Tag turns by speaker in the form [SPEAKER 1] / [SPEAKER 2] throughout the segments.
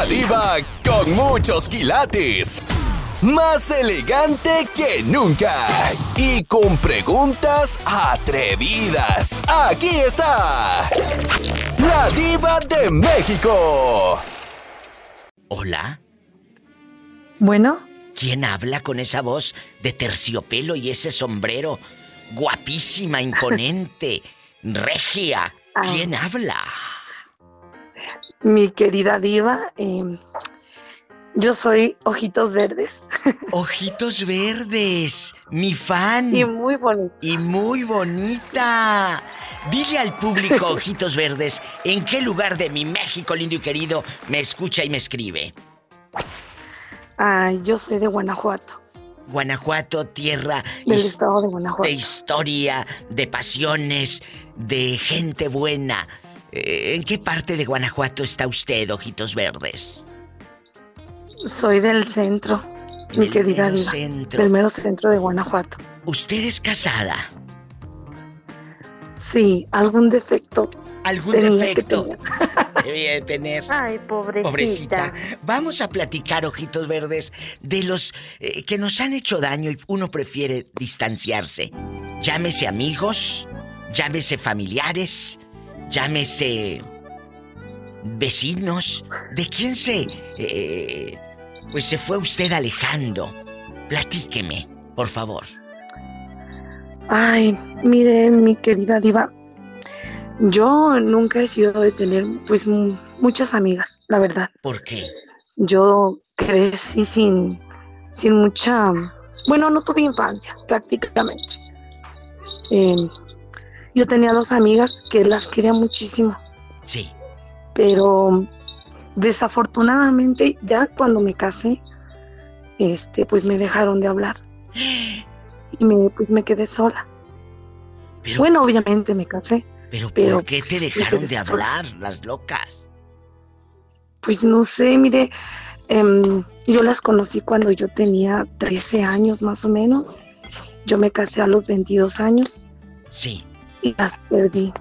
[SPEAKER 1] La diva con muchos quilates. Más elegante que nunca. Y con preguntas atrevidas. Aquí está. La diva de México.
[SPEAKER 2] Hola.
[SPEAKER 3] Bueno.
[SPEAKER 2] ¿Quién habla con esa voz de terciopelo y ese sombrero? Guapísima, imponente, regia.
[SPEAKER 3] Ah.
[SPEAKER 2] ¿Quién habla?
[SPEAKER 3] Mi querida diva, eh, yo soy Ojitos Verdes.
[SPEAKER 2] Ojitos Verdes, mi fan.
[SPEAKER 3] Y muy bonita.
[SPEAKER 2] Y muy bonita. Dile al público, Ojitos Verdes, en qué lugar de mi México lindo y querido me escucha y me escribe.
[SPEAKER 3] Ah, yo soy de Guanajuato.
[SPEAKER 2] Guanajuato, tierra
[SPEAKER 3] Del
[SPEAKER 2] his-
[SPEAKER 3] estado de Guanajuato.
[SPEAKER 2] de historia, de pasiones, de gente buena. Eh, ¿En qué parte de Guanajuato está usted, Ojitos Verdes?
[SPEAKER 3] Soy del centro, mi
[SPEAKER 2] Del
[SPEAKER 3] querida
[SPEAKER 2] mero
[SPEAKER 3] diva.
[SPEAKER 2] centro.
[SPEAKER 3] Del mero centro de Guanajuato.
[SPEAKER 2] ¿Usted es casada?
[SPEAKER 3] Sí, algún defecto.
[SPEAKER 2] ¿Algún defecto? Debía de tener.
[SPEAKER 4] Ay, pobrecita.
[SPEAKER 2] Pobrecita. Vamos a platicar, ojitos verdes, de los eh, que nos han hecho daño y uno prefiere distanciarse. Llámese amigos, llámese familiares, llámese vecinos. ¿De quién se... eh, pues se fue usted alejando? Platíqueme, por favor.
[SPEAKER 3] Ay, mire, mi querida diva. Yo nunca he sido de tener, pues, mu- muchas amigas, la verdad.
[SPEAKER 2] ¿Por qué?
[SPEAKER 3] Yo crecí sin, sin mucha, bueno, no tuve infancia prácticamente. Eh, yo tenía dos amigas que las quería muchísimo,
[SPEAKER 2] Sí.
[SPEAKER 3] pero desafortunadamente ya cuando me casé, este, pues me dejaron de hablar y me, pues me quedé sola.
[SPEAKER 2] Pero,
[SPEAKER 3] Bueno, obviamente me casé,
[SPEAKER 2] pero,
[SPEAKER 3] pero,
[SPEAKER 2] ¿por qué te
[SPEAKER 3] pues,
[SPEAKER 2] dejaron de
[SPEAKER 3] sola.
[SPEAKER 2] hablar, las locas?
[SPEAKER 3] pues no sé, mire, em, yo las conocí cuando yo tenía 13 años más o menos. Yo me casé a los 22 años
[SPEAKER 2] Sí.
[SPEAKER 3] Y las perdí.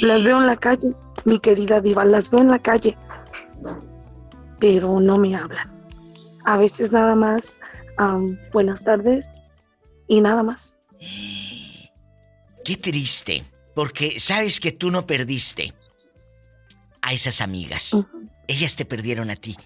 [SPEAKER 3] Las veo en la calle, mi querida diva, las veo en la calle, pero no me hablan. A veces nada más, am, buenas tardes y nada más.
[SPEAKER 2] Qué triste, porque sabes que tú no perdiste a esas amigas. Ellas te perdieron a ti.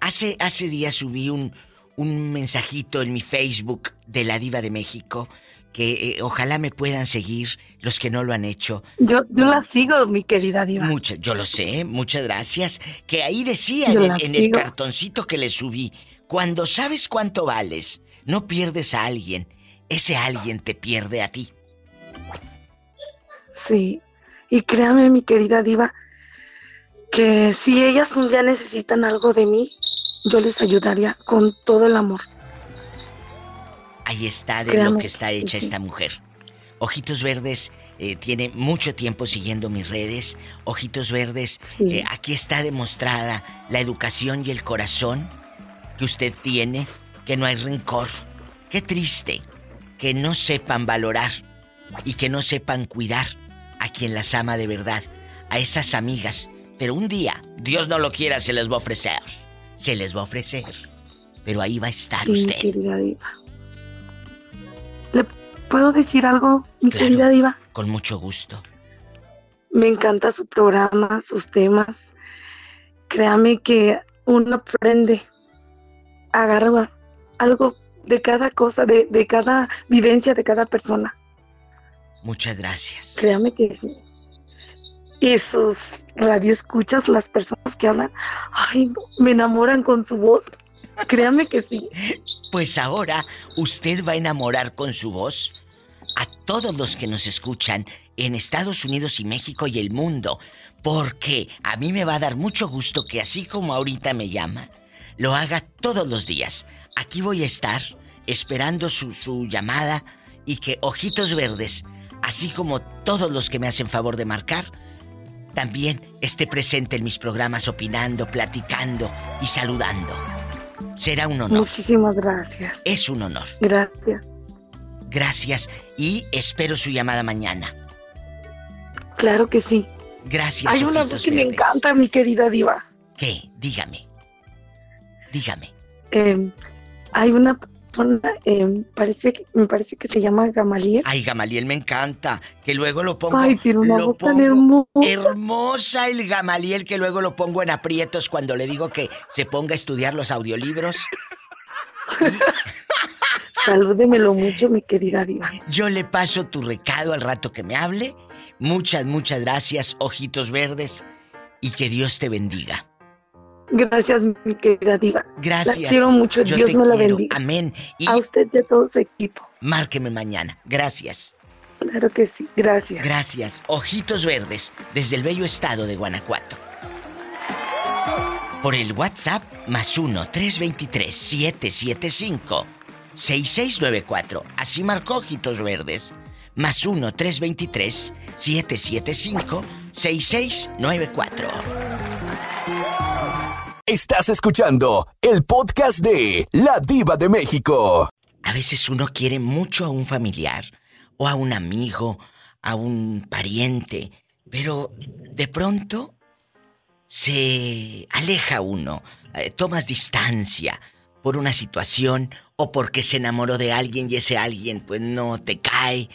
[SPEAKER 2] Hace, hace días subí un, un mensajito en mi Facebook de la Diva de México que eh, ojalá me puedan seguir los que no lo han hecho.
[SPEAKER 3] Yo, yo las sigo, mi querida diva.
[SPEAKER 2] Mucha- yo lo sé, muchas gracias. Que ahí decía en,
[SPEAKER 3] la
[SPEAKER 2] el, en el cartoncito que le subí, cuando sabes cuánto vales, no pierdes a alguien, ese alguien te pierde a ti.
[SPEAKER 3] Sí, y créame, mi querida diva, que si ellas un día necesitan algo de mí, yo les ayudaría con todo el amor.
[SPEAKER 2] Ahí está de lo que está hecha esta mujer. Ojitos Verdes eh, tiene mucho tiempo siguiendo mis redes. Ojitos Verdes,
[SPEAKER 3] Sí.
[SPEAKER 2] eh, aquí está demostrada la educación y el corazón que usted tiene, que no hay rencor. Qué triste que no sepan valorar y que no sepan cuidar a quien las ama de verdad, a esas amigas. Pero un día, Dios no lo quiera, se les va a ofrecer. Se les va a ofrecer. Pero ahí va a estar
[SPEAKER 3] Sí,
[SPEAKER 2] usted.
[SPEAKER 3] querida diva. ¿Le puedo decir algo, mi
[SPEAKER 2] Claro.
[SPEAKER 3] querida diva?
[SPEAKER 2] Con mucho gusto.
[SPEAKER 3] Me encanta su programa, sus temas. Créame que uno aprende, agarra algo de cada cosa, de, de cada vivencia de cada persona.
[SPEAKER 2] Muchas gracias.
[SPEAKER 3] Créame que sí. Y sus radioescuchas, las personas que hablan, ay, me enamoran con su voz. Créame que sí.
[SPEAKER 2] Pues ahora usted va a enamorar con su voz a todos los que nos escuchan en Estados Unidos y México y el mundo, porque a mí me va a dar mucho gusto que así como ahorita me llama, lo haga todos los días. Aquí voy a estar esperando su, llamada y que Ojitos Verdes, así como todos los que me hacen favor de marcar, también esté presente en mis programas opinando, platicando y saludando. Será un honor.
[SPEAKER 3] Muchísimas gracias.
[SPEAKER 2] Es un honor.
[SPEAKER 3] Gracias.
[SPEAKER 2] Gracias y espero su llamada mañana.
[SPEAKER 3] Claro que sí.
[SPEAKER 2] Gracias.
[SPEAKER 3] Hay una voz que me encanta, mi querida diva.
[SPEAKER 2] ¿Qué? Dígame. Dígame.
[SPEAKER 3] Em, hay una persona, parece, me parece que se llama Gamaliel.
[SPEAKER 2] Ay, Gamaliel me encanta. Que luego lo pongo.
[SPEAKER 3] Ay, tiene una voz tan hermosa.
[SPEAKER 2] Hermosa el Gamaliel, que luego lo pongo en aprietos cuando le digo que se ponga a estudiar los audiolibros.
[SPEAKER 3] Salúdemelo mucho, mi querida diva.
[SPEAKER 2] Yo le paso tu recado al rato que me hable. Muchas, muchas gracias, ojitos verdes. Y que Dios te bendiga.
[SPEAKER 3] Gracias, mi querida diva.
[SPEAKER 2] Gracias.
[SPEAKER 3] La quiero mucho,
[SPEAKER 2] Yo
[SPEAKER 3] Dios me la
[SPEAKER 2] quiero.
[SPEAKER 3] bendiga.
[SPEAKER 2] Amén. Y
[SPEAKER 3] A usted y a todo su equipo.
[SPEAKER 2] márqueme mañana. Gracias.
[SPEAKER 3] Claro que sí, gracias.
[SPEAKER 2] Gracias. Ojitos verdes, desde el bello estado de Guanajuato. Por el WhatsApp más 1-323-775-6694. Así marcó Ojitos Verdes. Más 1-323-775-6694.
[SPEAKER 1] Estás escuchando el podcast de La Diva de México.
[SPEAKER 2] A veces uno quiere mucho a un familiar, o a un amigo, a un pariente, pero de pronto se aleja uno, eh, tomas distancia por una situación o porque se enamoró de alguien y ese alguien pues no te cae,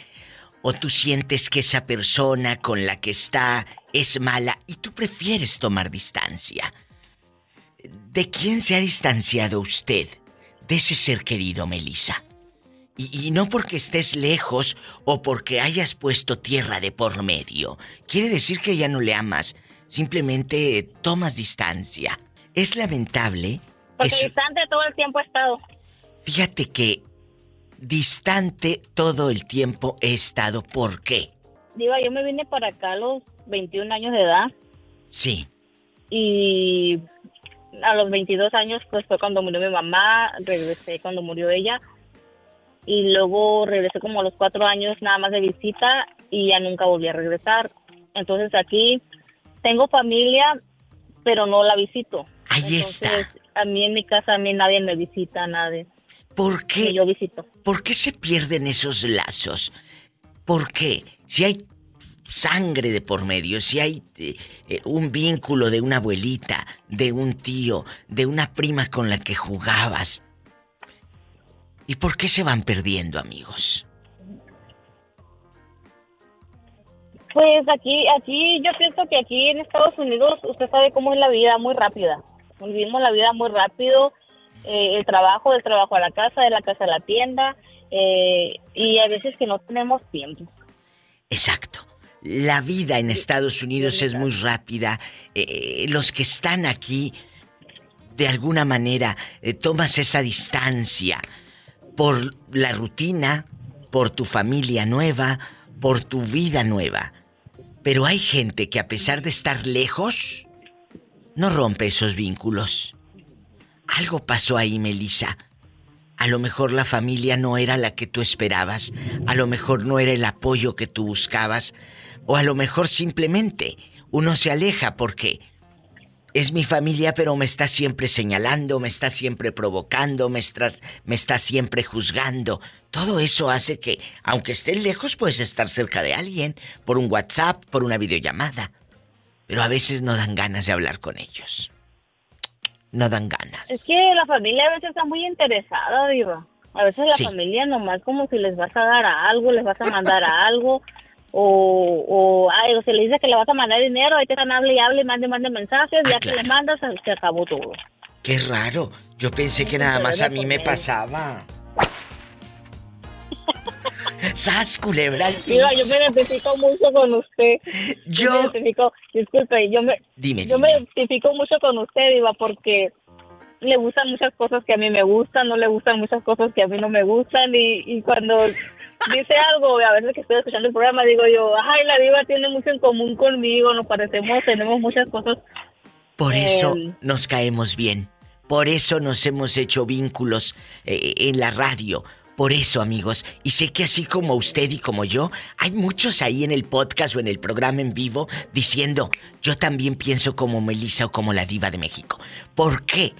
[SPEAKER 2] o tú sientes que esa persona con la que está es mala y tú prefieres tomar distancia. ¿De quién se ha distanciado usted? De ese ser querido, Melissa. Y, y no porque estés lejos o porque hayas puesto tierra de por medio. Quiere decir que ya no le amas. Simplemente tomas distancia. Es lamentable que
[SPEAKER 4] Porque
[SPEAKER 2] su-
[SPEAKER 4] distante todo el tiempo he estado.
[SPEAKER 2] Fíjate que distante todo el tiempo he estado. ¿Por qué?
[SPEAKER 4] Digo, yo me vine para acá a los 21 años de edad
[SPEAKER 2] Sí.
[SPEAKER 4] y a los 22 años pues fue cuando murió mi mamá, regresé cuando murió ella y luego regresé como a los cuatro años nada más de visita y ya nunca volví a regresar. Entonces aquí tengo familia, pero no la visito.
[SPEAKER 2] Ahí está.
[SPEAKER 4] Entonces, A mí en mi casa a mí nadie me visita, nadie.
[SPEAKER 2] ¿Por qué?
[SPEAKER 4] yo visito.
[SPEAKER 2] ¿Por qué se pierden esos lazos? ¿Por qué? Si hay sangre de por medio, si hay eh, eh, un vínculo de una abuelita, de un tío, de una prima con la que jugabas. ¿Y por qué se van perdiendo, amigos?
[SPEAKER 4] Pues aquí, aquí, yo pienso que aquí en Estados Unidos usted sabe cómo es la vida, muy rápida. Vivimos la vida muy rápido, eh, el trabajo, del trabajo a la casa, de la casa a la tienda, eh, y a veces que no tenemos tiempo.
[SPEAKER 2] Exacto. La vida en Estados Unidos es muy rápida. Eh, los que están aquí, de alguna manera, eh, tomas esa distancia por la rutina, por tu familia nueva, por tu vida nueva. Pero hay gente que a pesar de estar lejos, no rompe esos vínculos. Algo pasó ahí, Melissa. A lo mejor la familia no era la que tú esperabas, a lo mejor no era el apoyo que tú buscabas, o a lo mejor simplemente uno se aleja porque es mi familia pero me está siempre señalando, me está siempre provocando, me está, me está siempre juzgando. Todo eso hace que, aunque estés lejos, puedes estar cerca de alguien, por un WhatsApp, por una videollamada. Pero a veces no dan ganas de hablar con ellos. No dan ganas.
[SPEAKER 4] Es que la familia a veces está muy interesada, diva. A veces la
[SPEAKER 2] Sí.
[SPEAKER 4] familia nomás como si les vas a dar a algo, les vas a mandar a algo, o, o, ay, o se le dice que le vas a mandar dinero, ahí te están hable y hable, mande, mande mensajes,
[SPEAKER 2] Ah,
[SPEAKER 4] ya que
[SPEAKER 2] claro.
[SPEAKER 4] le mandas, se acabó todo.
[SPEAKER 2] Qué raro. Yo pensé que nada más a mí me pasaba. ¡Sas, culebra
[SPEAKER 4] Diva, yo me identifico mucho con usted. Yo me identifico, disculpe, yo me,
[SPEAKER 2] Dime,
[SPEAKER 4] yo me identifico mucho con usted, Diva, porque le gustan muchas cosas que a mí me gustan, no le gustan muchas cosas que a mí no me gustan, y, y cuando dice algo, a veces que estoy escuchando el programa, digo yo, ay, la Diva tiene mucho en común conmigo, nos parecemos, tenemos muchas cosas.
[SPEAKER 2] Por eso
[SPEAKER 4] Eh,
[SPEAKER 2] nos caemos bien. Por eso nos hemos hecho vínculos eh, en la radio. Por eso, amigos. Y sé que así como usted y como yo, hay muchos ahí en el podcast o en el programa en vivo diciendo, yo también pienso como Melissa o como la diva de México. ¿Por qué?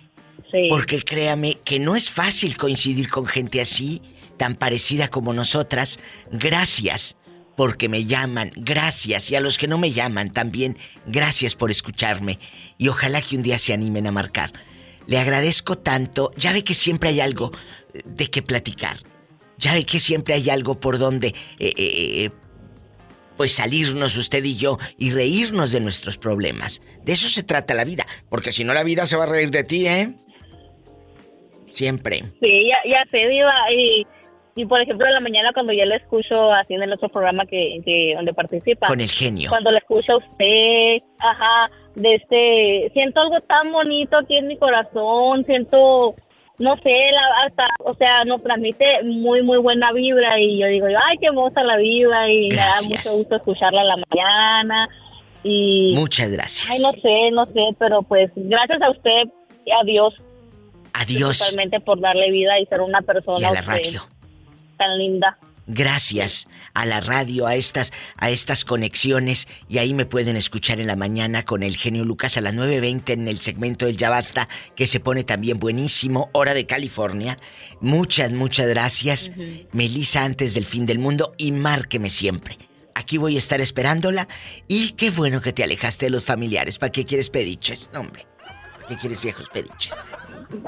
[SPEAKER 2] Porque créame que no es fácil coincidir con gente así, tan parecida como nosotras. Gracias porque me llaman, gracias. Y a los que no me llaman también, gracias por escucharme. Y ojalá que un día se animen a marcar. le agradezco tanto. Ya ve que siempre hay algo de qué platicar. Ya ve que siempre hay algo por donde, eh, eh, eh, pues salirnos usted y yo y reírnos de nuestros problemas. De eso se trata la vida, porque si no la vida se va a reír de ti, ¿eh? Siempre.
[SPEAKER 4] Sí, ya, ya sé, Diva. Y, y por ejemplo, en la mañana cuando yo le escucho así en el otro programa que, que donde participa.
[SPEAKER 2] Con el genio.
[SPEAKER 4] Cuando le escucho a usted, ajá, de este, siento algo tan bonito aquí en mi corazón, siento, no sé, la, hasta, o sea, nos transmite muy, muy buena vibra y yo digo, ay, qué hermosa la vibra y me da mucho gusto escucharla en la mañana y...
[SPEAKER 2] Muchas gracias.
[SPEAKER 4] Ay, no sé, no sé, pero pues gracias a usted y a Dios
[SPEAKER 2] Adiós.
[SPEAKER 4] Totalmente por darle vida y ser una persona.
[SPEAKER 2] Y a la radio.
[SPEAKER 4] Tan linda.
[SPEAKER 2] Gracias a la radio, a estas, a estas conexiones. Y ahí me pueden escuchar en la mañana con el genio Lucas a las 9.20 en el segmento del Ya Basta, que se pone también buenísimo. Hora de California. Muchas, muchas gracias. Melissa antes del fin del mundo y márqueme siempre. Aquí voy a estar esperándola. Y qué bueno que te alejaste de los familiares. ¿Para qué quieres pediches? No, hombre. ¿Para qué quieres viejos pediches?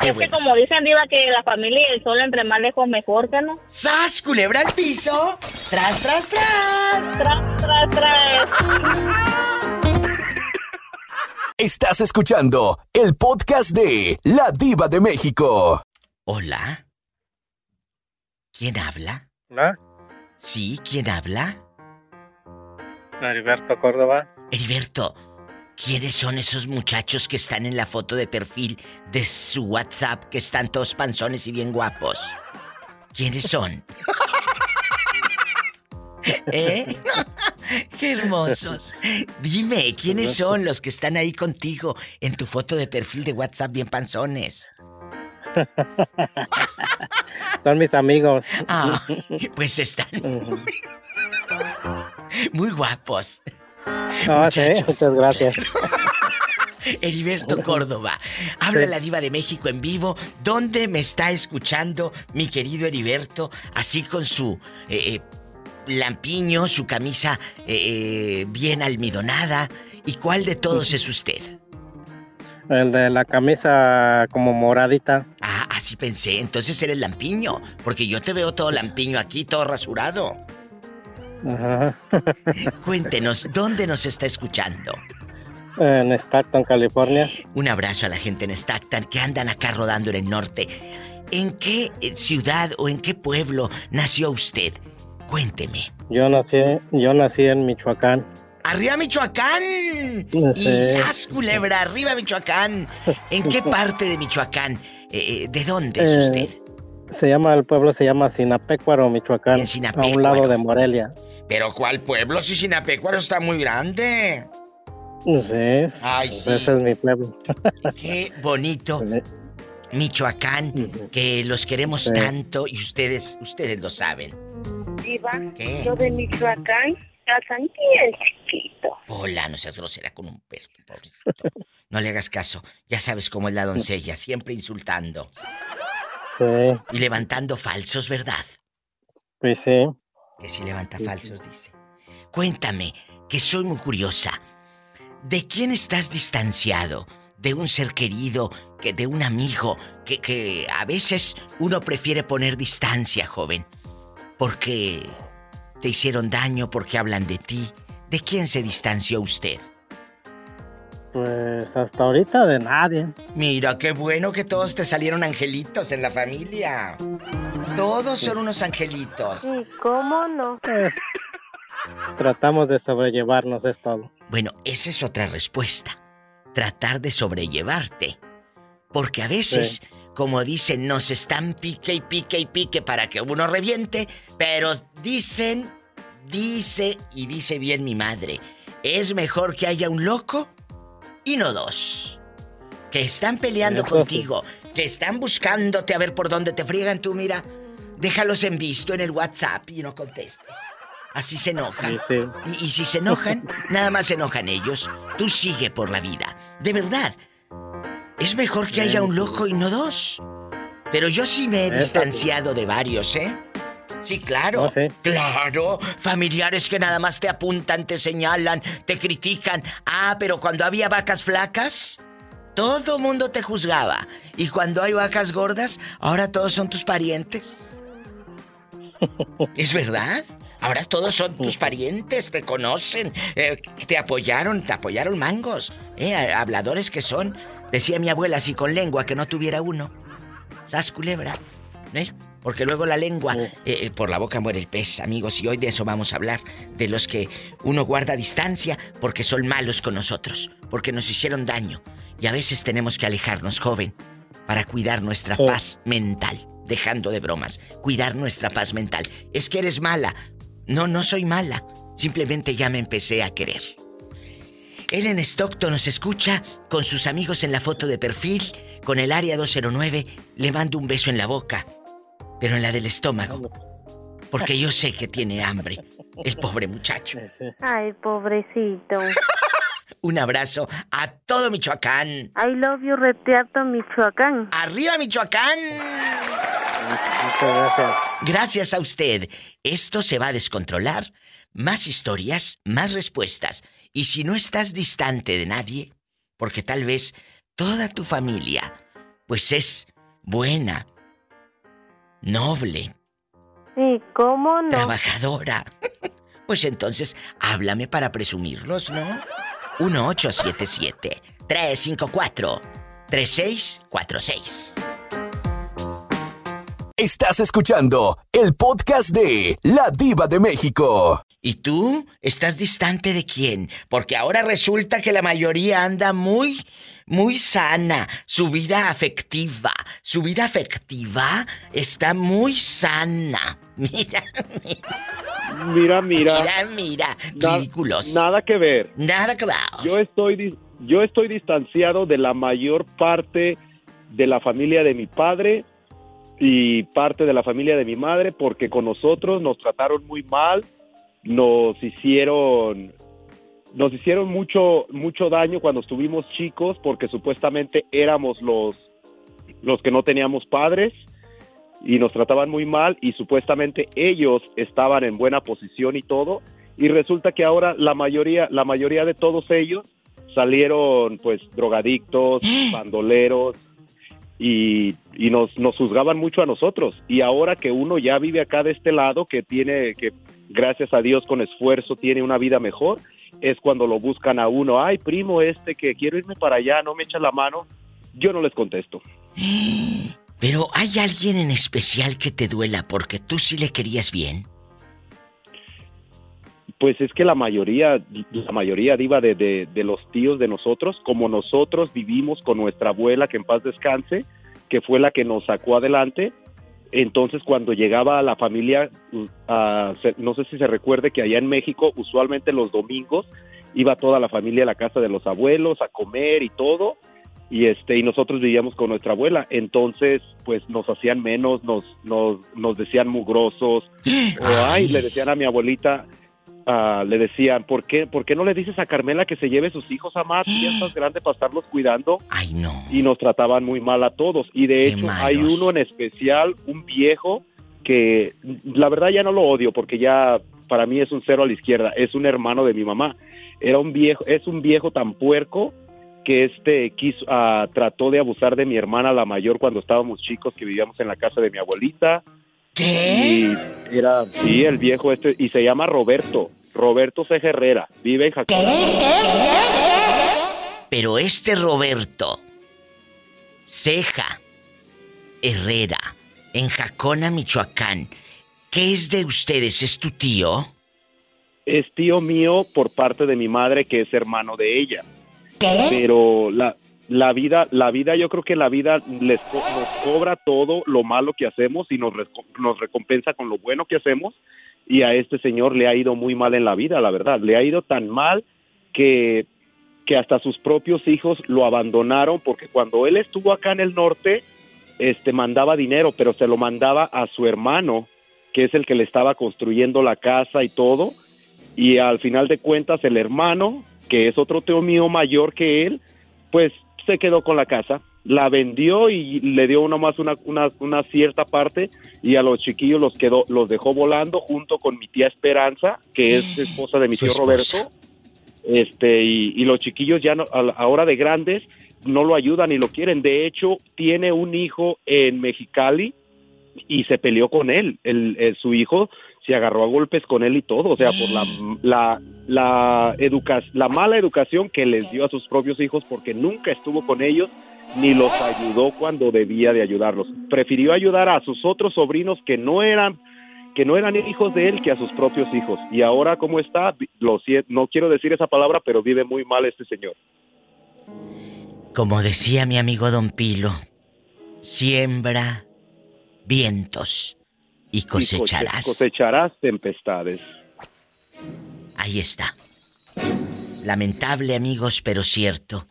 [SPEAKER 4] Es que como dicen Diva que la familia y el sol entre más lejos mejor, que no?
[SPEAKER 2] ¡Sas, culebra al piso! ¡Tras, tras, tras!
[SPEAKER 4] ¡Tras, tras, tras!
[SPEAKER 1] Estás escuchando el podcast de La Diva de México.
[SPEAKER 2] Hola. ¿Quién habla?
[SPEAKER 5] ¿Hola?
[SPEAKER 2] Sí, ¿quién habla?
[SPEAKER 5] Heriberto Córdoba.
[SPEAKER 2] Heriberto, ¿Quiénes son esos muchachos que están en la foto de perfil de su WhatsApp que están todos panzones y bien guapos? ¿Quiénes son? ¿Eh? ¡Qué hermosos! Dime, ¿quiénes son los que están ahí contigo en tu foto de perfil de WhatsApp bien panzones?
[SPEAKER 5] Son mis amigos.
[SPEAKER 2] Ah, pues están muy guapos.
[SPEAKER 5] No, sí, muchas gracias.
[SPEAKER 2] Heriberto Córdoba, habla la diva de México en vivo. ¿Dónde me está escuchando mi querido Heriberto? Así con su eh, eh, lampiño, su camisa eh, bien almidonada. ¿Y cuál de todos es usted?
[SPEAKER 5] El de la camisa como moradita.
[SPEAKER 2] Ah, así pensé. Entonces eres lampiño. Porque yo te veo todo lampiño aquí, todo rasurado.
[SPEAKER 5] Ajá.
[SPEAKER 2] Cuéntenos, ¿dónde nos está escuchando?
[SPEAKER 5] En Stockton, California.
[SPEAKER 2] Un abrazo a la gente en Stockton que andan acá rodando en el norte. ¿En qué eh, ciudad o en qué pueblo nació usted? Cuénteme.
[SPEAKER 5] Yo nací, yo nací en Michoacán.
[SPEAKER 2] ¡Arriba Michoacán! Y sas, culebra, arriba Michoacán. ¿En qué parte de Michoacán? Eh, ¿De dónde es
[SPEAKER 5] Eh,
[SPEAKER 2] usted?
[SPEAKER 5] Se llama, el pueblo se llama Sinapecuaro, Michoacán.
[SPEAKER 2] En
[SPEAKER 5] A
[SPEAKER 2] Sinapecuaro.
[SPEAKER 5] un lado de Morelia.
[SPEAKER 2] ¿Pero cuál pueblo? Si Sinapecuaro está muy grande.
[SPEAKER 5] Sí,
[SPEAKER 2] Ay,
[SPEAKER 5] pues
[SPEAKER 2] sí.
[SPEAKER 5] ese es mi pueblo.
[SPEAKER 2] Qué bonito. Michoacán, que los queremos
[SPEAKER 5] Sí.
[SPEAKER 2] tanto y ustedes, ustedes lo saben.
[SPEAKER 6] Diva,
[SPEAKER 2] ¿Qué?
[SPEAKER 6] yo de Michoacán, casan bien chiquito.
[SPEAKER 2] Hola, no seas grosera con un perro, pobrecito. No le hagas caso. Ya sabes cómo es la doncella, siempre insultando
[SPEAKER 5] Sí,
[SPEAKER 2] y levantando falsos, ¿verdad?
[SPEAKER 5] pues sí.
[SPEAKER 2] Que si levanta falsos, dice. Cuéntame, que soy muy curiosa. ¿De quién estás distanciado? ¿De un ser querido? que ¿De un amigo? Que, que a veces uno prefiere poner distancia, joven. Porque te hicieron daño, porque hablan de ti. ¿De quién se distanció usted?
[SPEAKER 5] Pues hasta ahorita de nadie.
[SPEAKER 2] Mira, qué bueno que todos te salieron angelitos en la familia. Todos son unos angelitos.
[SPEAKER 6] ¿Y cómo no?
[SPEAKER 5] Pues, tratamos de sobrellevarnos, es todo.
[SPEAKER 2] Bueno, esa es otra respuesta. Tratar de sobrellevarte. Porque a veces, como dicen, nos están pique y pique y pique para que uno reviente, pero dicen, dice y dice bien mi madre, es mejor que haya un loco y no dos. Que están peleando
[SPEAKER 5] Eso
[SPEAKER 2] contigo, que están buscándote a ver por dónde te friegan tú, mira. Déjalos en visto en el WhatsApp y no contestes. Así se enojan.
[SPEAKER 5] Sí, sí.
[SPEAKER 2] Y, y si se enojan, nada más se enojan ellos. Tú sigue por la vida. De verdad. Es mejor que haya un loco y no dos. Pero yo sí me he distanciado de varios, ¿eh? Sí, claro.
[SPEAKER 5] Sí.
[SPEAKER 2] Claro. Familiares que nada más te apuntan, te señalan, te critican. Ah, pero cuando había vacas flacas, Todo mundo te juzgaba. Y cuando hay vacas gordas, ahora todos son tus parientes. ¿Es verdad? Ahora todos son tus parientes, te conocen, eh, te apoyaron, te apoyaron mangos, eh, habladores que son. Decía mi abuela, si con lengua que no tuviera uno. ¿Sas culebra? ¿Eh? Porque luego la lengua, eh, eh, por la boca muere el pez, amigos, y hoy de eso vamos a hablar, de los que uno guarda distancia porque son malos con nosotros, porque nos hicieron daño. Y a veces tenemos que alejarnos, joven, para cuidar nuestra paz mental, dejando de bromas, cuidar nuestra paz mental. Es que eres mala, no, no soy mala. Simplemente ya me empecé a querer. Ellen Stockton nos escucha con sus amigos en la foto de perfil, con el área 209. Le mando un beso en la boca, pero en la del estómago. Porque yo sé que tiene hambre, el pobre muchacho.
[SPEAKER 6] Ay, pobrecito.
[SPEAKER 2] Un abrazo a todo Michoacán.
[SPEAKER 6] I love you, Reteato, Michoacán.
[SPEAKER 2] ¡Arriba, Michoacán!
[SPEAKER 5] Muchas gracias.
[SPEAKER 2] Gracias a usted. Esto se va a descontrolar. Más historias, más respuestas. Y si no estás distante de nadie, porque tal vez toda tu familia, pues es buena, noble,
[SPEAKER 6] Sí, ¿cómo no?
[SPEAKER 2] trabajadora, pues entonces háblame para presumirlos, ¿no? 1877-354-3646.
[SPEAKER 1] Estás escuchando el podcast de La Diva de México.
[SPEAKER 2] ¿Y tú? ¿Estás distante de quién? Porque ahora resulta que la mayoría anda muy, muy sana. Su vida afectiva, su vida afectiva está muy sana. Mira,
[SPEAKER 7] Mira, mira.
[SPEAKER 2] mira, mira.
[SPEAKER 7] na-
[SPEAKER 2] Ridículos.
[SPEAKER 7] Nada que ver.
[SPEAKER 2] Nada que ver.
[SPEAKER 7] Yo estoy, yo estoy distanciado de la mayor parte de la familia de mi padre y parte de la familia de mi madre porque con nosotros nos trataron muy mal, nos hicieron nos hicieron mucho mucho daño cuando estuvimos chicos porque supuestamente éramos los los que no teníamos padres y nos trataban muy mal y supuestamente ellos estaban en buena posición y todo. Y resulta que ahora la mayoría la mayoría de todos ellos salieron pues drogadictos, bandoleros y, y nos, nos juzgaban mucho a nosotros. Y ahora que uno ya vive acá de este lado que tiene que gracias a Dios con esfuerzo tiene una vida mejor es cuando lo buscan a uno. Ay primo este que quiero irme para allá no me echa la mano. Yo no les contesto.
[SPEAKER 2] Pero ¿hay alguien en especial que te duela porque tú sí le querías bien?
[SPEAKER 7] Pues es que la mayoría, la mayoría diva de, de, de los tíos de nosotros, como nosotros vivimos con nuestra abuela, que en paz descanse, que fue la que nos sacó adelante, entonces cuando llegaba a la familia, uh, no sé si se recuerde que allá en México, usualmente los domingos, iba toda la familia a la casa de los abuelos a comer y todo, y este y nosotros vivíamos con nuestra abuela, entonces pues nos hacían menos, nos, nos, nos decían mugrosos, o ay, le decían a mi abuelita, ah, le decían, ¿por qué, ¿por qué no le dices a Carmela que se lleve sus hijos a Matt? Ya estás grande para estarlos cuidando.
[SPEAKER 2] Ay, no.
[SPEAKER 7] Y nos trataban muy mal a todos. Y de
[SPEAKER 2] Qué
[SPEAKER 7] hecho,
[SPEAKER 2] malos.
[SPEAKER 7] hay uno en especial, un viejo, que la verdad ya no lo odio porque ya para mí es un cero a la izquierda. Es un hermano de mi mamá. Era un viejo, es un viejo tan puerco que este quiso, ah, trató de abusar de mi hermana la mayor cuando estábamos chicos que vivíamos en la casa de mi abuelita.
[SPEAKER 2] ¿Qué?
[SPEAKER 7] Y era, sí, el viejo este, y se llama Roberto, Roberto C. Herrera, vive en Jacó.
[SPEAKER 2] Pero este Roberto Ceja Herrera, en Jacona, Michoacán, ¿qué es de ustedes? ¿Es tu tío?
[SPEAKER 7] Es tío mío por parte de mi madre, que es hermano de ella. Pero la, la vida, la vida, yo creo que la vida les co- nos cobra todo lo malo que hacemos y nos, nos recompensa con lo bueno que hacemos. Y a este señor le ha ido muy mal en la vida, la verdad. Le ha ido tan mal que, que hasta sus propios hijos lo abandonaron porque cuando él estuvo acá en el norte, este mandaba dinero, pero se lo mandaba a su hermano, que es el que le estaba construyendo la casa y todo. Y al final de cuentas, el hermano, que es otro tío mío mayor que él, pues se quedó con la casa, la vendió y le dio nomás una, una, una cierta parte y a los chiquillos los quedó, los dejó volando junto con mi tía Esperanza, que es esposa de mi tío. Roberto. Este, y, y los chiquillos ya no, ahora de grandes no lo ayudan ni lo quieren. De hecho, tiene un hijo en Mexicali y se peleó con él. El, el- su hijo se agarró a golpes con él y todo, o sea, por la la la, educa- la mala educación que les dio a sus propios hijos porque nunca estuvo con ellos ni los ayudó cuando debía de ayudarlos. Prefirió ayudar a sus otros sobrinos que no eran que no eran hijos de él que a sus propios hijos. Y ahora cómo está, lo no quiero decir esa palabra, pero vive muy mal este señor.
[SPEAKER 2] Como decía mi amigo Don Pilo, siembra vientos y
[SPEAKER 7] Y coche-
[SPEAKER 2] cosecharás.
[SPEAKER 7] cosecharás tempestades.
[SPEAKER 2] Ahí está. Lamentable, amigos, pero cierto.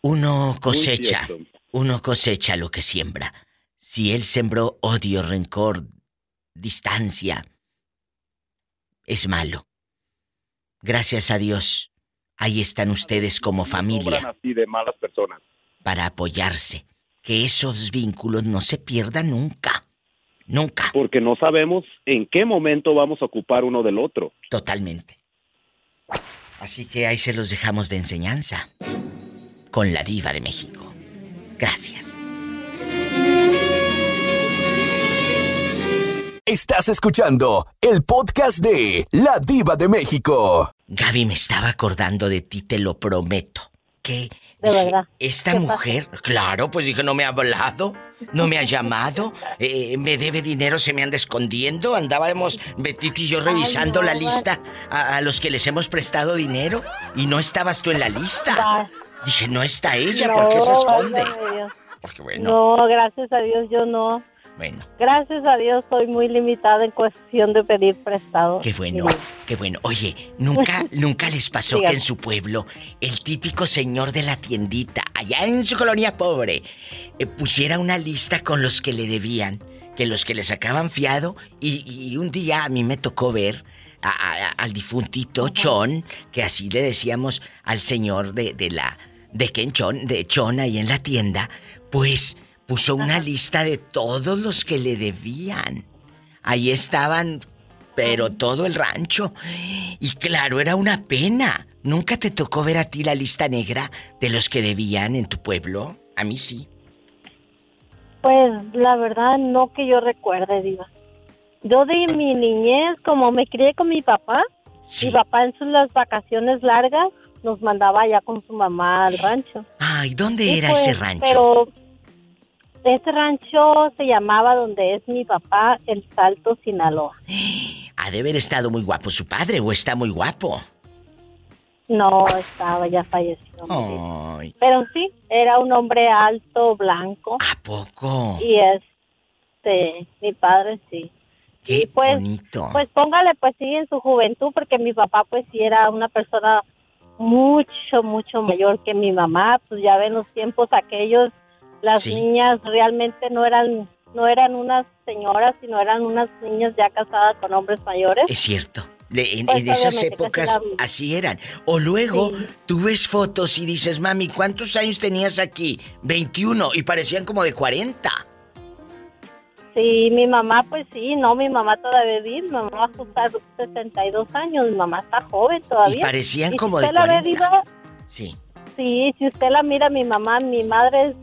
[SPEAKER 2] Uno cosecha, uno cosecha lo que siembra. Si él sembró odio, rencor, distancia, es malo. Gracias a Dios, ahí están ustedes como familia
[SPEAKER 7] así de malas personas.
[SPEAKER 2] para apoyarse. Que esos vínculos no se pierdan nunca. Nunca.
[SPEAKER 7] Porque no sabemos en qué momento vamos a ocupar uno del otro.
[SPEAKER 2] Totalmente. Así que ahí se los dejamos de enseñanza. Con la diva de México. Gracias.
[SPEAKER 1] Estás escuchando el podcast de La Diva de México.
[SPEAKER 2] Gaby, me estaba acordando de ti, te lo prometo. Que
[SPEAKER 8] De
[SPEAKER 2] dije,
[SPEAKER 8] verdad.
[SPEAKER 2] esta
[SPEAKER 8] ¿Qué
[SPEAKER 2] mujer, claro, pues dije, no me ha hablado, no me ha llamado, eh, me debe dinero, se me anda escondiendo. Andábamos Betito y yo revisando
[SPEAKER 8] no,
[SPEAKER 2] la lista a, a los que les hemos prestado dinero y no estabas tú en la lista.
[SPEAKER 8] Va-
[SPEAKER 2] Dije, no está ella,
[SPEAKER 8] no,
[SPEAKER 2] ¿por qué se esconde? Porque bueno,
[SPEAKER 8] No, gracias a Dios yo no.
[SPEAKER 2] Bueno.
[SPEAKER 8] Gracias a Dios soy muy limitada en cuestión de pedir prestado.
[SPEAKER 2] Qué bueno,
[SPEAKER 8] Sí.
[SPEAKER 2] qué bueno. Oye, nunca, nunca les pasó que en su pueblo el típico señor de la tiendita, allá en su colonia pobre, eh, pusiera una lista con los que le debían, que los que le sacaban fiado, y, y un día a mí me tocó ver a- a- al difuntito Chon, que así le decíamos al señor de, de la de Ken Chon, de Chon ahí en la tienda, pues puso una lista de todos los que le debían. Ahí estaban, pero todo el rancho. Y claro, era una pena. ¿Nunca te tocó ver a ti la lista negra de los que debían en tu pueblo? A mí sí.
[SPEAKER 8] Pues la verdad no que yo recuerde, Diva. Yo de mi niñez, como me crié con mi papá,
[SPEAKER 2] Sí.
[SPEAKER 8] mi papá en sus las vacaciones largas nos mandaba allá con su mamá al rancho.
[SPEAKER 2] Ay, ¿dónde
[SPEAKER 8] Y
[SPEAKER 2] era
[SPEAKER 8] pues,
[SPEAKER 2] ese rancho?
[SPEAKER 8] Pero ese rancho se llamaba donde es mi papá, El Salto, Sinaloa.
[SPEAKER 2] Ha de haber estado muy guapo su padre o está muy guapo.
[SPEAKER 8] No estaba, ya falleció.
[SPEAKER 2] Ay,
[SPEAKER 8] Pero sí, era un hombre alto, blanco.
[SPEAKER 2] ¿a poco?
[SPEAKER 8] Y este, mi padre sí.
[SPEAKER 2] Qué
[SPEAKER 8] y pues,
[SPEAKER 2] bonito.
[SPEAKER 8] Pues póngale pues sí en su juventud, porque mi papá pues sí era una persona mucho, mucho mayor que mi mamá. Pues ya ven los tiempos aquellos, las
[SPEAKER 2] Sí.
[SPEAKER 8] niñas realmente no eran, no eran unas señoras, sino eran unas niñas ya casadas con hombres mayores.
[SPEAKER 2] Es cierto. Le- en,
[SPEAKER 8] Pues,
[SPEAKER 2] en esas épocas
[SPEAKER 8] la-
[SPEAKER 2] así eran. O luego
[SPEAKER 8] Sí.
[SPEAKER 2] tú ves fotos y dices, mami, ¿cuántos años tenías aquí? 21 y parecían como de 40.
[SPEAKER 8] Sí, mi mamá, pues sí, no, mi mamá todavía vive, mi mamá va a ajustar 62 años, mi mamá está joven todavía.
[SPEAKER 2] Y parecían como de
[SPEAKER 8] usted la ve
[SPEAKER 2] 40.
[SPEAKER 8] viva,
[SPEAKER 2] Sí.
[SPEAKER 8] sí, si usted la mira, mi mamá, mi madre es-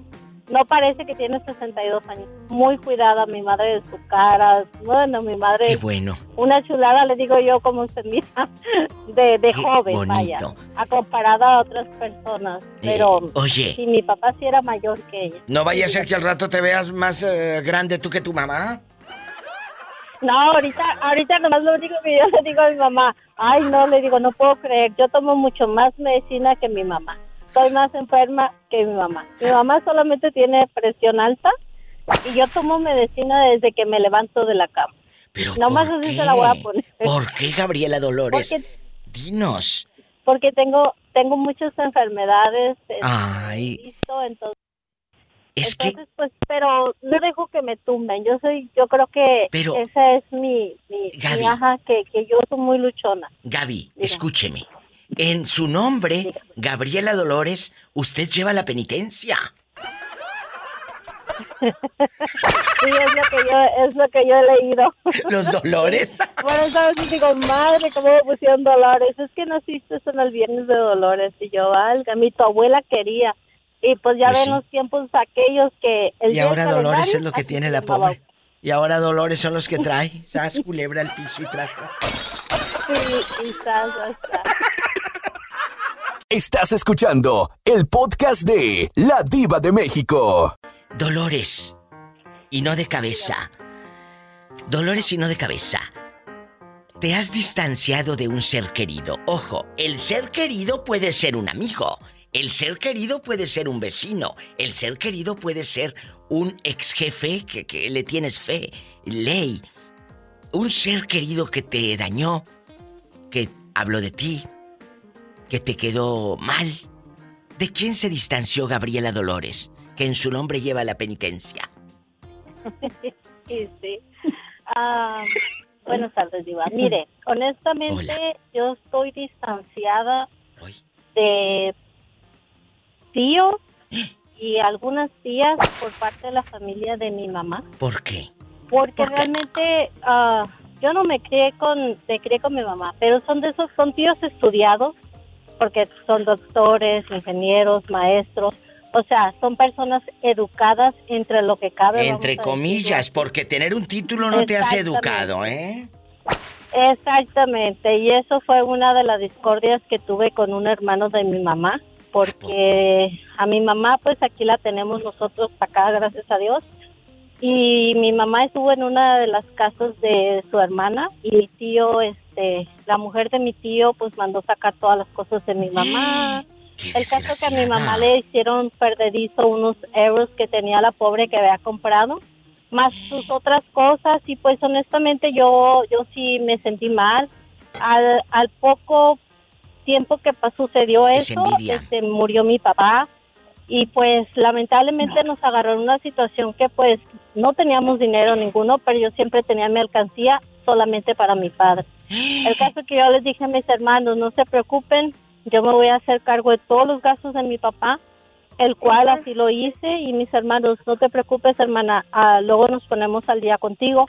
[SPEAKER 8] no parece que tiene 62 años, muy cuidada mi madre de su cara, bueno, mi madre
[SPEAKER 2] Qué bueno.
[SPEAKER 8] una chulada, le digo yo, como usted mira, de, de
[SPEAKER 2] Qué
[SPEAKER 8] joven, vaya, a comparada a otras personas, pero
[SPEAKER 2] Eh, oye,
[SPEAKER 8] sí, mi papá sí era mayor que ella.
[SPEAKER 2] ¿no vaya a ser que al rato te veas más eh, grande tú que tu mamá?
[SPEAKER 8] No, ahorita, ahorita nomás lo único que yo le digo a mi mamá, ay no, le digo, no puedo creer, yo tomo mucho más medicina que mi mamá, estoy más enferma que mi mamá. Mi mamá solamente tiene presión alta y yo tomo medicina desde que me levanto de la cama.
[SPEAKER 2] Pero
[SPEAKER 8] Nomás
[SPEAKER 2] ¿por
[SPEAKER 8] así
[SPEAKER 2] qué?
[SPEAKER 8] se la voy a poner.
[SPEAKER 2] ¿Por qué, Gabriela Dolores?
[SPEAKER 8] Porque,
[SPEAKER 2] Dinos.
[SPEAKER 8] porque tengo, tengo muchas enfermedades, este,
[SPEAKER 2] Ay,
[SPEAKER 8] listo, entonces,
[SPEAKER 2] es que
[SPEAKER 8] pues, pero no dejo que me tumben, yo soy, yo creo que
[SPEAKER 2] Pero-
[SPEAKER 8] esa es mi, mi,
[SPEAKER 2] Gaby.
[SPEAKER 8] mi ajá, que, que yo soy muy luchona.
[SPEAKER 2] Gaby, escúcheme. En su nombre. Gabriela Dolores, usted lleva la penitencia.
[SPEAKER 8] sí, es lo que yo, es lo que yo he leído.
[SPEAKER 2] ¿Los dolores?
[SPEAKER 8] Por eso digo, madre, ¿cómo me pusieron dolores? Es que naciste en el viernes de dolores. Y yo, valga, mi tu abuela quería. Y pues ya
[SPEAKER 2] Pues
[SPEAKER 8] ven
[SPEAKER 2] sí.
[SPEAKER 8] los tiempos aquellos que... El
[SPEAKER 2] Y ahora Dolores es lo que tiene la pobre. Y ahora Dolores son los que trae. ¿Sabes? Culebra al piso y tras, tras.
[SPEAKER 8] Sí, y tras, tras.
[SPEAKER 1] Estás escuchando el podcast de La Diva de México.
[SPEAKER 2] Dolores. Y no de cabeza. Dolores y no de cabeza. Te has distanciado de un ser querido. Ojo, el ser querido puede ser un amigo. El ser querido puede ser un vecino. El ser querido puede ser un ex jefe que, que le tienes fe, ley. Un ser querido que te dañó, que habló de ti, que te quedó mal. ¿De quién se distanció Gabriela Dolores, que en su nombre lleva la penitencia?
[SPEAKER 8] Sí, sí. Ah, buenas tardes, Diva. Mire, honestamente,
[SPEAKER 2] Hola.
[SPEAKER 8] yo estoy distanciada de tíos y algunas tías por parte de la familia de mi mamá.
[SPEAKER 2] ¿Por qué?
[SPEAKER 8] Porque
[SPEAKER 2] ¿Por qué?
[SPEAKER 8] realmente ah, yo no me crié con, me crié con mi mamá, pero son de esos, son tíos estudiados, porque son doctores, ingenieros, maestros. O sea, son personas educadas entre lo que cabe.
[SPEAKER 2] Entre comillas, porque tener un título no te hace educado, ¿eh?
[SPEAKER 8] Exactamente, y eso fue una de las discordias que tuve con un hermano de mi mamá, porque a mi mamá pues aquí la tenemos nosotros acá, gracias a Dios, y mi mamá estuvo en una de las casas de su hermana y mi tío, este, la mujer de mi tío pues mandó sacar todas las cosas de mi mamá.
[SPEAKER 2] Qué
[SPEAKER 8] El caso que a mi mamá le hicieron perdedizo unos euros que tenía la pobre que había comprado, más sus otras cosas y pues honestamente yo yo sí me sentí mal. Al, al poco tiempo que sucedió
[SPEAKER 2] Es
[SPEAKER 8] eso, este, murió mi papá y pues lamentablemente nos agarró en una situación que pues no teníamos dinero ninguno, pero yo siempre tenía mi alcancía solamente para mi padre. El caso que yo les dije a mis hermanos, no se preocupen, yo me voy a hacer cargo de todos los gastos de mi papá, el cual así lo hice y mis hermanos, no te preocupes hermana, ah, luego nos ponemos al día contigo,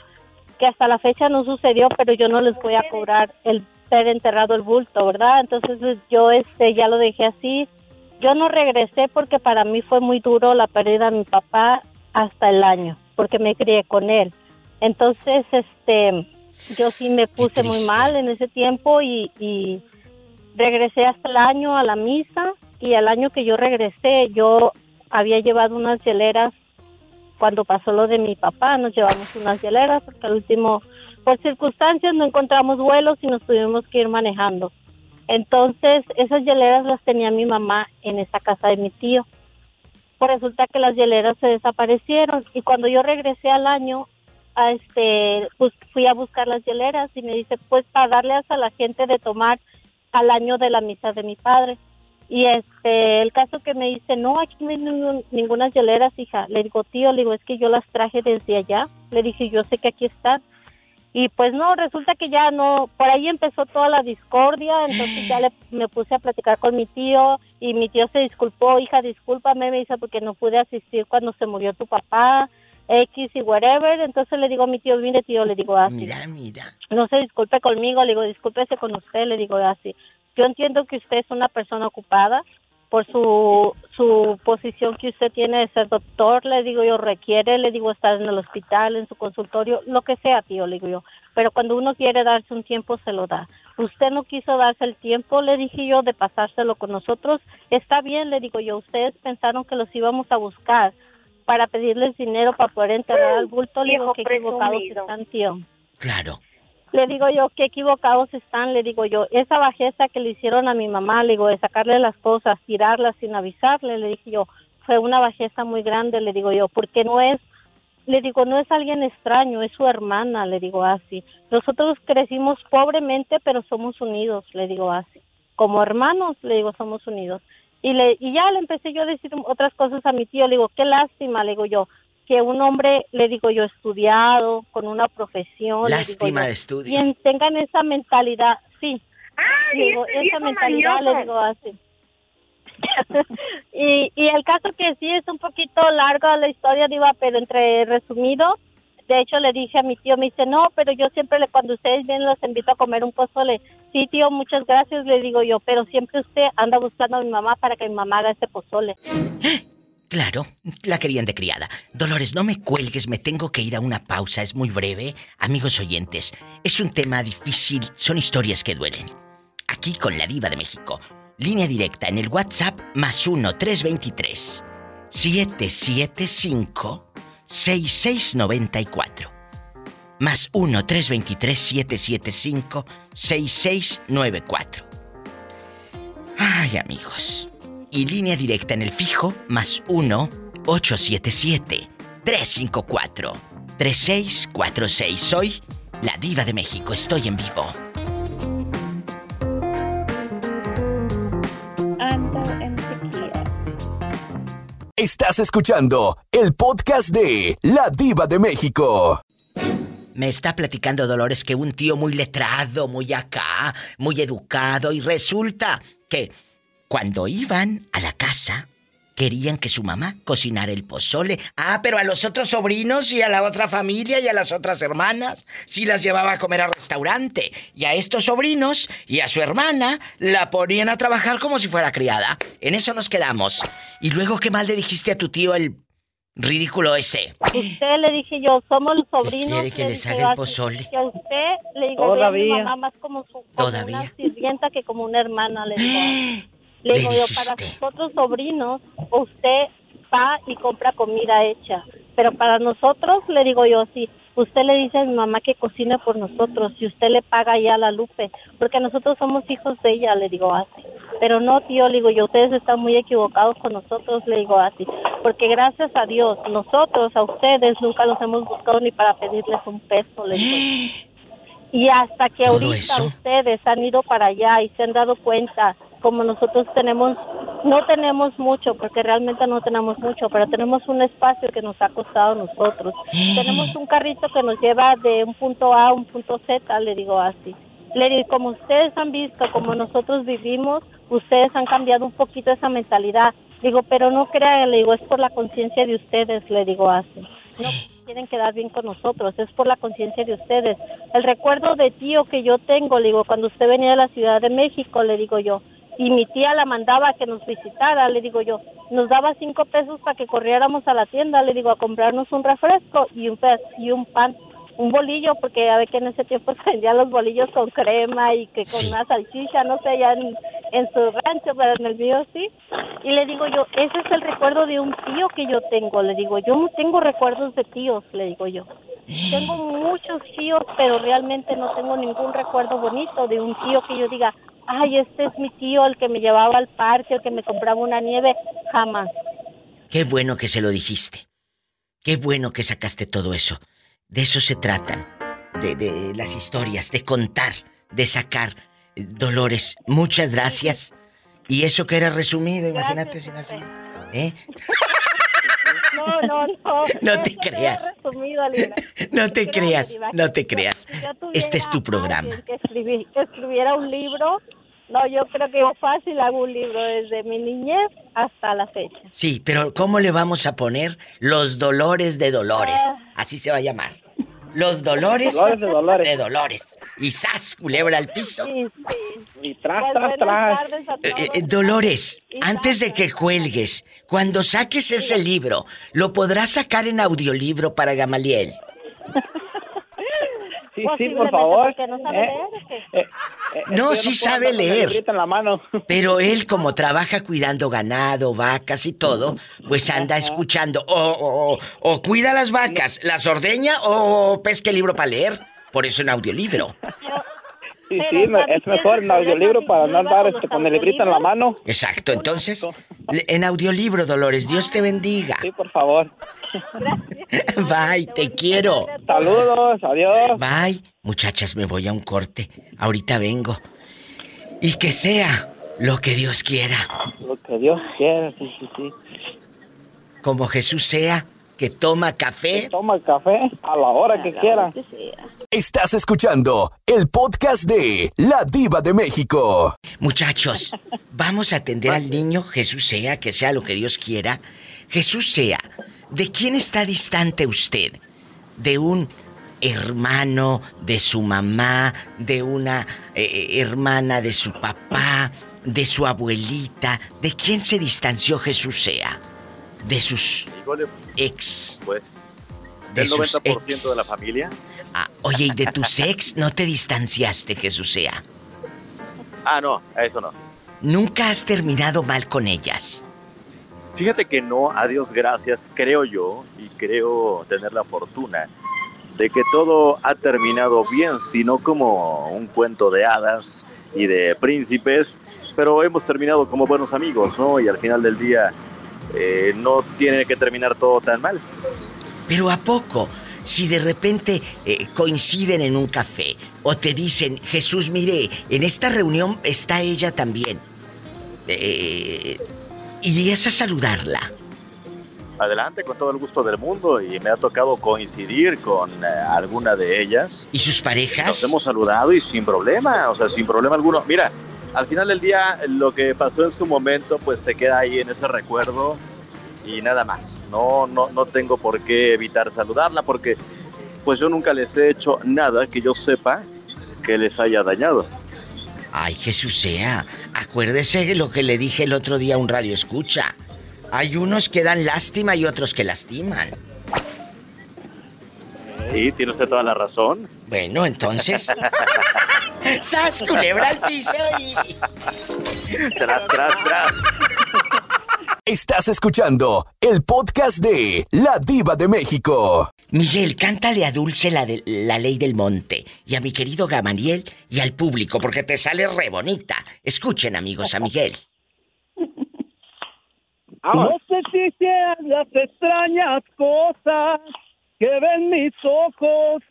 [SPEAKER 8] que hasta la fecha no sucedió, pero yo no les voy a cobrar el ser enterrado el bulto, ¿verdad? Entonces pues, yo este ya lo dejé así. Yo no regresé porque para mí fue muy duro la pérdida de mi papá hasta el año, porque me crié con él. Entonces, este, yo sí me puse muy mal en ese tiempo y, y regresé hasta el año a la misa y al año que yo regresé yo había llevado unas hieleras cuando pasó lo de mi papá, nos llevamos unas hieleras porque al último, por circunstancias no encontramos vuelos y nos tuvimos que ir manejando. Entonces, esas hieleras las tenía mi mamá en esa casa de mi tío. Pues resulta que las hieleras se desaparecieron y cuando yo regresé al año, a este, fui a buscar las hieleras y me dice, pues para darle a la gente de tomar al año de la misa de mi padre. Y este, el caso que me dice, no, aquí no hay ninguna hieleras, hija. Le digo, tío, le digo, es que yo las traje desde allá. Le dije, yo sé que aquí están. Y pues no, resulta que ya no, por ahí empezó toda la discordia, entonces ya le, me puse a platicar con mi tío y mi tío se disculpó, hija, discúlpame, me dice, porque no pude asistir cuando se murió tu papá, X y whatever. Entonces le digo a mi tío, mire tío, le digo así
[SPEAKER 2] Mira, mira.
[SPEAKER 8] no se disculpe conmigo, le digo, discúlpese con usted, le digo así. Yo entiendo que usted es una persona ocupada por su, su posición que usted tiene de ser doctor, le digo yo, requiere, le digo, estar en el hospital, en su consultorio, lo que sea, tío, le digo yo. Pero cuando uno quiere darse un tiempo, se lo da. Usted no quiso darse el tiempo, le dije yo, de pasárselo con nosotros. Está bien, le digo yo, ustedes pensaron que los íbamos a buscar para pedirles dinero para poder enterrar al bulto, le digo, qué equivocados están, tío.
[SPEAKER 2] Claro.
[SPEAKER 8] Le digo yo, qué equivocados están, le digo yo, esa bajeza que le hicieron a mi mamá, le digo, de sacarle las cosas, tirarlas sin avisarle, le dije yo, fue una bajeza muy grande, le digo yo, porque no es, le digo, no es alguien extraño, es su hermana, le digo así. Nosotros crecimos pobremente, pero somos unidos, le digo así. Como hermanos, le digo, somos unidos. Y, le, y ya le empecé yo a decir otras cosas a mi tío, le digo, qué lástima, le digo yo, que un hombre, le digo yo, estudiado, con una profesión, le digo
[SPEAKER 2] Lástima
[SPEAKER 8] yo,
[SPEAKER 2] de estudio.
[SPEAKER 8] quien tengan esa mentalidad, sí,
[SPEAKER 6] ¡Ay,
[SPEAKER 8] digo,
[SPEAKER 6] este
[SPEAKER 8] esa
[SPEAKER 6] viejo
[SPEAKER 8] mentalidad
[SPEAKER 6] mañoso!
[SPEAKER 8] le digo así. y, y el caso que sí es un poquito larga la historia, Diva, pero entre resumido, de hecho le dije a mi tío, me dice, no, pero yo siempre le, cuando ustedes vienen los invito a comer un pozole. Sí, tío, muchas gracias, le digo yo, pero siempre usted anda buscando a mi mamá para que mi mamá haga este pozole.
[SPEAKER 2] Claro, la querían de criada. Dolores, no me cuelgues, me tengo que ir a una pausa, es muy breve. Amigos oyentes, es un tema difícil, son historias que duelen. Aquí con la diva de México. Línea directa en el WhatsApp más 1-323 775 6694. Más 1-323 775 6694. Ay, amigos y línea directa en el fijo más 1-877-354-3646. Soy la diva de México, estoy en vivo.
[SPEAKER 6] Ando en sequía.
[SPEAKER 1] Estás escuchando el podcast de La Diva de México.
[SPEAKER 2] Me está platicando Dolores que un tío muy letrado, muy acá, muy educado y resulta que cuando iban a la casa, querían que su mamá cocinara el pozole. Ah, pero a los otros sobrinos y a la otra familia y a las otras hermanas sí las llevaba a comer al restaurante. Y a estos sobrinos y a su hermana la ponían a trabajar como si fuera criada. En eso nos quedamos. Y luego, ¿qué mal le dijiste a tu tío el ridículo ese?
[SPEAKER 8] Usted le dije yo, somos los sobrinos.
[SPEAKER 2] quiere que
[SPEAKER 8] le
[SPEAKER 2] les haga el
[SPEAKER 8] "Así
[SPEAKER 2] pozole?"
[SPEAKER 8] Que a usted le digo, mi mamá más como, su, como
[SPEAKER 2] Todavía.
[SPEAKER 8] una sirvienta que como una hermana, le digo. Le digo yo, para
[SPEAKER 2] dijiste.
[SPEAKER 8] sus otros sobrinos, usted va y compra comida hecha. Pero para nosotros, le digo yo, sí, usted le dice a mi mamá que cocine por nosotros y usted le paga ya a la Lupe, porque nosotros somos hijos de ella, le digo así. Pero no, tío, le digo yo, ustedes están muy equivocados con nosotros, le digo así. Porque gracias a Dios, nosotros, a ustedes, nunca los hemos buscado ni para pedirles un peso, le digo. Y hasta que
[SPEAKER 2] ¿Todo
[SPEAKER 8] ahorita
[SPEAKER 2] eso?
[SPEAKER 8] ustedes han ido para allá y se han dado cuenta, como nosotros tenemos, no tenemos mucho, porque realmente no tenemos mucho, pero tenemos un espacio que nos ha costado a nosotros. tenemos un carrito que nos lleva de un punto A a un punto Z, le digo así. Le digo, como ustedes han visto, como nosotros vivimos, ustedes han cambiado un poquito esa mentalidad. Digo, pero no crean, le digo, es por la conciencia de ustedes, le digo así. No quieren quedar bien con nosotros, es por la conciencia de ustedes. El recuerdo de tío que yo tengo, le digo, cuando usted venía de la Ciudad de México, le digo yo, y mi tía la mandaba a que nos visitara, le digo yo, nos daba cinco pesos para que corriéramos a la tienda, le digo, a comprarnos un refresco y un, pe- y un pan, un bolillo, porque ya ve que en ese tiempo se vendían los bolillos con crema y que con una salchicha, no sé, allá en, en su rancho, pero en el mío sí. Y le digo yo, ese es el recuerdo de un tío que yo tengo, le digo, yo no tengo recuerdos de tíos, le digo yo. Tengo muchos tíos, pero realmente no tengo ningún recuerdo bonito de un tío que yo diga, ay, este es mi tío, el que me llevaba al parque, el que me compraba una nieve, jamás.
[SPEAKER 2] Qué bueno que se lo dijiste. Qué bueno que sacaste todo eso. De eso se tratan. De, de las historias, de contar, de sacar. Dolores, muchas gracias. Y eso que era resumido, imagínate si no así. ¿Eh?
[SPEAKER 8] No, no, no.
[SPEAKER 2] No te creas.
[SPEAKER 8] resumido.
[SPEAKER 2] No te creas, no te creas. Este es tu programa.
[SPEAKER 8] Que, escribí- que escribiera un libro, no, yo creo que fácil hago un libro desde mi niñez hasta la fecha.
[SPEAKER 2] Sí, pero ¿cómo le vamos a poner los dolores de Dolores? Así se va a llamar. Los dolores,
[SPEAKER 5] Dolores de Dolores.
[SPEAKER 2] de Dolores. Y sas, culebra al piso.
[SPEAKER 8] Sí, sí.
[SPEAKER 5] Y tras,
[SPEAKER 8] Pues,
[SPEAKER 5] tras, tras.
[SPEAKER 2] Eh, eh, Dolores,
[SPEAKER 8] Y
[SPEAKER 2] antes de que cuelgues, cuando saques ese libro, ¿lo podrás sacar en audiolibro para Gamaliel?
[SPEAKER 5] Sí, sí, por favor.
[SPEAKER 8] no sabe
[SPEAKER 5] ¿eh? Eh, eh,
[SPEAKER 2] No, sí sabe leer.
[SPEAKER 5] la mano.
[SPEAKER 2] Pero él, como trabaja cuidando ganado, vacas y todo, pues anda escuchando. O, o- o- o cuida las vacas, las ordeña o pesca el libro para leer. Por eso en audiolibro.
[SPEAKER 8] Pero
[SPEAKER 5] sí, me-
[SPEAKER 8] ¿sabes
[SPEAKER 5] es mejor en audiolibro para no andar este, con el librito en la mano.
[SPEAKER 2] Exacto, entonces, en audiolibro, Dolores, Dios te bendiga.
[SPEAKER 5] Sí, por favor.
[SPEAKER 2] Bye, te quiero.
[SPEAKER 5] Saludos, adiós.
[SPEAKER 2] Bye. Muchachas, me voy a un corte. Ahorita vengo. Y que sea lo que Dios quiera.
[SPEAKER 5] Lo que Dios quiera, sí, sí, sí.
[SPEAKER 2] Como Jesús sea, que toma café.
[SPEAKER 9] Toma café a la hora que quiera.
[SPEAKER 1] Estás escuchando el podcast de La Diva de México.
[SPEAKER 2] Muchachos, vamos a atender al niño, Jesús sea, que sea lo que Dios quiera. Jesús sea, ¿de quién está distante usted? ¿De un hermano, de su mamá, de una eh, hermana de su papá, de su abuelita? ¿De quién se distanció Jesús sea? De sus ex.
[SPEAKER 10] Pues,
[SPEAKER 2] De
[SPEAKER 10] del
[SPEAKER 2] sus
[SPEAKER 10] 90%
[SPEAKER 2] ex.
[SPEAKER 10] de la familia.
[SPEAKER 2] Ah, oye, ¿y de tus ex no te distanciaste, Jesús sea?
[SPEAKER 10] Ah, no, eso no.
[SPEAKER 2] Nunca has terminado mal con ellas.
[SPEAKER 10] Fíjate que no, a Dios gracias, creo yo, y creo tener la fortuna de que todo ha terminado bien, sino como un cuento de hadas y de príncipes, pero hemos terminado como buenos amigos, ¿no? Y al final del día eh, no tiene que terminar todo tan mal.
[SPEAKER 2] Pero ¿a poco? Si de repente eh, coinciden en un café o te dicen, Jesús, mire, en esta reunión está ella también. Eh, ¿Irías a saludarla?
[SPEAKER 10] Adelante, con todo el gusto del mundo, y me ha tocado coincidir con eh, alguna de ellas.
[SPEAKER 2] ¿Y sus parejas?
[SPEAKER 10] Nos hemos saludado y sin problema, o sea, sin problema alguno. Mira, al final del día, lo que pasó en su momento, pues se queda ahí en ese recuerdo y nada más. No, no, no tengo por qué evitar saludarla porque, pues yo nunca les he hecho nada que yo sepa que les haya dañado.
[SPEAKER 2] Ay, Jesús sea, acuérdese de lo que le dije el otro día a un radio escucha. Hay unos que dan lástima y otros que lastiman.
[SPEAKER 10] Sí, tiene usted toda la razón.
[SPEAKER 2] Bueno, entonces. ¡Sas, culebra al piso y.
[SPEAKER 10] Tras, tras, tras.
[SPEAKER 1] Estás escuchando el podcast de La Diva de México.
[SPEAKER 2] Miguel, cántale a Dulce la, de, la ley del monte. Y a mi querido Gamaliel y al público, porque te sale re bonita. Escuchen, amigos, a Miguel.
[SPEAKER 9] No sé si sean las extrañas cosas que ven mis ojos,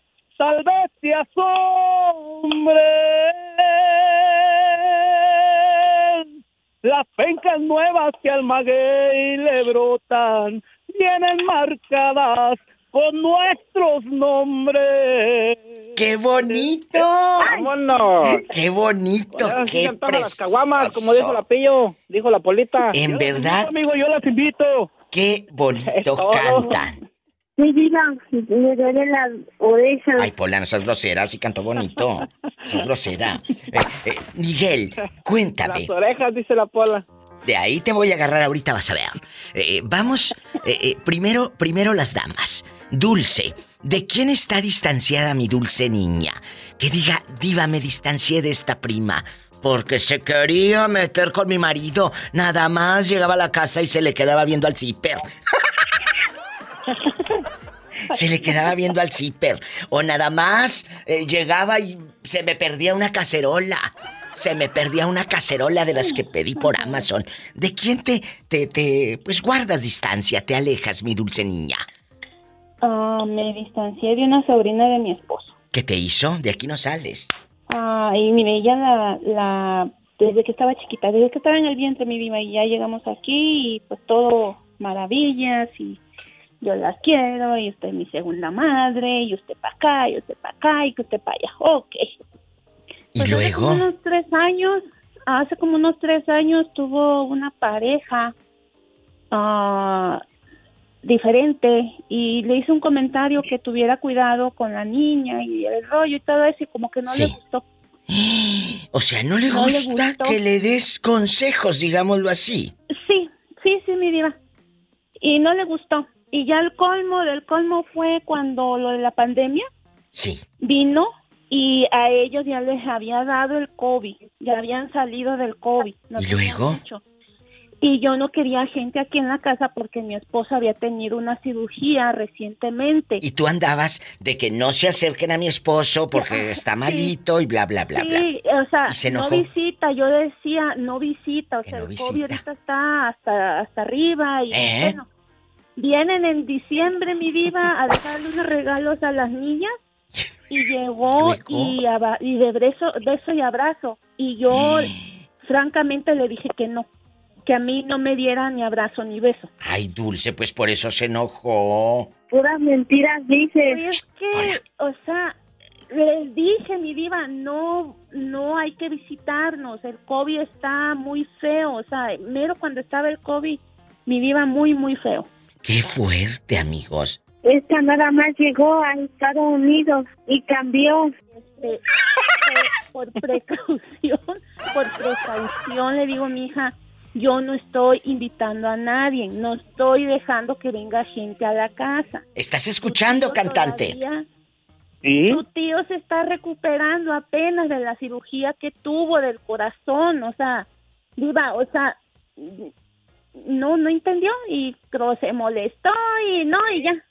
[SPEAKER 9] tal vez te asombren. Las pencas nuevas que al maguey le brotan vienen marcadas con nuestros nombres.
[SPEAKER 2] ¡Qué bonito!
[SPEAKER 9] ¡Vámonos!
[SPEAKER 2] ¡Qué bonito!
[SPEAKER 9] Sí
[SPEAKER 2] ¡Qué
[SPEAKER 9] cantamos las caguamas, como dijo la pillo, dijo la polita.
[SPEAKER 2] En
[SPEAKER 9] Yo
[SPEAKER 2] verdad.
[SPEAKER 9] invito, amigo, yo las invito.
[SPEAKER 2] ¡Qué bonito cantan!
[SPEAKER 6] Sí, diga, me duele la oreja.
[SPEAKER 2] Ay, Pola, no seas grosera, sí cantó bonito. Sos grosera. Eh, eh, Miguel, cuéntame.
[SPEAKER 9] Las orejas, dice la pola.
[SPEAKER 2] De ahí te voy a agarrar ahorita, vas a ver. Eh, vamos, eh, eh, primero, primero las damas. Dulce, ¿de quién está distanciada mi dulce niña? Que diga, diva, me distancié de esta prima. Porque se quería meter con mi marido. Nada más llegaba a la casa y se le quedaba viendo al zipper. Se le quedaba viendo al zipper. O nada más eh, llegaba y se me perdía una cacerola. Se me perdía una cacerola de las que pedí por Amazon. ¿De quién te, te, te, pues guardas distancia, te alejas, mi dulce niña?
[SPEAKER 11] Ah, me distancié de una sobrina de mi esposo.
[SPEAKER 2] ¿Qué te hizo? De aquí no sales.
[SPEAKER 11] Ah, y mire, ella la, la, desde que estaba chiquita, desde que estaba en el vientre mi vida, y ya llegamos aquí y pues todo maravillas y yo la quiero y usted es mi segunda madre y usted para acá y usted para acá y que usted para allá. Ok.
[SPEAKER 2] ¿Y
[SPEAKER 11] Pues hace como
[SPEAKER 2] luego?
[SPEAKER 11] unos tres años, hace como unos tres años tuvo una pareja ah, diferente y le hice un comentario que tuviera cuidado con la niña y el rollo y todo eso y como que no le gustó.
[SPEAKER 2] O sea, ¿no le
[SPEAKER 11] No
[SPEAKER 2] gusta
[SPEAKER 11] gustó.
[SPEAKER 2] que le des consejos, digámoslo así?
[SPEAKER 11] Sí, sí, sí, mi diva. Y no le gustó. Y ya el colmo del colmo fue cuando lo de la pandemia
[SPEAKER 2] Sí.
[SPEAKER 11] vino y a ellos ya les había dado el COVID, ya habían salido del COVID.
[SPEAKER 2] ¿Y luego?
[SPEAKER 11] Y yo no quería gente aquí en la casa porque mi esposa había tenido una cirugía recientemente.
[SPEAKER 2] Y tú andabas de que no se acerquen a mi esposo porque está malito y bla, bla, bla, bla.
[SPEAKER 11] Sí, o sea,
[SPEAKER 2] ¿Y se
[SPEAKER 11] no visita, yo decía, no visita, o sea,
[SPEAKER 2] no
[SPEAKER 11] el. COVID ahorita está hasta, hasta arriba y
[SPEAKER 2] ¿Eh?
[SPEAKER 11] bueno, vienen en diciembre, mi diva, a dejarle unos regalos a las niñas y llegó y, y de beso, beso y abrazo y yo francamente le dije que no, que a mí no me diera ni abrazo ni beso.
[SPEAKER 2] Ay, Dulce, pues por eso se enojó.
[SPEAKER 6] Puras mentiras dices.
[SPEAKER 11] Es que, o sea, les dije, mi diva, no, no hay que visitarnos. El COVID está muy feo. O sea, mero cuando estaba el COVID, mi diva muy, muy feo.
[SPEAKER 2] Qué fuerte, amigos.
[SPEAKER 6] Esta nada más llegó a Estados Unidos y cambió.
[SPEAKER 11] Este, por precaución, por precaución, le digo a mi hija, yo no estoy invitando a nadie, no estoy dejando que venga gente a la casa.
[SPEAKER 2] ¿Estás escuchando, cantante?
[SPEAKER 9] ¿Sí?
[SPEAKER 11] Tu tío se está recuperando apenas de la cirugía que tuvo del corazón, o sea, viva, o sea, no, no entendió y creo se molestó y no, y ya.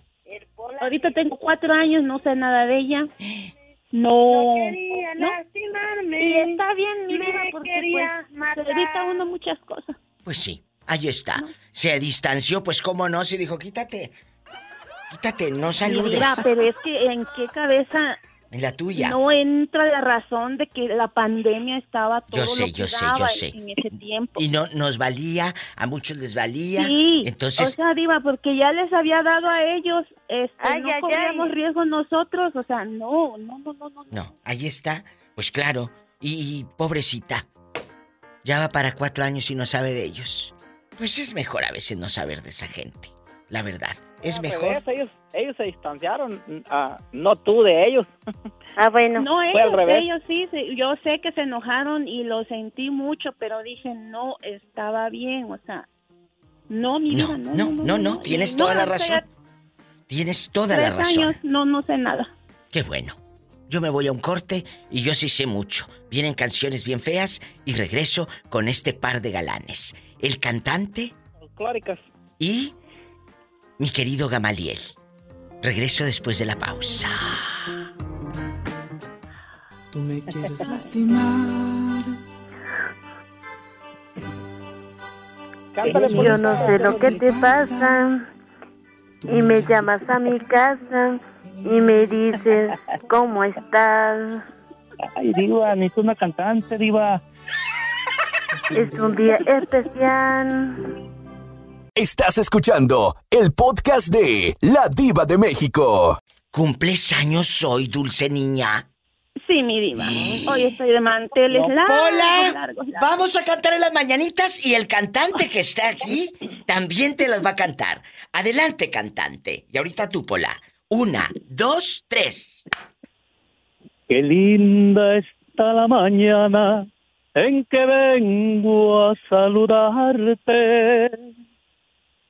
[SPEAKER 11] Ahorita tengo cuatro años, no sé nada de ella. No.
[SPEAKER 6] quería
[SPEAKER 11] ¿no?
[SPEAKER 6] lastimarme.
[SPEAKER 11] Y está bien, mi
[SPEAKER 6] Me
[SPEAKER 11] vida, porque pues, se evita uno muchas cosas.
[SPEAKER 2] Pues sí, ahí está. Se distanció, pues cómo no, se dijo, quítate. Quítate, no saludes.
[SPEAKER 11] Mira, pero es que en qué cabeza
[SPEAKER 2] En la tuya.
[SPEAKER 11] no entra la razón de que la pandemia estaba todo
[SPEAKER 2] Yo sé,
[SPEAKER 11] lo que
[SPEAKER 2] yo sé, yo
[SPEAKER 11] en-
[SPEAKER 2] sé.
[SPEAKER 11] en ese tiempo.
[SPEAKER 2] Y no nos valía, a muchos les valía.
[SPEAKER 11] Sí,
[SPEAKER 2] Entonces,
[SPEAKER 11] o sea, Diva, porque ya les había dado a ellos, este,
[SPEAKER 6] Ay,
[SPEAKER 11] no
[SPEAKER 6] ay,
[SPEAKER 11] corríamos
[SPEAKER 6] ay.
[SPEAKER 11] riesgo nosotros, o sea, no, no, no, no, no.
[SPEAKER 2] no, ahí está. Pues claro, y, y pobrecita, ya va para cuatro años y no sabe de ellos. Pues es mejor a veces no saber de esa gente, la verdad. Es
[SPEAKER 9] Al
[SPEAKER 2] mejor.
[SPEAKER 9] revés, ellos, ellos se distanciaron, ah, no tú de ellos.
[SPEAKER 6] Ah, bueno.
[SPEAKER 11] No,
[SPEAKER 9] Fue al
[SPEAKER 11] ellos,
[SPEAKER 9] revés.
[SPEAKER 11] ellos sí, se- yo sé que se enojaron y lo sentí mucho, pero dije, no, estaba bien, o sea, no, mi
[SPEAKER 2] No,
[SPEAKER 11] vida, no,
[SPEAKER 2] no, no, no, tienes
[SPEAKER 11] no,
[SPEAKER 2] toda la razón. Tienes toda la
[SPEAKER 11] tres
[SPEAKER 2] razón.
[SPEAKER 11] años, no, no sé nada.
[SPEAKER 2] Qué bueno. Yo me voy a un corte y yo sí sé mucho. Vienen canciones bien feas y regreso con este par de galanes. El cantante
[SPEAKER 9] Cláricas.
[SPEAKER 2] y mi querido Gamaliel. Regreso después de la pausa.
[SPEAKER 12] Tú me quieres lastimar.
[SPEAKER 9] Cántale,
[SPEAKER 6] Yo no sé lo que te pasa. Y me llamas a mi casa y me dices, ¿cómo estás?
[SPEAKER 9] Ay, Diva, necesito una cantante, Diva.
[SPEAKER 6] Es un día especial.
[SPEAKER 1] Estás escuchando el podcast de La Diva de México.
[SPEAKER 2] ¿Cumples años hoy, dulce niña?
[SPEAKER 11] Sí, mi diva. Hoy estoy de manteles largos,
[SPEAKER 2] Pola,
[SPEAKER 11] largos, largos.
[SPEAKER 2] vamos a cantar en las mañanitas y el cantante que está aquí también te las va a cantar. Adelante, cantante. Y ahorita tú, Pola. Una, dos, tres.
[SPEAKER 9] Qué linda está la mañana en que vengo a saludarte.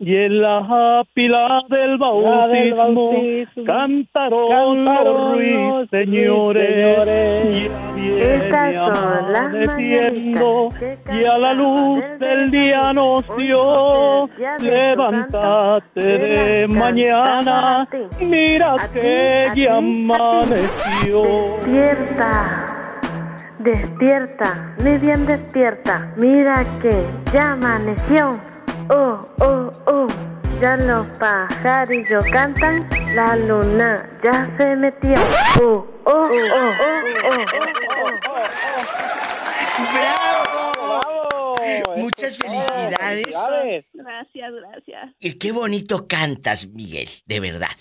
[SPEAKER 9] Y en la pila del bautismo, cantaron, los ruiseñores.
[SPEAKER 6] Estas
[SPEAKER 9] Viene
[SPEAKER 6] son las
[SPEAKER 9] y a la luz del día nos dio. Levántate de mañana, mira que ya amaneció.
[SPEAKER 6] Despierta, despierta, muy bien despierta. Mira que ya amaneció. Oh, oh, oh. Ya los pajarillos cantan, la luna ya se metió. Oh, oh, oh, oh, oh,
[SPEAKER 2] ¡Bravo! Muchas felicidades.
[SPEAKER 11] Gracias, gracias.
[SPEAKER 2] Y qué bonito cantas, Miguel, de verdad.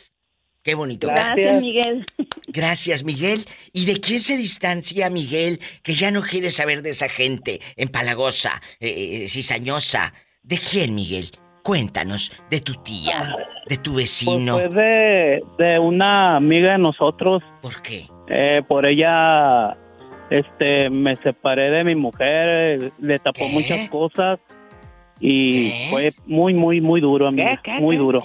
[SPEAKER 2] Qué bonito
[SPEAKER 11] Gracias. Miguel.
[SPEAKER 2] Gracias, Miguel. ¿Y de quién se distancia Miguel que ya no quiere saber de esa gente empalagosa, eh, eh, cizañosa? ¿De quién, Miguel? Cuéntanos, de tu tía, de tu vecino.
[SPEAKER 9] Pues fue de, de una amiga de nosotros.
[SPEAKER 2] ¿Por qué?
[SPEAKER 9] Eh, por ella, este, me separé de mi mujer, le tapó muchas cosas y
[SPEAKER 2] ¿Qué?
[SPEAKER 9] fue muy, muy, muy duro, amiga, muy duro.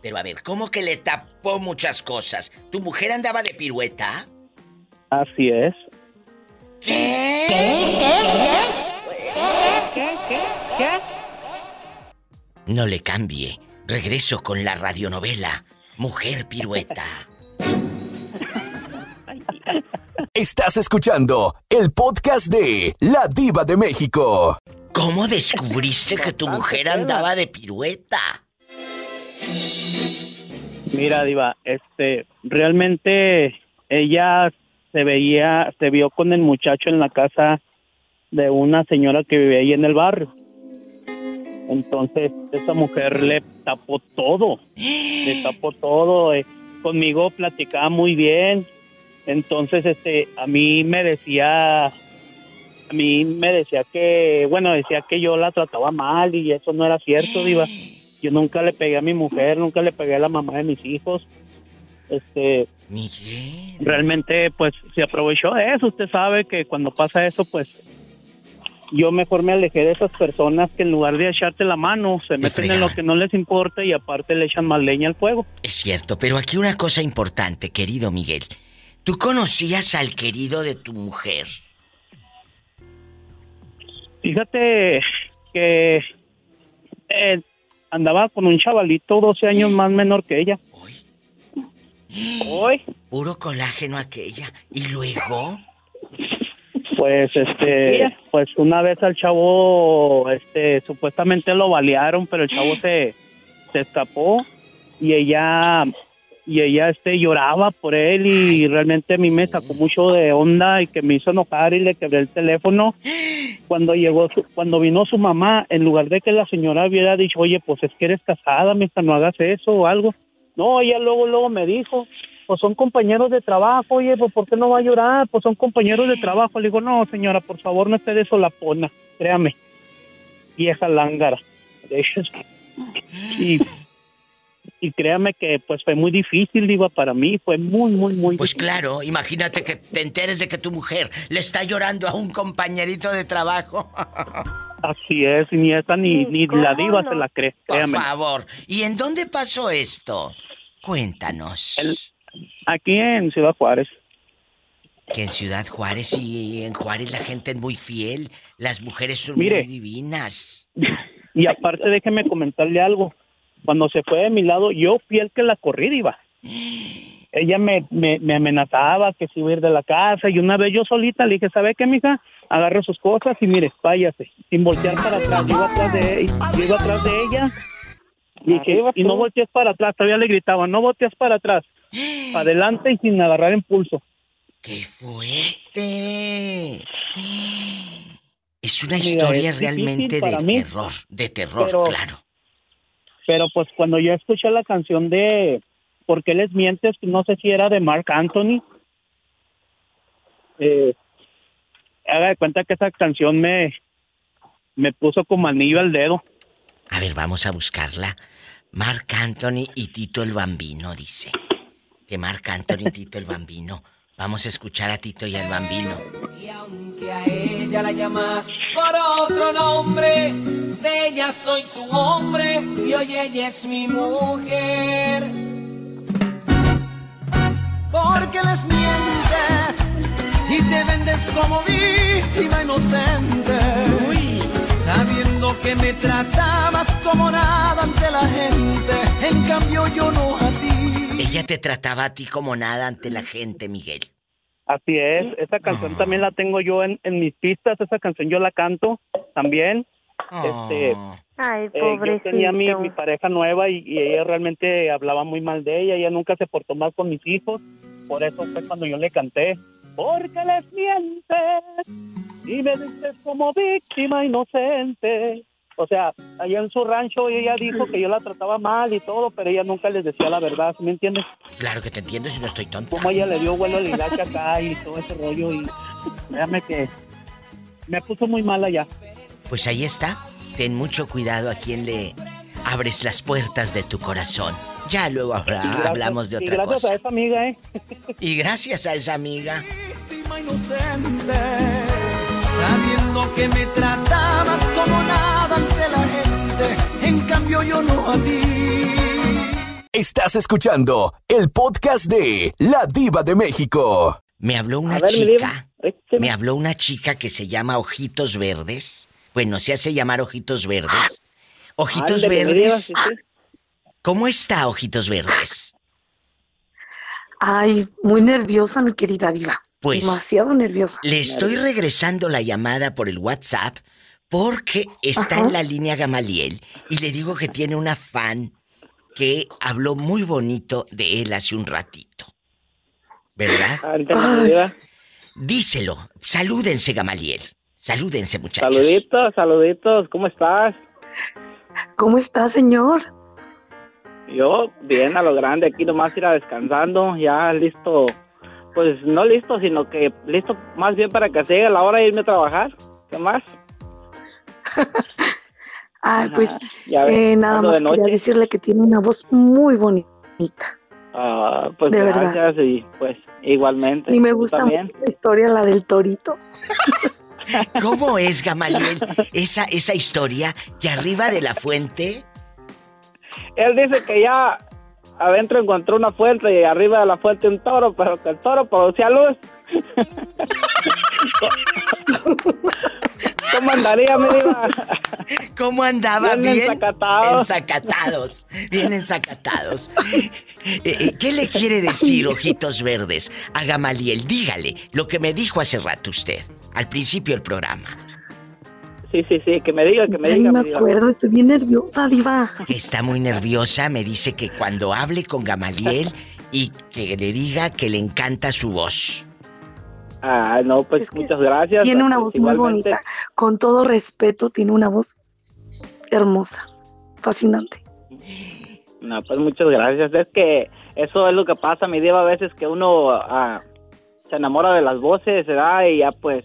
[SPEAKER 2] Pero a ver, ¿cómo que le tapó muchas cosas? ¿Tu mujer andaba de pirueta?
[SPEAKER 9] Así es.
[SPEAKER 2] ¿Qué? No le cambie. Regreso con la radionovela Mujer Pirueta.
[SPEAKER 1] Estás escuchando el podcast de La Diva de México.
[SPEAKER 2] ¿Cómo descubriste que tu mujer andaba de pirueta?
[SPEAKER 9] Mira, Diva, este, realmente ella se veía, se vio con el muchacho en la casa de una señora que vivía ahí en el barrio. Entonces, esa mujer le tapó todo, le tapó todo. eh, Conmigo platicaba muy bien. Entonces, este, a mí me decía, a mí me decía que, bueno, decía que yo la trataba mal y eso no era cierto, Diva. Yo nunca le pegué a mi mujer, nunca le pegué a la mamá de mis hijos. Este, realmente, pues, se aprovechó de eso. Usted sabe que cuando pasa eso, pues, yo mejor me alejé de esas personas que en lugar de echarte la mano, se meten en lo que no les importa y aparte le echan más leña al fuego.
[SPEAKER 2] Es cierto, pero aquí una cosa importante, querido Miguel. ¿Tú conocías al querido de tu mujer?
[SPEAKER 9] Fíjate que eh, andaba con un chavalito 12 años más menor que ella. Hoy.
[SPEAKER 2] Puro colágeno aquella. ¿Y luego?
[SPEAKER 9] Pues este, pues una vez al chavo, este, supuestamente lo balearon, pero el chavo se, se escapó y ella, y ella este lloraba por él y realmente a mí me sacó mucho de onda y que me hizo enojar y le quebré el teléfono. Cuando llegó, su- cuando vino su mamá, en lugar de que la señora hubiera dicho, oye, pues es que eres casada, mija, no hagas eso o algo. No, ella luego, luego me dijo, pues son compañeros de trabajo, oye, pues ¿por qué no va a llorar? Pues son compañeros de trabajo. Le digo, no, señora, por favor, no esté de solapona, créame. Vieja lángara. De hecho, y, y créame que pues fue muy difícil, digo, para mí, fue muy, muy, muy
[SPEAKER 2] Pues claro, imagínate que te enteres de que tu mujer le está llorando a un compañerito de trabajo.
[SPEAKER 9] Así es, ni esa ni, ni la diva se la cree,
[SPEAKER 2] Por
[SPEAKER 9] créame.
[SPEAKER 2] favor. ¿Y en dónde pasó esto? Cuéntanos.
[SPEAKER 9] Aquí en Ciudad Juárez.
[SPEAKER 2] Que en Ciudad Juárez y en Juárez la gente es muy fiel. Las mujeres son
[SPEAKER 9] Mire.
[SPEAKER 2] muy divinas.
[SPEAKER 9] Y aparte déjeme comentarle algo. Cuando se fue de mi lado, yo fui el que la corrí, diva. Ella me, me, me amenazaba que si iba a ir de la casa y una vez yo solita le dije, ¿sabe qué, mija? Agarre sus cosas y mire, váyase. Sin voltear para atrás. Yo iba atrás de, yo iba atrás de ella. Y dije, y no voltees para atrás. Todavía le gritaba, no voltees para atrás. Adelante y sin agarrar impulso.
[SPEAKER 2] ¡Qué fuerte! Es una
[SPEAKER 9] Mira,
[SPEAKER 2] historia
[SPEAKER 9] es
[SPEAKER 2] realmente de
[SPEAKER 9] mí,
[SPEAKER 2] terror, de terror,
[SPEAKER 9] pero-
[SPEAKER 2] claro.
[SPEAKER 9] Pero pues cuando yo escuché la canción de ¿Por qué les mientes? No sé si era de Mark Anthony. Eh, haga de cuenta que esa canción me, me puso como anillo al dedo.
[SPEAKER 2] A ver, vamos a buscarla. Marc Anthony y Tito el Bambino, dice. Que Marc Anthony y Tito el Bambino. Vamos a escuchar a Tito y al Bambino.
[SPEAKER 13] que a ella la llamas por otro nombre. De ella soy su hombre y hoy ella es mi mujer.
[SPEAKER 14] Porque les mientes y te vendes como víctima inocente. Sabiendo que me tratabas como nada ante la gente, en cambio yo no a ti.
[SPEAKER 2] Ella te trataba a ti como nada ante la gente, Miguel.
[SPEAKER 9] Así es, esa canción también la tengo yo en, en mis pistas, esa canción yo la canto también. Este,
[SPEAKER 6] Ay,
[SPEAKER 9] eh, yo tenía mi,
[SPEAKER 6] pobrecito.
[SPEAKER 9] mi pareja nueva y, y ella realmente hablaba muy mal de ella, ella nunca se portó mal con mis hijos, por eso fue cuando yo le canté. Porque les mientes y me dices como víctima inocente. O sea, allá en su rancho ella dijo que yo la trataba mal y todo, pero ella nunca les decía la verdad, ¿sí ¿me entiendes?
[SPEAKER 2] Claro que te entiendo si no estoy tonta.
[SPEAKER 9] Como ella le dio vuelo al hilacha acá y todo ese rollo y créame que me puso muy mal allá.
[SPEAKER 2] Pues ahí está. Ten mucho cuidado a quien le abres las puertas de tu corazón. Ya luego habrá-
[SPEAKER 9] Y gracias-
[SPEAKER 2] hablamos de
[SPEAKER 9] y
[SPEAKER 2] otra
[SPEAKER 9] gracias
[SPEAKER 2] cosa.
[SPEAKER 9] a esa amiga, ¿eh?
[SPEAKER 2] Y gracias a esa amiga.
[SPEAKER 14] Sabiendo que me tratabas como nada ante la gente, en cambio yo no a ti.
[SPEAKER 1] Estás escuchando el podcast de La Diva de México.
[SPEAKER 2] Me habló una
[SPEAKER 1] ver,
[SPEAKER 2] chica. Me habló una chica que se llama Ojitos Verdes. Bueno, se hace llamar Ojitos Verdes. Ojitos
[SPEAKER 3] Ándale, mi diva,
[SPEAKER 2] Verdes.
[SPEAKER 3] sí, sí.
[SPEAKER 2] ¿Cómo está Ojitos Verdes?
[SPEAKER 3] Ay, muy nerviosa, mi querida diva.
[SPEAKER 2] Pues-
[SPEAKER 3] Demasiado nerviosa.
[SPEAKER 2] Le estoy regresando la llamada por el WhatsApp Porque está
[SPEAKER 3] Ajá.
[SPEAKER 2] en la línea Gamaliel y le digo que tiene una fan que habló muy bonito de él hace un ratito. ¿Verdad?
[SPEAKER 15] Ayuda.
[SPEAKER 2] Díselo. Salúdense, Gamaliel. Salúdense, muchachos.
[SPEAKER 15] Saluditos, saluditos, ¿cómo estás?
[SPEAKER 3] ¿Cómo está, señor?
[SPEAKER 15] Yo, bien, a lo grande, aquí nomás ir a descansando, ya listo, pues no listo, sino que listo más bien para que se llegue la hora de irme a trabajar. ¿Qué más?
[SPEAKER 3] Ay, pues
[SPEAKER 15] ya ves,
[SPEAKER 3] eh, nada más
[SPEAKER 15] de
[SPEAKER 3] quería
[SPEAKER 15] noche.
[SPEAKER 3] decirle que tiene una voz muy bonita.
[SPEAKER 15] Ah, pues
[SPEAKER 3] De verdad.
[SPEAKER 15] gracias y pues igualmente.
[SPEAKER 3] Y me gusta mucho la historia, la del torito.
[SPEAKER 2] ¿Cómo es, Gamaliel, esa, esa historia que arriba de la fuente...
[SPEAKER 15] Él dice que ya adentro encontró una fuente y arriba de la fuente un toro, pero que el toro producía luz. ¿Cómo andaría, mi diva?
[SPEAKER 2] ¿Cómo andaba?
[SPEAKER 15] Bien
[SPEAKER 2] Bien,
[SPEAKER 15] ensacatados.
[SPEAKER 2] ensacatados. Bien ensacatados. Eh, eh, ¿Qué le quiere decir, ojitos verdes, a Gamaliel? Dígale lo que me dijo hace rato usted, al principio del programa.
[SPEAKER 15] Sí, sí, sí, que me diga, que me
[SPEAKER 3] Ya
[SPEAKER 15] diga.
[SPEAKER 3] ni me acuerdo, estoy bien nerviosa, diva.
[SPEAKER 2] Está muy nerviosa, me dice que cuando hable con Gamaliel y que le diga que le encanta su voz.
[SPEAKER 15] Ah, no, pues muchas gracias.
[SPEAKER 3] Tiene una
[SPEAKER 15] Pues,
[SPEAKER 3] voz muy bonita. Con todo respeto, tiene una voz hermosa, fascinante.
[SPEAKER 15] No, pues muchas gracias. Es que eso es lo que pasa, mi diva, a veces que uno ah, se enamora de las voces, ¿verdad? Y ya pues...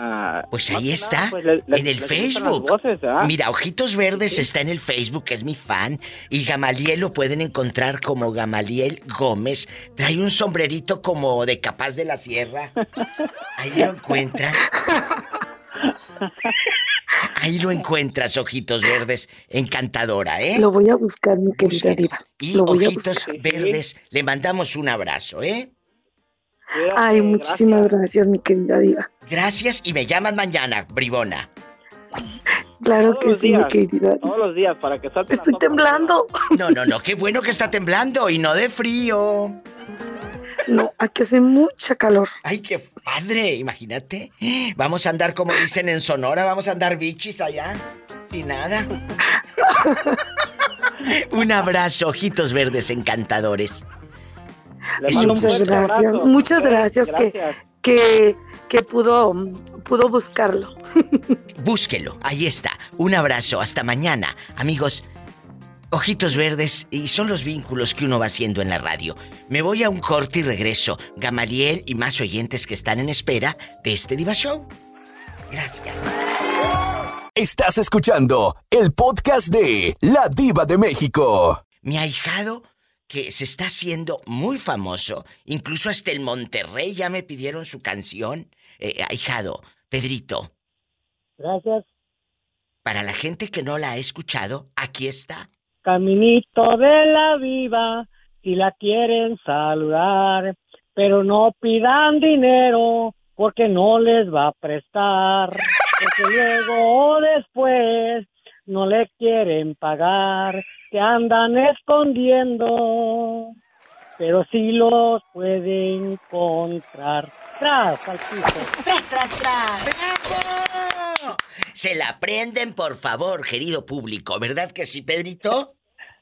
[SPEAKER 15] ah,
[SPEAKER 2] Pues ahí está,
[SPEAKER 15] nada, pues, le- le-
[SPEAKER 2] en el Facebook.
[SPEAKER 15] voces.
[SPEAKER 2] Mira, Ojitos Verdes está en el Facebook, es mi fan. Y Gamaliel lo pueden encontrar como Gamaliel Gómez. Trae un sombrerito como de Capaz de la Sierra. Ahí lo encuentran. Ahí lo encuentras, Ojitos Verdes. Encantadora, ¿eh?
[SPEAKER 3] Lo voy a buscar, mi querida diva.
[SPEAKER 2] Y
[SPEAKER 3] Lo voy a
[SPEAKER 2] Ojitos. Verdes, le mandamos un abrazo, ¿eh?
[SPEAKER 3] Ay, muchísimas gracias, mi querida diva.
[SPEAKER 2] Gracias y me llaman mañana, bribona.
[SPEAKER 3] Claro
[SPEAKER 15] Todos
[SPEAKER 3] que sí, mi querida.
[SPEAKER 15] Todos los días, para que salte
[SPEAKER 3] Estoy temblando.
[SPEAKER 2] No, no, no, qué bueno que está temblando y no de frío.
[SPEAKER 3] No, aquí hace mucha calor.
[SPEAKER 2] Ay, qué padre, imagínate. Vamos a andar como dicen en Sonora, vamos a andar bichis allá, sin nada. Un abrazo, ojitos verdes encantadores.
[SPEAKER 15] Le mando un
[SPEAKER 3] Muchas gracias,
[SPEAKER 15] abrazo.
[SPEAKER 3] muchas gracias, que, que, que pudo, pudo buscarlo.
[SPEAKER 2] Búsquelo, ahí está. Un abrazo, hasta mañana. Amigos, ojitos verdes y son los vínculos que uno va haciendo en la radio. Me voy a un corte y regreso. Gamaliel y más oyentes que están en espera de este Diva Show. Gracias.
[SPEAKER 1] Estás escuchando el podcast de La Diva de México.
[SPEAKER 2] Mi ahijado, que se está haciendo muy famoso, incluso hasta el Monterrey ya me pidieron su canción. Eh, ahijado, Pedrito,
[SPEAKER 16] Gracias.
[SPEAKER 2] para la gente que no la ha escuchado, aquí está.
[SPEAKER 16] Caminito de la viva, si la quieren saludar, pero no pidan dinero porque no les va a prestar, porque luego o después no le quieren pagar, que andan escondiendo, pero sí los puede encontrar. Tras al piso.
[SPEAKER 2] ¡Tras, tras, tras! ¡Bravo! Se la prenden, por favor, querido público, ¿verdad que sí, Pedrito?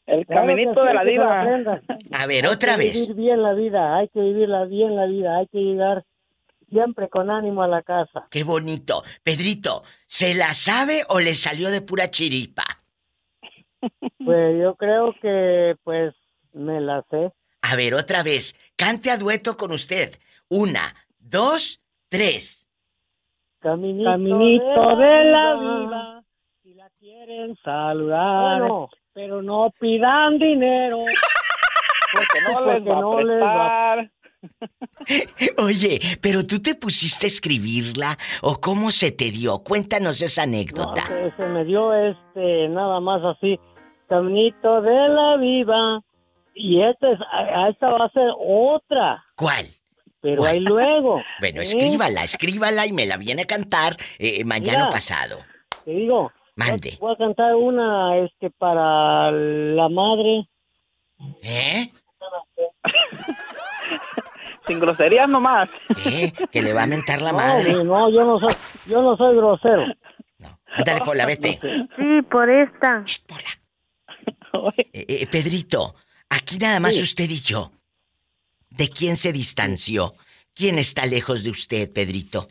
[SPEAKER 15] El caminito de la
[SPEAKER 16] aprenda.
[SPEAKER 2] A ver,
[SPEAKER 16] Hay
[SPEAKER 2] otra
[SPEAKER 16] que
[SPEAKER 2] vez.
[SPEAKER 16] vivir bien la vida, hay que vivirla bien la vida, hay que llegar siempre con ánimo a la casa.
[SPEAKER 2] Qué bonito. Pedrito, ¿se la sabe o le salió de pura chiripa?
[SPEAKER 16] Pues yo creo que pues me la sé.
[SPEAKER 2] A ver, otra vez. Cante a dueto con usted. Una, dos, tres.
[SPEAKER 16] Caminito, de la vida, si la quieren saludar,
[SPEAKER 15] Bueno.
[SPEAKER 16] pero no pidan dinero.
[SPEAKER 15] Porque no
[SPEAKER 16] Porque
[SPEAKER 15] les va
[SPEAKER 16] no
[SPEAKER 15] a
[SPEAKER 16] les va-
[SPEAKER 15] prestar.
[SPEAKER 2] Oye, pero tú te pusiste a escribirla o cómo se te dio? Cuéntanos esa
[SPEAKER 16] No,
[SPEAKER 2] anécdota.
[SPEAKER 16] se me dio este nada más así, caminito de la viva. Y esta es, a, a esta va a ser otra.
[SPEAKER 2] ¿Cuál?
[SPEAKER 16] Pero
[SPEAKER 2] ¿Cuál?
[SPEAKER 16] ahí luego.
[SPEAKER 2] Bueno,
[SPEAKER 16] ¿eh?
[SPEAKER 2] escríbala, escríbala y me la viene a cantar eh, mañana
[SPEAKER 16] Mira.
[SPEAKER 2] pasado.
[SPEAKER 16] Te digo.
[SPEAKER 2] Mande.
[SPEAKER 16] Voy a cantar una este para la madre.
[SPEAKER 2] ¿Eh?
[SPEAKER 15] Sin groserías nomás.
[SPEAKER 2] ¿Eh? Que le va a mentar la
[SPEAKER 16] No,
[SPEAKER 2] madre.
[SPEAKER 16] No, yo no soy, yo no soy grosero.
[SPEAKER 2] Ándale, Pola, vete.
[SPEAKER 6] Sí, por esta.
[SPEAKER 2] Eh, eh, Pedrito, aquí nada más usted y yo. ¿De quién se distanció? ¿Quién está lejos de usted, Pedrito?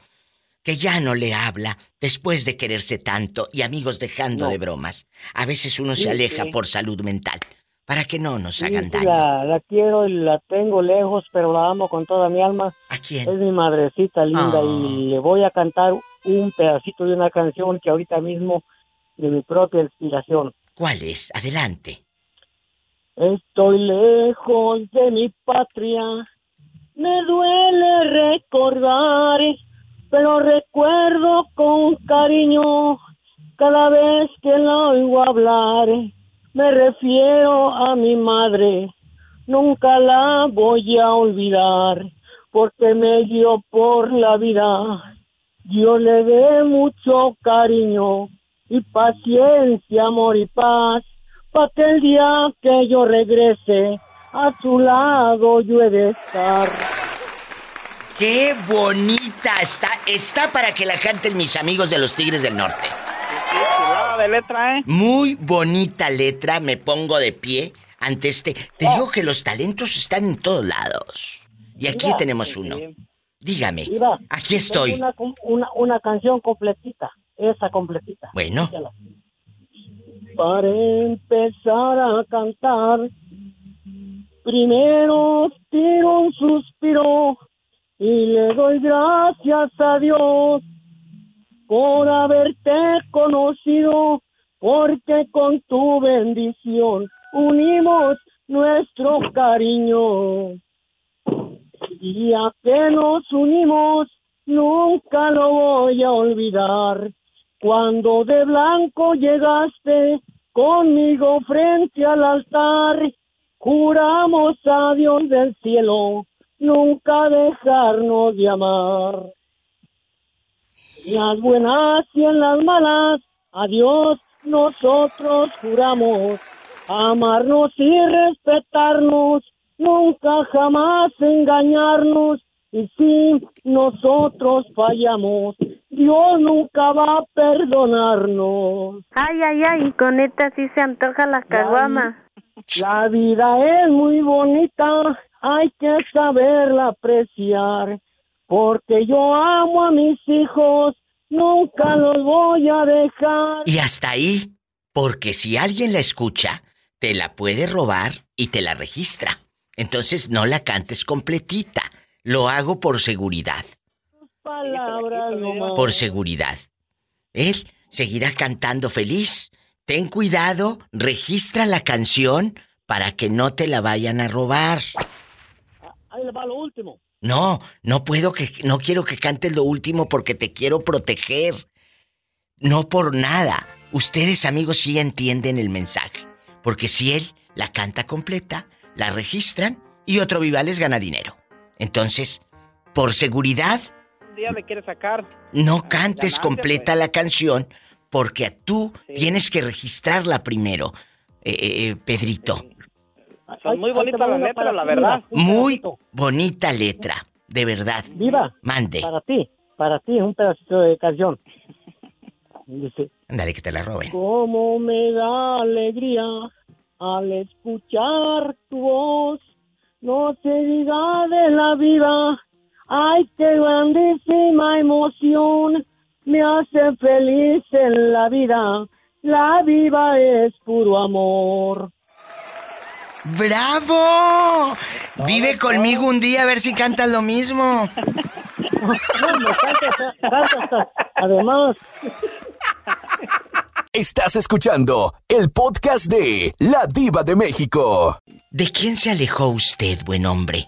[SPEAKER 2] Que ya no le habla después de quererse tanto y amigos dejando
[SPEAKER 17] No.
[SPEAKER 2] de bromas. A veces uno
[SPEAKER 17] Sí,
[SPEAKER 2] se aleja
[SPEAKER 17] sí.
[SPEAKER 2] por salud mental. Para que no nos hagan
[SPEAKER 17] sí,
[SPEAKER 2] daño.
[SPEAKER 17] la, la quiero y la tengo lejos, pero la amo con toda mi alma.
[SPEAKER 2] ¿A quién?
[SPEAKER 17] Es mi madrecita linda
[SPEAKER 2] Ah.
[SPEAKER 17] y le voy a cantar un pedacito de una canción que ahorita mismo de mi propia inspiración.
[SPEAKER 2] ¿Cuál es? Adelante.
[SPEAKER 17] Estoy lejos de mi patria, me duele recordar, pero recuerdo con cariño cada vez que la oigo hablar. Me refiero a mi madre, nunca la voy a olvidar, porque me dio por la vida. Yo le dé mucho cariño y paciencia, amor y paz, para que el día que yo regrese a su lado yo he de estar.
[SPEAKER 2] ¡Qué bonita está! Está para que la canten mis amigos de los Tigres del Norte.
[SPEAKER 18] De letra, ¿eh?
[SPEAKER 2] Muy bonita letra, me pongo de pie ante este. Te digo que los talentos están en todos lados. Y aquí
[SPEAKER 17] Mira,
[SPEAKER 2] tenemos uno. Dígame,
[SPEAKER 17] Mira,
[SPEAKER 2] aquí estoy.
[SPEAKER 17] Una, com- una, una canción completita, esa completita.
[SPEAKER 2] Bueno.
[SPEAKER 17] Para empezar a cantar, primero tiro un suspiro y le doy gracias a Dios por haberte conocido, porque con tu bendición unimos nuestro cariño. El día que nos unimos, nunca lo voy a olvidar. Cuando de blanco llegaste conmigo frente al altar, juramos a Dios del cielo nunca dejarnos de amar. Las buenas y en las malas, a Dios nosotros juramos amarnos y respetarnos, nunca jamás engañarnos. Y si nosotros fallamos, Dios nunca va a perdonarnos.
[SPEAKER 6] Ay, ay, ay, con esta sí se antoja la caguama.
[SPEAKER 17] La vida es muy bonita, hay que saberla apreciar, porque yo amo a mis hijos, nunca los voy a dejar.
[SPEAKER 2] Y hasta ahí, porque si alguien la escucha, te la puede robar y te la registra. Entonces no la cantes completita. Lo hago por seguridad.
[SPEAKER 17] Palabras.
[SPEAKER 2] Por seguridad. Él seguirá cantando feliz. Ten cuidado, registra la canción para que no te la vayan a robar.
[SPEAKER 17] Ahí le va lo último.
[SPEAKER 2] No, no puedo que no quiero que cantes lo último porque te quiero proteger. No por nada. Ustedes amigos sí entienden el mensaje, porque si él la canta completa, la registran y otro Vivales gana dinero. Entonces, por seguridad,
[SPEAKER 18] Un día me sacar.
[SPEAKER 2] no cantes completa la canción porque tú tienes que registrarla primero, eh, eh, eh, Pedrito.
[SPEAKER 18] Son muy bonitas las letras, la verdad.
[SPEAKER 2] Muy bonita letra, de verdad.
[SPEAKER 17] Viva.
[SPEAKER 2] Mande.
[SPEAKER 17] Para ti, para ti, un pedacito de canción. Dice,
[SPEAKER 2] Ándale, que te la roben.
[SPEAKER 17] cómo me da alegría al escuchar tu voz. No se diga de la vida, ay, qué grandísima emoción. Me hace feliz en la vida, la vida es puro amor.
[SPEAKER 2] ¡Bravo! Vive conmigo un día a ver si cantas lo mismo.
[SPEAKER 17] Además.
[SPEAKER 1] Estás escuchando el podcast de La Diva de México.
[SPEAKER 2] ¿De quién se alejó usted, buen hombre?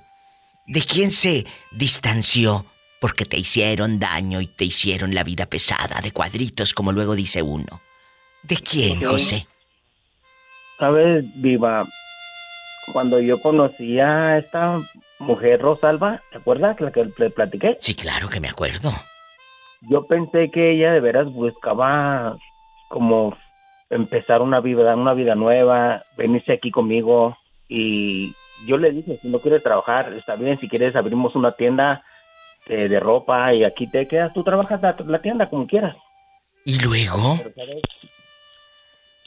[SPEAKER 2] ¿De quién se distanció porque te hicieron daño y te hicieron la vida pesada de cuadritos, como luego dice uno? ¿De quién, José?
[SPEAKER 19] Sabes, Viva, cuando yo conocí a esta mujer Rosalba, ¿te acuerdas la que le platiqué?
[SPEAKER 2] Sí, claro que me acuerdo.
[SPEAKER 19] Yo pensé que ella de veras buscaba como empezar una vida, una vida nueva, venirse aquí conmigo y yo le dije, si no quiere trabajar, está bien, si quieres abrimos una tienda eh, de ropa y aquí te quedas, tú trabajas la, la tienda como quieras.
[SPEAKER 2] ¿Y luego?
[SPEAKER 19] Pero, ¿sabes?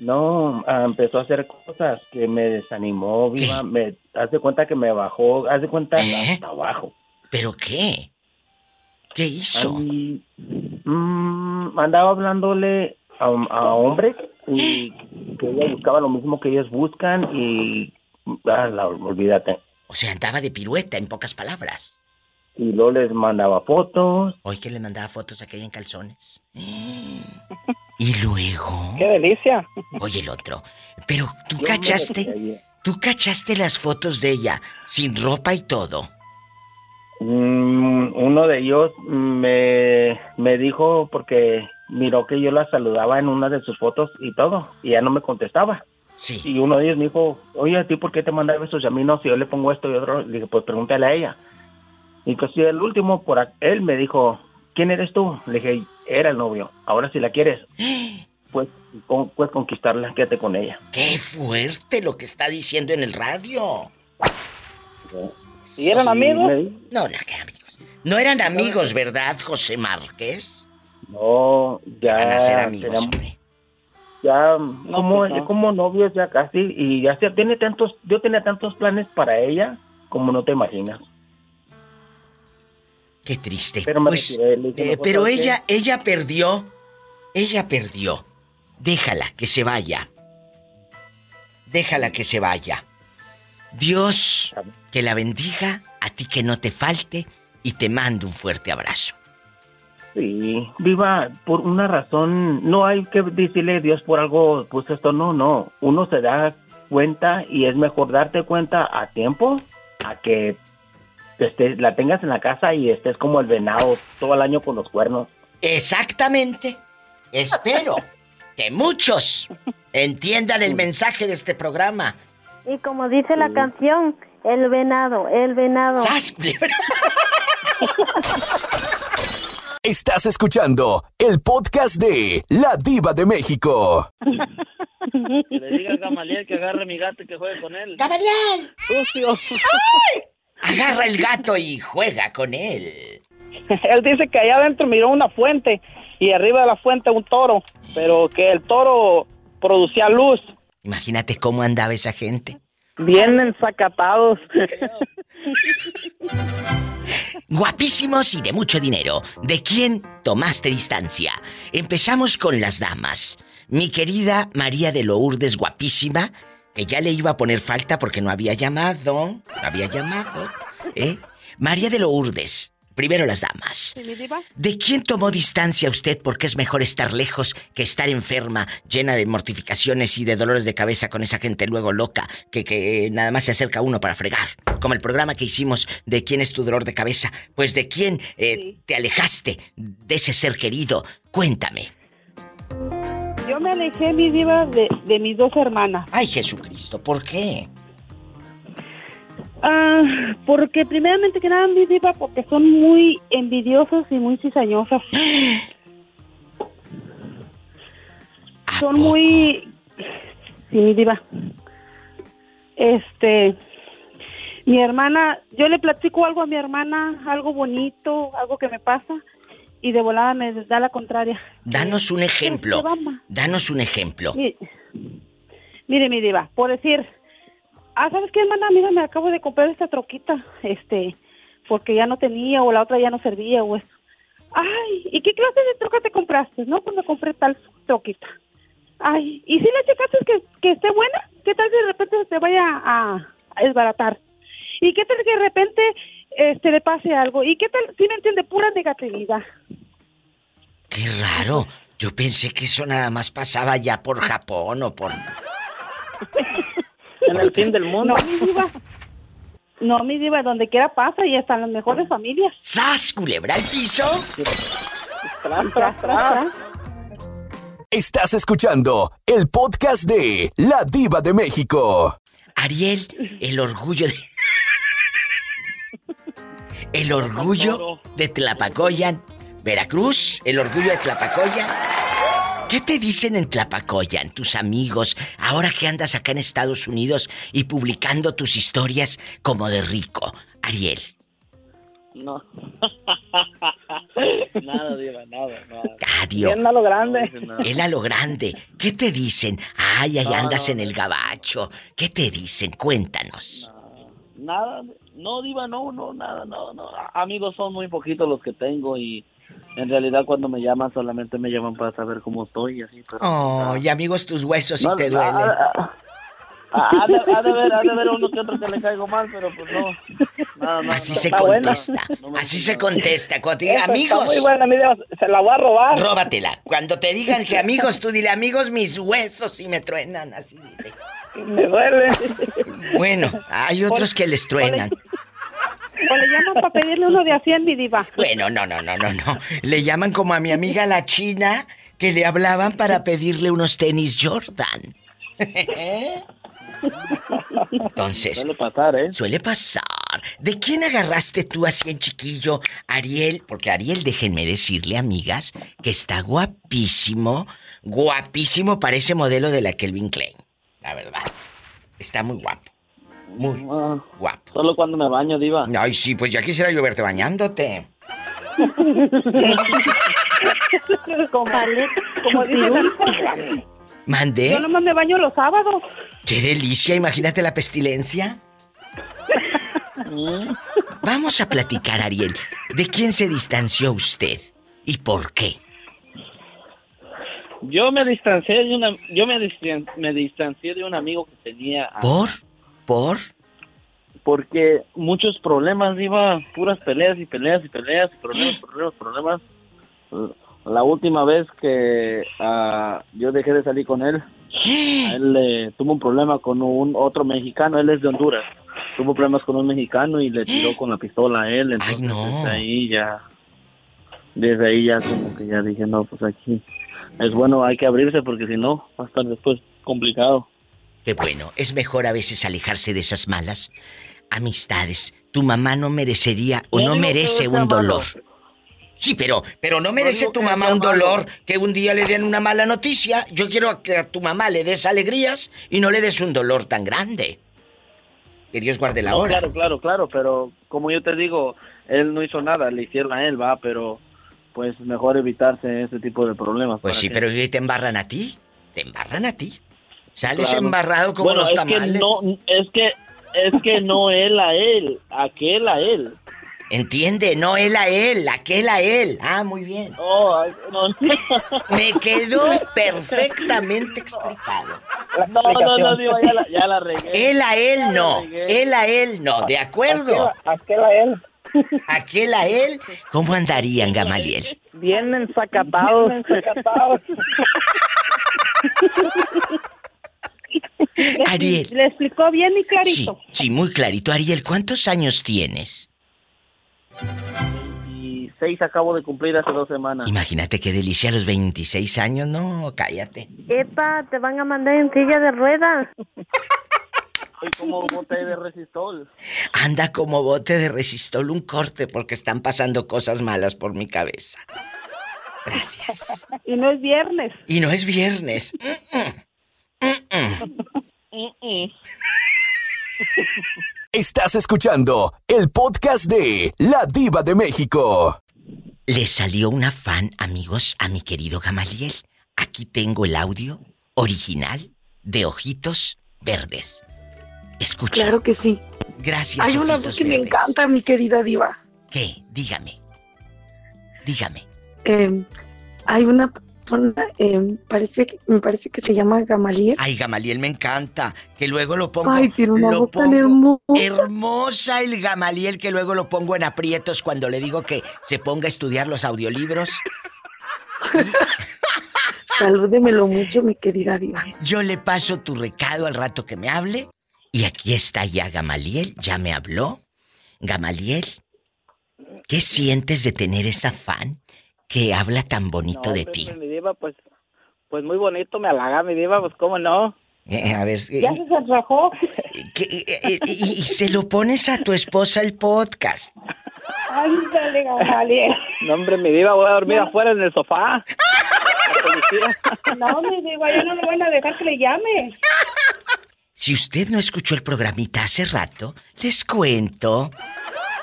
[SPEAKER 19] No, ah, empezó a hacer cosas que me desanimó, viva. Me hace cuenta que me bajó, hace cuenta
[SPEAKER 2] ¿Eh?
[SPEAKER 19] hasta abajo.
[SPEAKER 2] ¿Pero qué? ¿Qué hizo?
[SPEAKER 19] Ay, mm, andaba hablándole a, a hombres y que ella buscaba lo mismo que ellos buscan y ah, la- olvídate.
[SPEAKER 2] O sea, andaba de pirueta, en pocas palabras.
[SPEAKER 19] Y luego les mandaba fotos.
[SPEAKER 2] Hoy que le mandaba fotos a aquella en calzones. Y luego.
[SPEAKER 15] ¡Qué delicia!
[SPEAKER 2] Oye, el otro. Pero tú
[SPEAKER 19] Yo
[SPEAKER 2] cachaste. Tú cachaste las fotos de ella, sin ropa y todo.
[SPEAKER 19] Mm, uno de ellos me, me dijo porque miró que yo la saludaba en una de sus fotos y todo, y ya no me contestaba.
[SPEAKER 2] Sí.
[SPEAKER 19] Y uno de ellos me dijo, oye, ¿a ti por qué te manda besos y a mí no? Si yo le pongo esto y otro, le dije, pues pregúntale a ella. Y que si el último, por él me dijo, ¿quién eres tú? Le dije, era el novio. Ahora si la quieres, pues, con- puedes conquistarla, quédate con ella.
[SPEAKER 2] ¡Qué fuerte lo que está diciendo en el radio!
[SPEAKER 15] ¿Y eran amigos?
[SPEAKER 2] No, no, qué amigos. No eran amigos, ¿verdad, José Márquez?
[SPEAKER 19] No, ya
[SPEAKER 2] Van a ser amigos, hombre.
[SPEAKER 19] ya como,
[SPEAKER 15] pues no.
[SPEAKER 19] como novios ya casi y ya se tiene tantos yo tenía tantos planes para ella como no te imaginas
[SPEAKER 2] Qué triste.
[SPEAKER 19] Pero
[SPEAKER 2] Pues,
[SPEAKER 19] retiré,
[SPEAKER 2] eh,
[SPEAKER 19] "Mejor,
[SPEAKER 2] pero ella, ella perdió. Ella perdió. Déjala que se vaya. Déjala que se vaya. Dios que la bendiga, a ti que no te falte y te mando un fuerte abrazo.
[SPEAKER 19] sí viva por una razón no hay que decirle Dios por algo pues esto no no uno se da cuenta y es mejor darte cuenta a tiempo a que estés, la tengas en la casa y estés como el venado todo el año con los cuernos
[SPEAKER 2] Exactamente. Espero que muchos entiendan el mensaje de este programa.
[SPEAKER 6] Y como dice la canción, el venado, el venado.
[SPEAKER 2] ¡Sas,
[SPEAKER 1] Estás escuchando el podcast de La Diva de México.
[SPEAKER 15] Que le diga a Gamaliel que agarre mi gato y que juegue con él.
[SPEAKER 2] ¡Gamaliel!
[SPEAKER 15] ¡Sucio!
[SPEAKER 2] Agarra el gato y juega con él.
[SPEAKER 15] Él dice que allá adentro miró una fuente y arriba de la fuente un toro, pero que el toro producía luz.
[SPEAKER 2] Imagínate cómo andaba esa gente.
[SPEAKER 15] Bien ensacatados.
[SPEAKER 2] Guapísimos y de mucho dinero. ¿De quién tomaste distancia? Empezamos con las damas. Mi querida María de Lourdes, guapísima, ya le iba a poner falta porque no había llamado. No había llamado. ¿Eh? María de Lourdes. Primero las damas. ¿De quién tomó distancia usted porque es mejor estar lejos que estar enferma, llena de mortificaciones y de dolores de cabeza con esa gente luego loca que, que nada más se acerca a uno para fregar? Como el programa que hicimos de quién es tu dolor de cabeza. Pues de quién eh, te alejaste de ese ser querido. Cuéntame.
[SPEAKER 20] Yo me alejé, mi diva, de, de mis dos hermanas.
[SPEAKER 2] Ay, Jesucristo, ¿por qué?
[SPEAKER 20] Ah, porque primeramente que nada, mi diva, porque son muy envidiosos y muy cizañosas. Son muy... Sí, mi diva. Este... Mi hermana, yo le platico algo a mi hermana, algo bonito, algo que me pasa, y de volada me da la contraria.
[SPEAKER 2] Danos un ejemplo. Danos un ejemplo.
[SPEAKER 20] Mi- Mire, mi diva, por decir, ah, ¿sabes qué, hermana? Mira, me acabo de comprar esta troquita, este, porque ya no tenía, o la otra ya no servía, o eso. Ay, ¿y qué clase de troca te compraste? No, pues me compré tal troquita. Ay, ¿y si la checaste que, que esté buena? ¿Qué tal si de repente se te vaya a, a desbaratar? ¿Y qué tal que de repente este, le pase algo? ¿Y qué tal, si me entiende, pura negatividad?
[SPEAKER 2] Qué raro. Yo pensé que eso nada más pasaba ya por Japón o por...
[SPEAKER 15] En el fin del mundo.
[SPEAKER 20] No, mi diva. No, mi diva, donde quiera pasa y hasta en las mejores familias.
[SPEAKER 2] ¡Sas, culebra al piso!
[SPEAKER 20] Tras, tras, tras.
[SPEAKER 1] Estás escuchando el podcast de La Diva de México.
[SPEAKER 2] Ariel, el orgullo de... El orgullo de Tlapacoyan. Veracruz, el orgullo de Tlapacoyan. ¿Qué te dicen en Tlapacoyan, tus amigos, ahora que andas acá en Estados Unidos y publicando tus historias como de rico? Ariel.
[SPEAKER 18] No. nada, Diva, nada, nada.
[SPEAKER 2] Adiós.
[SPEAKER 18] Bien a lo grande.
[SPEAKER 2] Él a lo grande. ¿Qué te dicen? Ay, ahí
[SPEAKER 18] No,
[SPEAKER 2] andas
[SPEAKER 18] no,
[SPEAKER 2] en el gabacho. ¿Qué te dicen? Cuéntanos.
[SPEAKER 18] Nada, no, Diva, no, no, nada, no, no. Amigos son muy poquitos los que tengo y en realidad cuando me llaman solamente me llaman para saber cómo estoy y así. Pero,
[SPEAKER 2] Oh, y amigos, tus huesos si te
[SPEAKER 18] no,
[SPEAKER 2] duelen.
[SPEAKER 18] Ha de, ha de ver, ha de ver uno que otro que le caigo mal, pero pues no.
[SPEAKER 2] Así
[SPEAKER 18] no.
[SPEAKER 2] se contesta. Así se contesta. Cuando te diga,
[SPEAKER 18] Esa está
[SPEAKER 2] amigos.
[SPEAKER 18] muy buena, mi Dios, se la voy a robar.
[SPEAKER 2] Róbatela. Cuando te digan que amigos, tú dile, amigos, mis huesos y me truenan. Así dile.
[SPEAKER 18] Me duele.
[SPEAKER 2] Bueno, hay otros que les truenan.
[SPEAKER 21] O le llaman para pedirle uno de a 100, mi diva.
[SPEAKER 2] Bueno, no, no, no, no, no. Le llaman como a mi amiga la china que le hablaban para pedirle unos tenis Jordan. Entonces.
[SPEAKER 18] Suele pasar, ¿eh?
[SPEAKER 2] Suele pasar. ¿De quién agarraste tú así en chiquillo, Ariel? Porque Ariel, déjenme decirle, amigas, que está guapísimo, guapísimo para ese modelo de la Kelvin Klein. La verdad. Está muy guapo. Muy guapo.
[SPEAKER 18] Ah, Solo cuando me baño, Diva.
[SPEAKER 2] Ay, sí, pues ya quisiera yo verte bañándote.
[SPEAKER 21] como, como dice
[SPEAKER 2] ¿Mandé?
[SPEAKER 21] Yo nomás me baño los sábados.
[SPEAKER 2] ¡Qué delicia! Imagínate la pestilencia. Vamos a platicar, Ariel. ¿De quién se distanció usted? ¿Y por qué?
[SPEAKER 18] Yo me distancié de una, yo me, distan- me distancié de un amigo que tenía.
[SPEAKER 2] ¿Por? ¿Por?
[SPEAKER 18] Porque muchos problemas, iba puras peleas y peleas y peleas, problemas, problemas, problemas. La última vez que ah, yo dejé de salir con él, a él le tuvo un problema con un otro mexicano, él es de Honduras. Tuvo problemas con un mexicano y le tiró con la pistola a él, entonces desde ahí ya desde ahí ya como que ya dije, no, pues aquí es bueno, hay que abrirse porque si no va a estar después complicado.
[SPEAKER 2] Qué bueno, es mejor a veces alejarse de esas malas amistades. Tu mamá no merecería o
[SPEAKER 18] No
[SPEAKER 2] no merece un dolor. Sí, pero, pero no merece tu mamá un dolor que un día le den una mala noticia. Yo quiero que a tu mamá le des alegrías y no le des un dolor tan grande. Que Dios guarde la
[SPEAKER 18] No,
[SPEAKER 2] hora.
[SPEAKER 18] Claro, claro, claro, pero como yo te digo, él no hizo nada, le hicieron a él, va, pero pues mejor evitarse ese tipo de problemas.
[SPEAKER 2] Pues
[SPEAKER 18] ¿para
[SPEAKER 2] sí,
[SPEAKER 18] qué?
[SPEAKER 2] pero ¿y te embarran a ti? Te embarran a ti. Sales
[SPEAKER 18] Claro.
[SPEAKER 2] embarrado como
[SPEAKER 18] Bueno,
[SPEAKER 2] los
[SPEAKER 18] es
[SPEAKER 2] tamales.
[SPEAKER 18] Que no, es que es que no él a él, aquel a él.
[SPEAKER 2] Entiende, no él a él, aquel a él. Ah, muy bien.
[SPEAKER 18] Oh, ay, no,
[SPEAKER 2] Me quedó perfectamente explicado.
[SPEAKER 18] no, no, no, digo, ya la, ya la regué.
[SPEAKER 2] Él a él no, él a él no, ¿de acuerdo?
[SPEAKER 18] Aquel a él.
[SPEAKER 2] Aquel a él, ¿cómo andarían, Gamaliel?
[SPEAKER 18] Bien ensacatados.
[SPEAKER 2] Ariel.
[SPEAKER 21] Le explicó bien y
[SPEAKER 2] Sí,
[SPEAKER 21] clarito.
[SPEAKER 2] sí, muy clarito. Ariel, ¿cuántos años tienes?
[SPEAKER 18] Y seis acabo de cumplir hace dos semanas.
[SPEAKER 2] Imagínate qué delicia a los 26 años. No, cállate.
[SPEAKER 6] Epa, te van a mandar en silla de ruedas.
[SPEAKER 18] Soy como bote de resistol.
[SPEAKER 2] Anda como bote de resistol un corte porque están pasando cosas malas por mi cabeza. Gracias.
[SPEAKER 21] Y no es viernes.
[SPEAKER 2] Y no es viernes. Mm-mm. Mm-mm.
[SPEAKER 1] Estás escuchando el podcast de La Diva de México.
[SPEAKER 2] Le salió una fan, amigos, a mi querido Gamaliel. Aquí tengo el audio original de Ojitos Verdes. Escucha.
[SPEAKER 3] Claro que sí.
[SPEAKER 2] Gracias.
[SPEAKER 3] Hay una voz que me encanta, mi querida diva.
[SPEAKER 2] ¿Qué? Dígame. Dígame.
[SPEAKER 3] Eh, hay una persona, eh, parece, me parece que se llama Gamaliel.
[SPEAKER 2] Ay, Gamaliel me encanta. Que luego lo pongo.
[SPEAKER 3] Ay, tiene una voz tan hermosa.
[SPEAKER 2] Hermosa el Gamaliel, que luego lo pongo en aprietos cuando le digo que se ponga a estudiar los audiolibros.
[SPEAKER 3] Salúdemelo mucho, mi querida diva.
[SPEAKER 2] Yo le paso tu recado al rato que me hable. Y aquí está ya Gamaliel, ya me habló. Gamaliel, ¿qué sientes de tener esa fan que habla tan bonito de
[SPEAKER 18] pues,
[SPEAKER 2] ti?
[SPEAKER 18] Mi diva, pues, pues muy bonito, me halaga mi diva, pues cómo no.
[SPEAKER 2] Eh, a ver,
[SPEAKER 18] Ya
[SPEAKER 2] eh,
[SPEAKER 18] se
[SPEAKER 2] eh, eh, y, y se lo pones a tu esposa el podcast.
[SPEAKER 21] Ándale, Gamaliel.
[SPEAKER 18] No, hombre, mi diva, voy a dormir afuera en el sofá.
[SPEAKER 21] No, mi diva, ya no le van a dejar que le llame.
[SPEAKER 2] Si usted no escuchó el programita hace rato, les cuento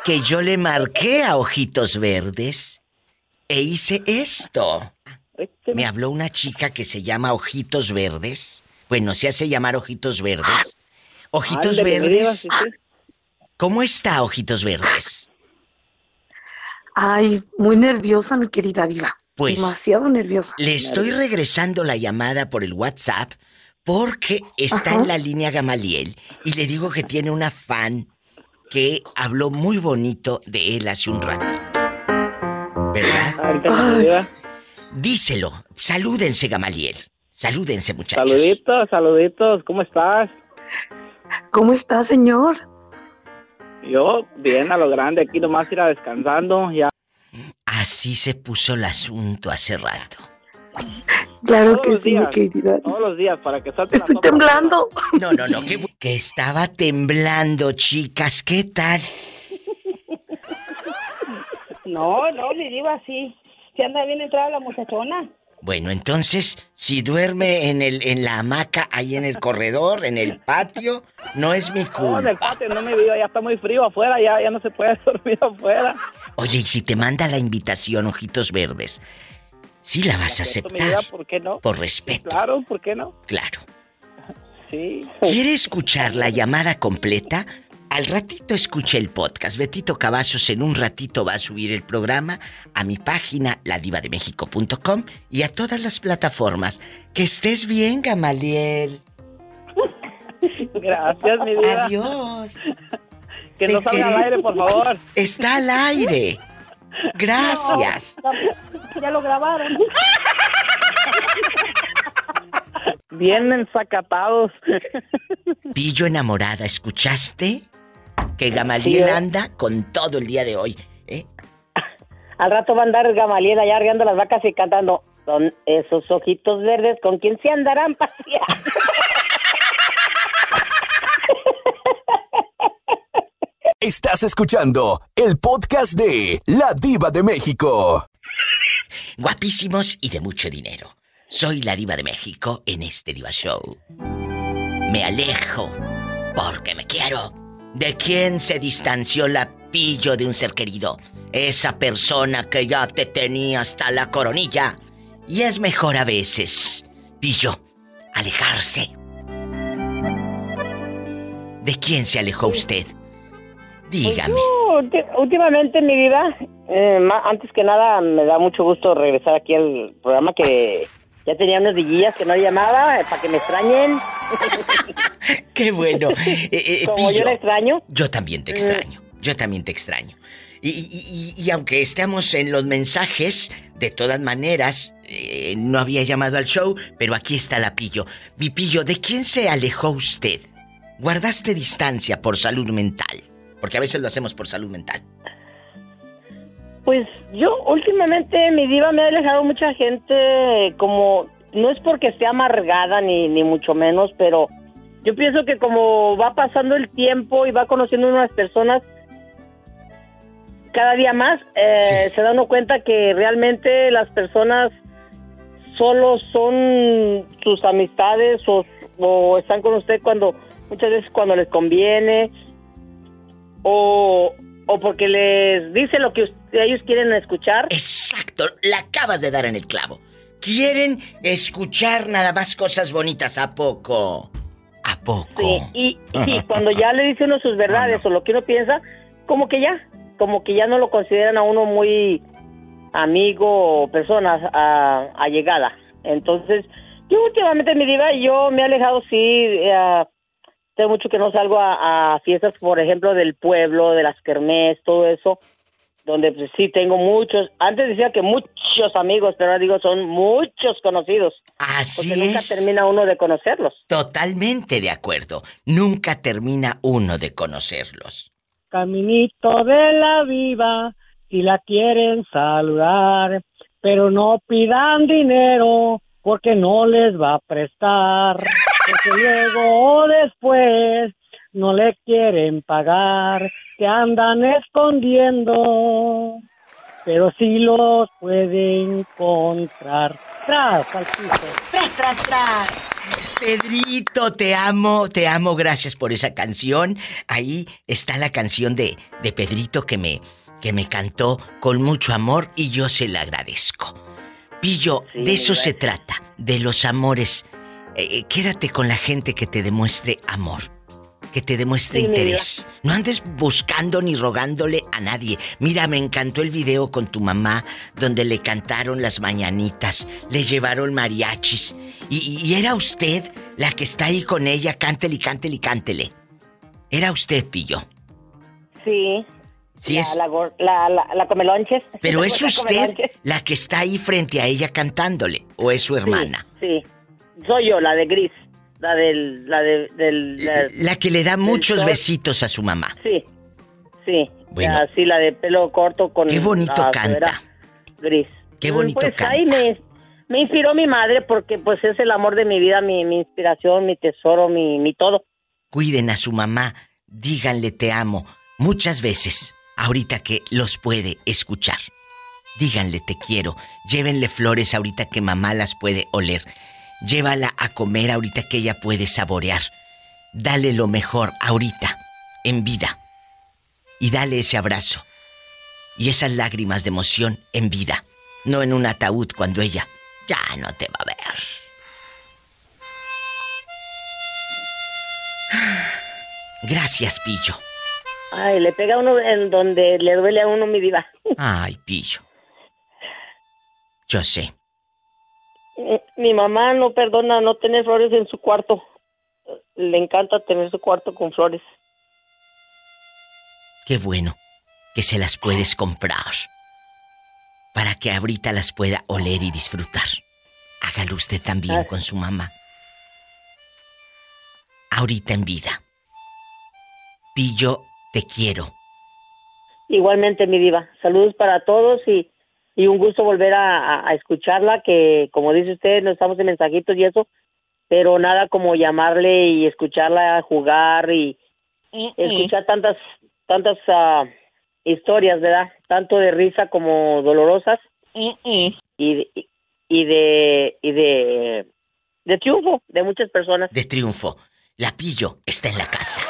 [SPEAKER 2] que yo le marqué a Ojitos Verdes e hice esto. Me habló una chica que se llama Ojitos Verdes. Bueno, se hace llamar Ojitos Verdes. Ojitos
[SPEAKER 15] Ándale,
[SPEAKER 2] Verdes. ¿Cómo está Ojitos Verdes?
[SPEAKER 3] Ay, muy nerviosa, mi querida diva.
[SPEAKER 2] Pues,
[SPEAKER 3] Demasiado nerviosa.
[SPEAKER 2] Le estoy regresando la llamada por el WhatsApp porque está
[SPEAKER 3] Ajá.
[SPEAKER 2] en la línea Gamaliel y le digo que tiene una fan que habló muy bonito de él hace un rato. ¿Verdad? Díselo. Salúdense, Gamaliel. Salúdense, muchachos.
[SPEAKER 15] Saluditos, saluditos, ¿cómo estás?
[SPEAKER 3] ¿Cómo está, señor?
[SPEAKER 15] Yo, bien, a lo grande, aquí nomás ir a descansando, ya.
[SPEAKER 2] Así se puso el asunto hace rato.
[SPEAKER 3] Claro
[SPEAKER 15] Todos
[SPEAKER 3] que sí,
[SPEAKER 15] días,
[SPEAKER 3] mi querida.
[SPEAKER 15] Todos los días, para que salte
[SPEAKER 3] Estoy temblando.
[SPEAKER 2] No, no, no, que, que estaba temblando, chicas. ¿Qué tal?
[SPEAKER 20] No, no, mi diva, sí. Se anda bien entrada la muchachona.
[SPEAKER 2] Bueno, entonces, si duerme en el en la hamaca ahí en el corredor, en el patio, no es mi
[SPEAKER 15] No, en el
[SPEAKER 2] culpa.
[SPEAKER 15] patio no me viva, ya está muy frío afuera, ya, ya no se puede dormir afuera.
[SPEAKER 2] Oye, y si te manda la invitación, ojitos verdes, ¿sí la vas a aceptar?
[SPEAKER 15] vida, ¿Por qué no?
[SPEAKER 2] Por respeto,
[SPEAKER 15] Claro, ¿por qué no?
[SPEAKER 2] claro.
[SPEAKER 15] Sí.
[SPEAKER 2] ¿Quiere escuchar la llamada completa? Al ratito escuche el podcast. Betito Cavazos en un ratito va a subir el programa a mi página ladivademexico.com y a todas las plataformas. Que estés bien, Gamaliel.
[SPEAKER 15] Gracias, mi vida.
[SPEAKER 2] Adiós.
[SPEAKER 15] Que no salga al aire, por favor.
[SPEAKER 2] Está al aire. Gracias.
[SPEAKER 20] No, ya lo grabaron.
[SPEAKER 15] Bien ensacatados.
[SPEAKER 2] Pillo enamorada, ¿escuchaste? Que Gamaliel
[SPEAKER 22] Sí,
[SPEAKER 2] anda con todo el día de hoy. ¿eh?
[SPEAKER 22] Al rato va a andar Gamaliel allá arriando las vacas y cantando. Son esos ojitos verdes con quien se andarán paseando.
[SPEAKER 1] Estás escuchando el podcast de La Diva de México.
[SPEAKER 2] Guapísimos y de mucho dinero. Soy la diva de México en este Diva Show. Me alejo porque me quiero. ¿De quién se distanció la pillo de un ser querido? Esa persona que ya te tenía hasta la coronilla. Y es mejor a veces, pillo, alejarse. ¿De quién se alejó usted? Dígame.
[SPEAKER 22] Yo, ulti- últimamente en mi vida, eh, antes que nada, me da mucho gusto regresar aquí al programa que ya tenía unos diguillas que no llamaba eh, para que me extrañen.
[SPEAKER 2] Qué bueno. Eh, eh,
[SPEAKER 22] Como yo la extraño.
[SPEAKER 2] Yo también te extraño. Yo también te extraño. Y, y- y- y aunque estemos en los mensajes, de todas maneras, eh, no había llamado al show, pero aquí está la Pillo. Mi Pillo, ¿de quién se alejó usted? ¿Guardaste distancia por salud mental? Porque a veces lo hacemos por salud mental.
[SPEAKER 22] Pues yo últimamente mi diva me ha alejado mucha gente como no es porque esté amargada ni ni mucho menos, pero yo pienso que como va pasando el tiempo y va conociendo unas personas cada día más, eh, se da uno cuenta que realmente las personas solo son sus amistades o, o están con usted cuando muchas veces cuando les conviene o, o porque les dice lo que ellos quieren escuchar.
[SPEAKER 2] Exacto, la acabas de dar en el clavo. Quieren escuchar nada más cosas bonitas, ¿a poco? ¿A poco?
[SPEAKER 22] Sí, y, cuando ya le dice uno sus verdades o lo que uno piensa, como que ya, como que ya no lo consideran a uno muy amigo o persona a- allegada. Entonces, yo últimamente mi diva, yo me he alejado, sí, eh, tengo mucho que no salgo a, a fiestas, por ejemplo, del pueblo, de las kermés, todo eso, donde pues, sí tengo muchos, antes decía que muchos amigos, pero ahora digo son muchos conocidos.
[SPEAKER 2] Así
[SPEAKER 22] porque nunca
[SPEAKER 2] es.
[SPEAKER 22] termina uno de conocerlos.
[SPEAKER 2] Totalmente de acuerdo. Nunca termina uno de conocerlos.
[SPEAKER 16] Caminito de la viva, si la quieren saludar, pero no pidan dinero porque no les va a prestar, porque luego o después no le quieren pagar, que andan escondiendo, pero sí los puede encontrar. Tras al piso.
[SPEAKER 2] Tras, tras, tras. Pedrito, te amo, te amo, gracias por esa canción. Ahí está la canción de, de Pedrito que me, que me cantó con mucho amor y yo se la agradezco. Pillo, de eso se trata, de los amores. Eh, eh, quédate con la gente que te demuestre amor, que te demuestre
[SPEAKER 22] Sí,
[SPEAKER 2] interés. No andes buscando ni rogándole a nadie. Mira, me encantó el video con tu mamá donde le cantaron las mañanitas, le llevaron mariachis. Y, y era usted la que está ahí con ella, cántele y cántele y cántele. Era usted, Pillo.
[SPEAKER 22] Sí.
[SPEAKER 2] Sí
[SPEAKER 22] la,
[SPEAKER 2] es-
[SPEAKER 22] La, la, la, la comelonches.
[SPEAKER 2] Pero es usted la que está ahí frente a ella cantándole, o es su hermana.
[SPEAKER 22] Sí. Soy yo, la de gris. La del... La de, del... La,
[SPEAKER 2] La que le da muchos
[SPEAKER 22] sol.
[SPEAKER 2] besitos a su mamá.
[SPEAKER 22] sí. Sí.
[SPEAKER 2] Bueno.
[SPEAKER 22] Así, la de pelo corto con...
[SPEAKER 2] Qué bonito canta.
[SPEAKER 22] Gris.
[SPEAKER 2] Qué bonito
[SPEAKER 22] pues
[SPEAKER 2] canta.
[SPEAKER 22] ahí me, me inspiró mi madre porque pues es el amor de mi vida, mi, mi inspiración, mi tesoro, mi, mi todo.
[SPEAKER 2] Cuiden a su mamá, díganle te amo muchas veces, ahorita que los puede escuchar. Díganle te quiero, llévenle flores ahorita que mamá las puede oler. Llévala a comer ahorita que ella puede saborear. Dale lo mejor ahorita, en vida. Y dale ese abrazo. Y esas lágrimas de emoción en vida, no en un ataúd cuando ella ya no te va a ver. Gracias, Pillo.
[SPEAKER 22] Ay, le pega a uno en donde le duele a uno mi vida.
[SPEAKER 2] Ay, Pillo. Yo sé.
[SPEAKER 22] Mi- Mi mamá no perdona no tener flores en su cuarto. Le encanta tener su cuarto con flores.
[SPEAKER 2] Qué bueno que se las puedes comprar. Para que ahorita las pueda oler y disfrutar. Hágalo usted también con su mamá. Ahorita en vida. Pillo, te quiero.
[SPEAKER 22] Igualmente, mi diva. Saludos para todos y, y un gusto volver a, escucharla, que como dice usted, no estamos en mensajitos y eso, pero nada como llamarle y escucharla jugar y escuchar tantas, tantas ah, historias, ¿verdad? Tanto de risa como dolorosas y, de- y de, y de, de triunfo de muchas personas.
[SPEAKER 2] De triunfo. La Pillo está en la casa.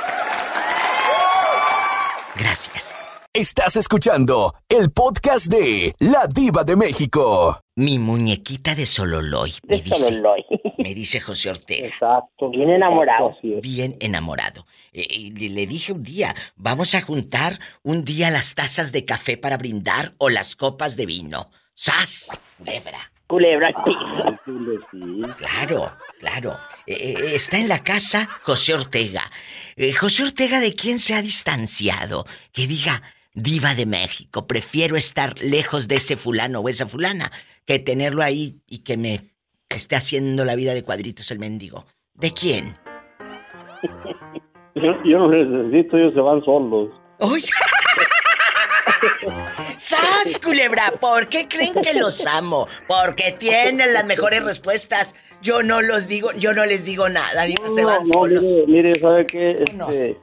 [SPEAKER 2] Gracias.
[SPEAKER 1] Estás escuchando el podcast de La Diva de México.
[SPEAKER 2] Mi muñequita de Sololoy, me dice.
[SPEAKER 22] Sololoy.
[SPEAKER 2] Me dice José Ortega.
[SPEAKER 22] Exacto. Bien enamorado.
[SPEAKER 2] Bien enamorado. Eh, y le, dije un día, vamos a juntar un día las tazas de café para brindar o las copas de vino. ¡Sas! Culebra.
[SPEAKER 22] Culebra.
[SPEAKER 2] Claro, claro. Eh, eh, está en la casa José Ortega. Eh, José Ortega, ¿de quién se ha distanciado? Que diga, diva de México, prefiero estar lejos de ese fulano o esa fulana que tenerlo ahí y que me esté haciendo la vida de cuadritos el mendigo. ¿De quién?
[SPEAKER 23] Yo, yo no necesito, ellos se van solos.
[SPEAKER 2] ¡Uy! ¡Sas, culebra! ¿Por qué creen que los amo? Porque tienen las mejores respuestas. Yo no los digo, yo no les digo nada, se van
[SPEAKER 23] no,
[SPEAKER 2] solos.
[SPEAKER 23] mire, mire, ¿sabe qué? Este,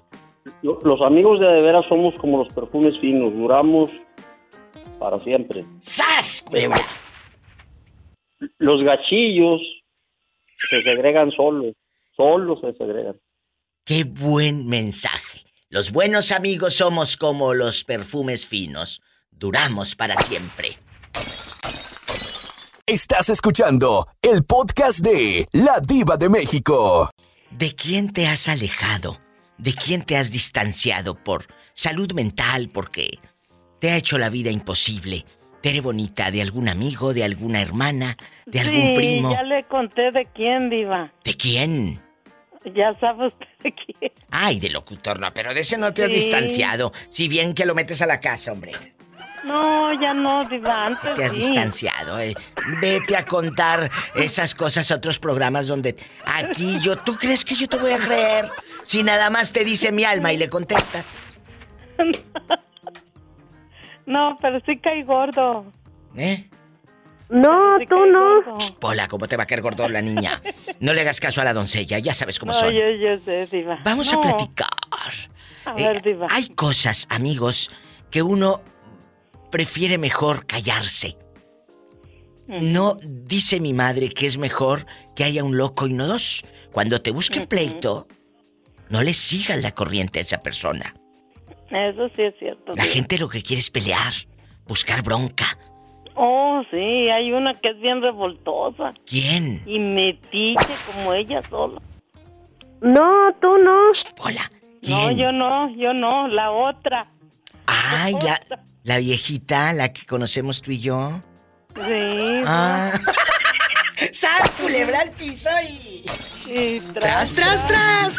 [SPEAKER 23] lo- los amigos de de veras somos como los perfumes finos, duramos para siempre.
[SPEAKER 2] ¡Sas, culebra!
[SPEAKER 23] Los gachillos se segregan solos, solos se segregan.
[SPEAKER 2] ¡Qué buen mensaje! Los buenos amigos somos como los perfumes finos. Duramos para siempre.
[SPEAKER 1] Estás escuchando el podcast de La Diva de México.
[SPEAKER 2] ¿De quién te has alejado? ¿De quién te has distanciado por salud mental? Porque te ha hecho la vida imposible. Tere bonita, de algún amigo, de alguna hermana, de algún
[SPEAKER 24] sí,
[SPEAKER 2] primo.
[SPEAKER 24] ya le conté de quién, Diva.
[SPEAKER 2] ¿De quién?
[SPEAKER 24] Ya sabe usted de quién.
[SPEAKER 2] Ay, de locutor, no, pero de ese no te has distanciado. Si bien que lo metes a la casa, hombre.
[SPEAKER 24] No, ya no, Diva, antes
[SPEAKER 2] Te has
[SPEAKER 24] sí.
[SPEAKER 2] distanciado, eh. Vete a contar esas cosas a otros programas donde aquí yo, ¿tú crees que yo te voy a creer? Si nada más te dice mi alma y le contestas.
[SPEAKER 24] No, pero sí cae gordo.
[SPEAKER 2] ¿Eh?
[SPEAKER 24] No, tú no.
[SPEAKER 2] Pola, ¿cómo te va a caer gordo la niña? No le hagas caso a la doncella, ya sabes cómo
[SPEAKER 24] No,
[SPEAKER 2] son.
[SPEAKER 24] yo, yo sé, Diva.
[SPEAKER 2] Vamos a platicar.
[SPEAKER 24] A
[SPEAKER 2] Eh,
[SPEAKER 24] ver, Diva.
[SPEAKER 2] hay cosas, amigos, que uno prefiere mejor callarse. No dice mi madre que es mejor que haya un loco y no dos. Cuando te busquen pleito, no le sigas la corriente a esa persona.
[SPEAKER 25] Eso sí es cierto.
[SPEAKER 2] La
[SPEAKER 25] Diva.
[SPEAKER 2] gente lo que quiere es pelear, buscar bronca.
[SPEAKER 25] Oh, sí, hay una que es bien revoltosa.
[SPEAKER 2] ¿Quién?
[SPEAKER 25] Y metiche como ella sola.
[SPEAKER 6] No, tú no.
[SPEAKER 2] Hola.
[SPEAKER 25] No, yo no, yo no, la otra.
[SPEAKER 2] Ay, la, la viejita, la que conocemos tú y yo.
[SPEAKER 25] Sí.
[SPEAKER 2] Ah. ¡Sas, culebra al piso y... ¡Tras, tras, tras!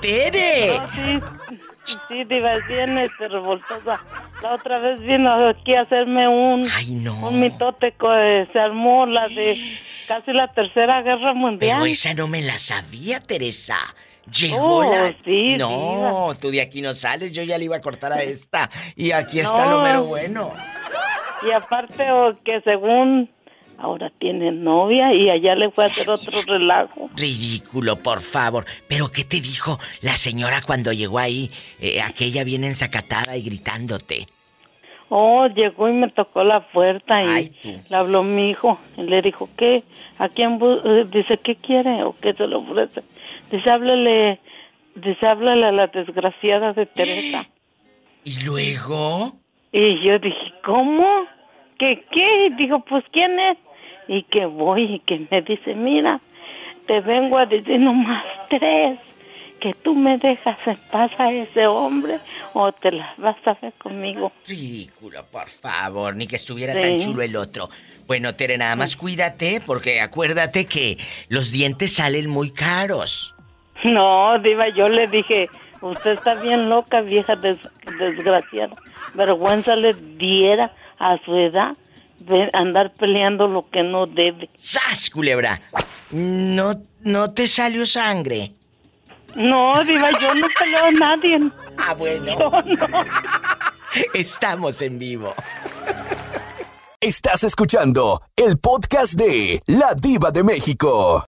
[SPEAKER 2] ¡Tere!
[SPEAKER 25] No, sí, sí, diva, es bien este, revoltosa. La otra vez vino aquí a hacerme un, un mitote que se armó la de casi la tercera guerra mundial.
[SPEAKER 2] Pero esa no me la sabía, Teresa. Llegó
[SPEAKER 25] Oh,
[SPEAKER 2] la...
[SPEAKER 25] sí,
[SPEAKER 2] no, tú de aquí no sales, yo ya le iba a cortar a esta. Y aquí está
[SPEAKER 25] No.
[SPEAKER 2] lo mero bueno.
[SPEAKER 25] Y aparte o que según ahora tiene novia y allá le fue a hacer otro relajo.
[SPEAKER 2] Ridículo, por favor. ¿Pero qué te dijo la señora cuando llegó ahí? eh, aquella bien ensacatada y gritándote.
[SPEAKER 25] Oh, llegó y me tocó la puerta y le habló mi hijo. Y le dijo, ¿qué? ¿A quién? bu- eh, Dice, ¿qué quiere o qué se le ofrece? Dice, háblale, dice, háblale a la desgraciada de Teresa.
[SPEAKER 2] ¿Y luego?
[SPEAKER 25] Y yo dije, ¿cómo? ¿Qué qué? Dijo, pues, ¿quién es? Y que voy y que me dice, mira, te vengo a decir nomás tres, que tú me dejas en paz a ese hombre o te las vas a ver conmigo.
[SPEAKER 2] Ridículo, por favor, ni que estuviera
[SPEAKER 25] Sí.
[SPEAKER 2] tan chulo el otro. Bueno, Tere, nada más cuídate, porque acuérdate que los dientes salen muy caros.
[SPEAKER 25] No, Diva, yo le dije, usted está bien loca, vieja des- desgraciada. Vergüenza le diera a su edad de andar peleando lo que no debe.
[SPEAKER 2] ¡Sas, culebra! No, no te salió sangre.
[SPEAKER 25] No, Diva, yo no peleo a nadie.
[SPEAKER 2] Ah, bueno.
[SPEAKER 25] Yo no.
[SPEAKER 2] Estamos en vivo.
[SPEAKER 1] Estás escuchando el podcast de La Diva de México.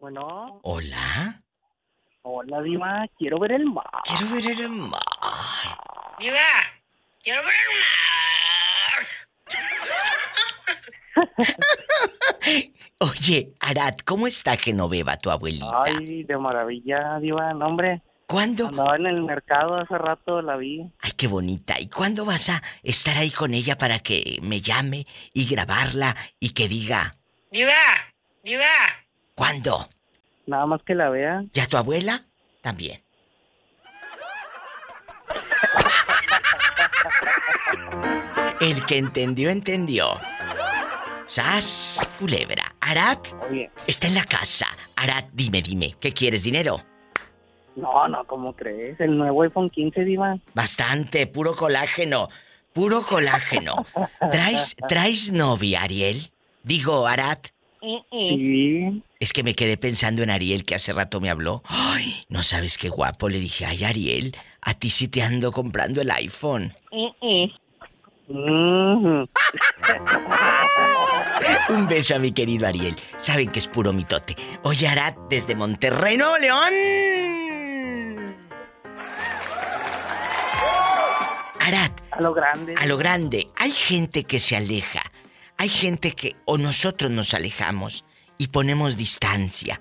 [SPEAKER 19] Bueno,
[SPEAKER 2] Hola.
[SPEAKER 19] hola Diva, quiero ver el mar.
[SPEAKER 2] Quiero ver el mar. Diva, quiero ver Oye, Arad, ¿cómo está Genoveva, tu abuelita?
[SPEAKER 19] Ay, de maravilla, Diva, no, hombre.
[SPEAKER 2] ¿Cuándo?
[SPEAKER 19] Andaba en el mercado hace rato, la vi.
[SPEAKER 2] Ay, qué bonita. ¿Y cuándo vas a estar ahí con ella para que me llame y grabarla y que diga, Diva, Diva? ¿Cuándo?
[SPEAKER 19] Nada más que la vea.
[SPEAKER 2] ¿Y a tu abuela? También. El que entendió, entendió. Sas, culebra.
[SPEAKER 19] Oye.
[SPEAKER 2] está en la casa. Arad, dime, dime, ¿qué quieres? ¿Dinero?
[SPEAKER 19] No, no, ¿cómo crees? El nuevo iPhone 15, Diva.
[SPEAKER 2] Bastante, puro colágeno. Puro colágeno. ¿Traes, ¿Traes novia, Ariel? Digo, Arad.
[SPEAKER 19] Sí.
[SPEAKER 2] Es que me quedé pensando en Ariel que hace rato me habló. Ay, no sabes qué guapo. Le dije, ay, Ariel, a ti sí te ando comprando el iPhone.
[SPEAKER 19] Mhm.
[SPEAKER 2] Un beso a mi querido Ariel. Saben que es puro mitote. Oye, Arad, desde Monterrey, Nuevo León. Arad.
[SPEAKER 19] A lo grande.
[SPEAKER 2] A lo grande. Hay gente que se aleja. Hay gente que o nosotros nos alejamos y ponemos distancia.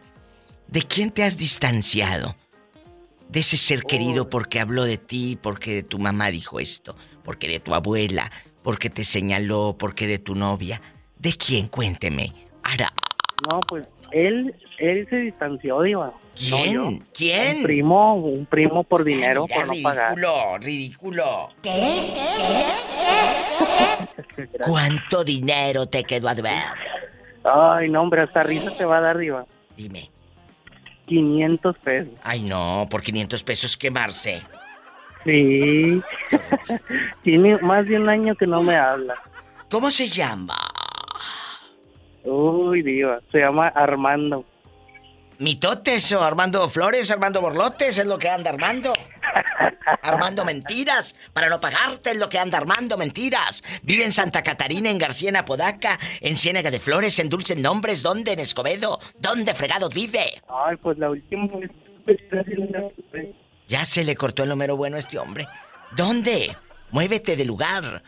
[SPEAKER 2] ¿De quién te has distanciado? De ese ser querido porque habló de ti, porque de tu mamá dijo esto, porque de tu abuela, porque te señaló, porque de tu novia. ¿De quién? Cuénteme. Ara.
[SPEAKER 19] No, pues él, él se distanció, Diva. No,
[SPEAKER 2] ¿Quién?
[SPEAKER 19] yo.
[SPEAKER 2] ¿Quién?
[SPEAKER 19] Un primo, un primo por dinero,
[SPEAKER 2] Mira,
[SPEAKER 19] por no pagar.
[SPEAKER 2] ridículo, ridículo. ¿Cuánto dinero te quedó a deber?
[SPEAKER 19] Ay, no, hombre, hasta risa te va a dar, Diva.
[SPEAKER 2] Dime.
[SPEAKER 19] 500 pesos.
[SPEAKER 2] Ay, no, por 500 pesos quemarse.
[SPEAKER 19] Sí. Tiene más de un año que no me habla.
[SPEAKER 2] ¿Cómo se llama?
[SPEAKER 19] Uy, Diva. Se llama Armando.
[SPEAKER 2] Mitotes o Armando Flores, Armando Borlotes, es lo que anda Armando. Armando mentiras, para no pagarte es lo que anda Armando mentiras. Vive en Santa Catarina, en García, en Apodaca, en Ciénaga de Flores, en Dulce Nombres, ¿dónde? En Escobedo, ¿dónde fregados vive?
[SPEAKER 19] Ay, pues la última vez...
[SPEAKER 2] Ya se le cortó el número bueno a este hombre. ¿Dónde? Muévete de lugar.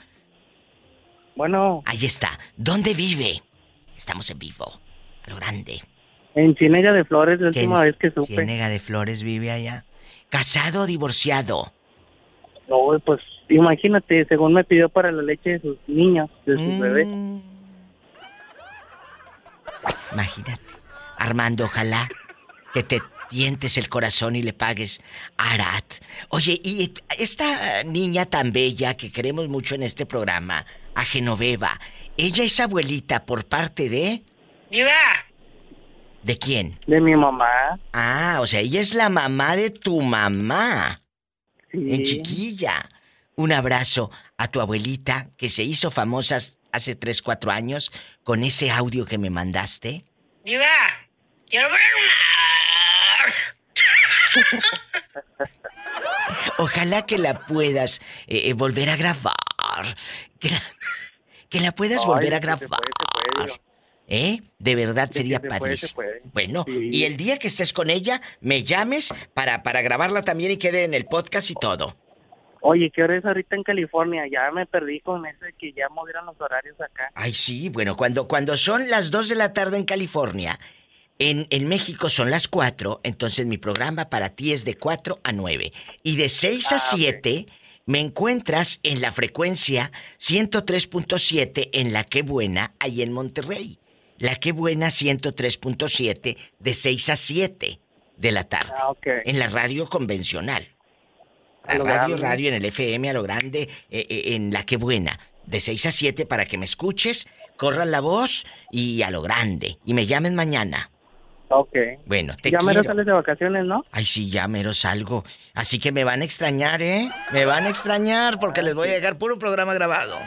[SPEAKER 19] Bueno.
[SPEAKER 2] Ahí está. ¿Dónde vive? Estamos en vivo. A lo grande.
[SPEAKER 17] En Ciénega de Flores, la
[SPEAKER 2] ¿Qué
[SPEAKER 17] última vez que supe.
[SPEAKER 2] Ciénega de Flores vive allá. ¿Casado o divorciado?
[SPEAKER 17] No, pues imagínate, según me pidió para la leche de sus niños, de sus
[SPEAKER 2] Mm.
[SPEAKER 17] bebés.
[SPEAKER 2] Imagínate. Armando, ojalá que te tientes el corazón y le pagues a Arat. Oye, y esta niña tan bella que queremos mucho en este programa, a Genoveva, ella es abuelita por parte de... ¿De quién?
[SPEAKER 17] De mi mamá.
[SPEAKER 2] Ah, o sea, ella es la mamá de tu mamá.
[SPEAKER 17] Sí.
[SPEAKER 2] En chiquilla. Un abrazo a tu abuelita que se hizo famosa hace 3, 4 años con ese audio que me mandaste.
[SPEAKER 26] Diva, quiero ver
[SPEAKER 2] Ojalá que la puedas eh, eh, volver a grabar. Que la, que la puedas
[SPEAKER 17] Ay,
[SPEAKER 2] volver a
[SPEAKER 17] se
[SPEAKER 2] grabar.
[SPEAKER 17] puede, se puede.
[SPEAKER 2] ¿Eh? De verdad sería
[SPEAKER 17] se puede,
[SPEAKER 2] padrísimo.
[SPEAKER 17] se puede.
[SPEAKER 2] Bueno,
[SPEAKER 17] Sí.
[SPEAKER 2] y el día que estés con ella, me llames para, para grabarla también y quede en el podcast y todo.
[SPEAKER 17] Oye, ¿qué hora es ahorita en California? Ya me perdí con eso de que ya movieron los horarios acá.
[SPEAKER 2] Ay, sí, bueno, cuando, cuando son las 2 de la tarde en California, en, en México son las 4, entonces mi programa para ti es de 4 a 9. Y de 6 a
[SPEAKER 17] Ah,
[SPEAKER 2] 7 me encuentras en la frecuencia 103.7 en La Qué Buena, ahí en Monterrey. La Qué Buena 103.7 de 6 a 7 de la tarde.
[SPEAKER 17] Ah, ok.
[SPEAKER 2] En la radio convencional. La radio,
[SPEAKER 17] grande.
[SPEAKER 2] radio en el FM a lo grande, eh, eh, en la que buena. De 6 a 7 para que me escuches, corras la voz y a lo grande. Y me llamen mañana.
[SPEAKER 17] Ok.
[SPEAKER 2] Bueno, te
[SPEAKER 17] ya
[SPEAKER 2] quiero.
[SPEAKER 17] sales de vacaciones, ¿no?
[SPEAKER 2] Ay, sí, ya mero salgo. Así que me van a extrañar, ¿eh? Me van a extrañar porque les voy a dejar puro programa grabado.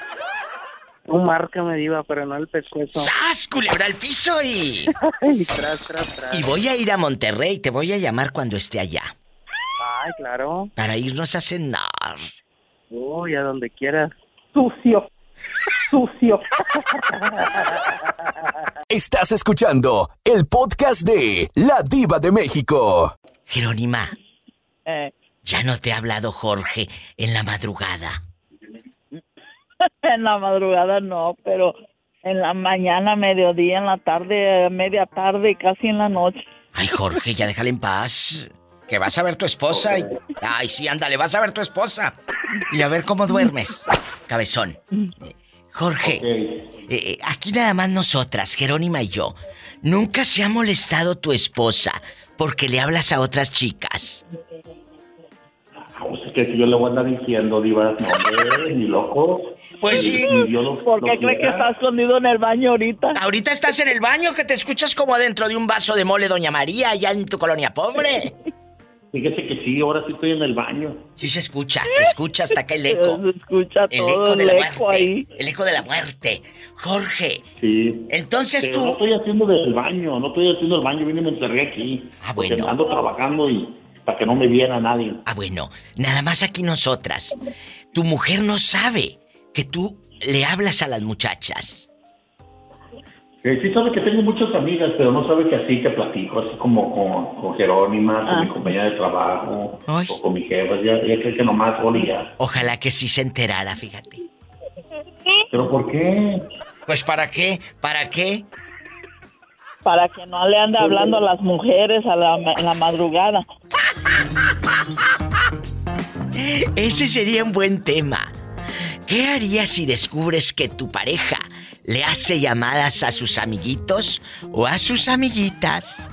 [SPEAKER 17] Un marca me diva, pero no el pescuezo.
[SPEAKER 2] ¡Sas! Culebra al piso y.
[SPEAKER 17] Ay, tras, tras, tras.
[SPEAKER 2] Y voy a ir a Monterrey. Te voy a llamar cuando esté allá.
[SPEAKER 17] Ay, claro.
[SPEAKER 2] Para irnos a cenar.
[SPEAKER 17] Uy, a donde quieras. Sucio. Sucio.
[SPEAKER 1] Estás escuchando el podcast de La Diva de México.
[SPEAKER 2] Jerónima,
[SPEAKER 21] Eh,
[SPEAKER 2] ya no te ha hablado Jorge en la madrugada.
[SPEAKER 21] en la madrugada no, pero en la mañana, mediodía, en la tarde, media tarde y casi en la noche.
[SPEAKER 2] Ay, Jorge, ya déjale en paz. Que vas a ver tu esposa y... Ay, sí, ándale, vas a ver tu esposa. Y a ver cómo duermes, cabezón. Jorge, eh, eh, aquí nada más nosotras, Jerónima y yo. Nunca se ha molestado tu esposa porque le hablas a otras chicas.
[SPEAKER 27] Pues es que si yo le voy a andar diciendo, Diva, no, hombre, ni loco.
[SPEAKER 2] Pues sí.
[SPEAKER 27] lo-
[SPEAKER 21] ¿Por qué
[SPEAKER 27] lo
[SPEAKER 21] cree que
[SPEAKER 27] quiera.
[SPEAKER 21] está escondido en el baño ahorita?
[SPEAKER 2] Ahorita estás en el baño que te escuchas como adentro de un vaso de mole Doña María allá en tu colonia pobre.
[SPEAKER 27] Fíjese que sí, ahora sí estoy en el baño.
[SPEAKER 2] Sí se escucha, se escucha hasta acá el eco.
[SPEAKER 21] Se escucha
[SPEAKER 2] El
[SPEAKER 21] todo
[SPEAKER 2] eco de
[SPEAKER 21] el
[SPEAKER 2] la
[SPEAKER 21] eco
[SPEAKER 2] muerte.
[SPEAKER 21] ahí.
[SPEAKER 2] El eco de la muerte. Jorge,
[SPEAKER 27] Sí.
[SPEAKER 2] entonces
[SPEAKER 27] Pero no
[SPEAKER 2] tú...
[SPEAKER 27] estoy haciendo del baño, no estoy haciendo el baño, vine y me encerré aquí.
[SPEAKER 2] Ah, bueno.
[SPEAKER 27] ando trabajando y para que no me viera nadie.
[SPEAKER 2] Ah, bueno, nada más aquí nosotras. Tu mujer no sabe que tú le hablas a las muchachas.
[SPEAKER 27] Eh, sí sabe que tengo muchas amigas, pero no sabe que así que platico, así como con, con Jerónima, con
[SPEAKER 21] Ah.
[SPEAKER 27] mi compañera de trabajo, o con mi jefa, ya, ya cree que nomás Oli ya.
[SPEAKER 2] Ojalá que sí se enterara, fíjate.
[SPEAKER 27] ¿Pero por qué?
[SPEAKER 2] Pues ¿para qué? ¿Para qué?
[SPEAKER 21] Para que no le ande hablando a las mujeres a la, en la madrugada.
[SPEAKER 2] Ese sería un buen tema. ¿Qué harías si descubres que tu pareja le hace llamadas a sus amiguitos o a sus amiguitas?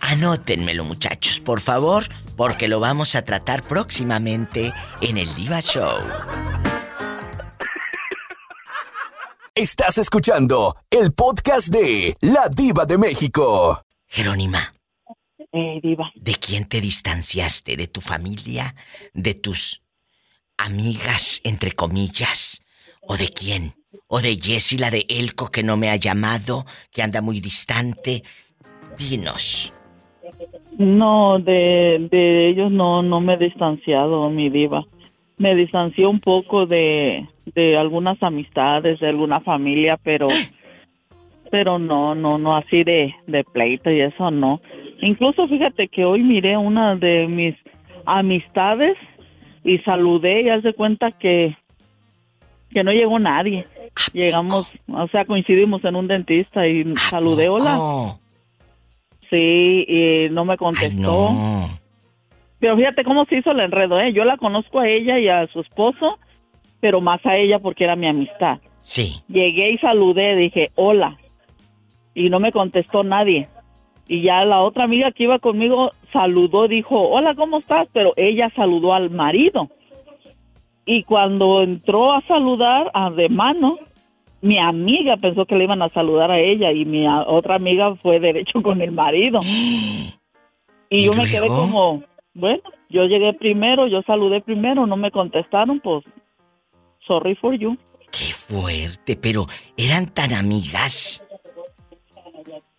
[SPEAKER 2] Anótenmelo, muchachos, por favor, porque lo vamos a tratar próximamente en el Diva Show.
[SPEAKER 1] Estás escuchando el podcast de La Diva de México.
[SPEAKER 2] Jerónima,
[SPEAKER 21] Eh, diva.
[SPEAKER 2] ¿de quién te distanciaste? ¿De tu familia? ¿De tus amigas, entre comillas? ¿O de quién? ¿O de Jessie, la de Elco, que no me ha llamado, que anda muy distante? Dinos.
[SPEAKER 21] No, de, de ellos no, no me he distanciado, mi diva. Me distancié un poco de, de algunas amistades, de alguna familia, pero, pero no, no, no así de, de pleito y eso no. Incluso fíjate que hoy miré una de mis amistades y saludé y haz de cuenta que, que no llegó nadie. Llegamos, o sea, coincidimos en un dentista y saludé, hola. Sí, y no me contestó. Pero fíjate cómo se hizo el enredo, ¿eh? Yo la conozco a ella y a su esposo, pero más a ella porque era mi amistad.
[SPEAKER 2] Sí.
[SPEAKER 21] Llegué y saludé, dije, hola. Y no me contestó nadie. Y ya la otra amiga que iba conmigo saludó, dijo, hola, ¿cómo estás? Pero ella saludó al marido. Y cuando entró a saludar a de mano, mi amiga pensó que le iban a saludar a ella y mi otra amiga fue derecho con el marido. Y, yo me quedé como, bueno, yo llegué primero, yo saludé primero, no me contestaron, pues, sorry for you.
[SPEAKER 2] Qué fuerte, pero eran tan amigas.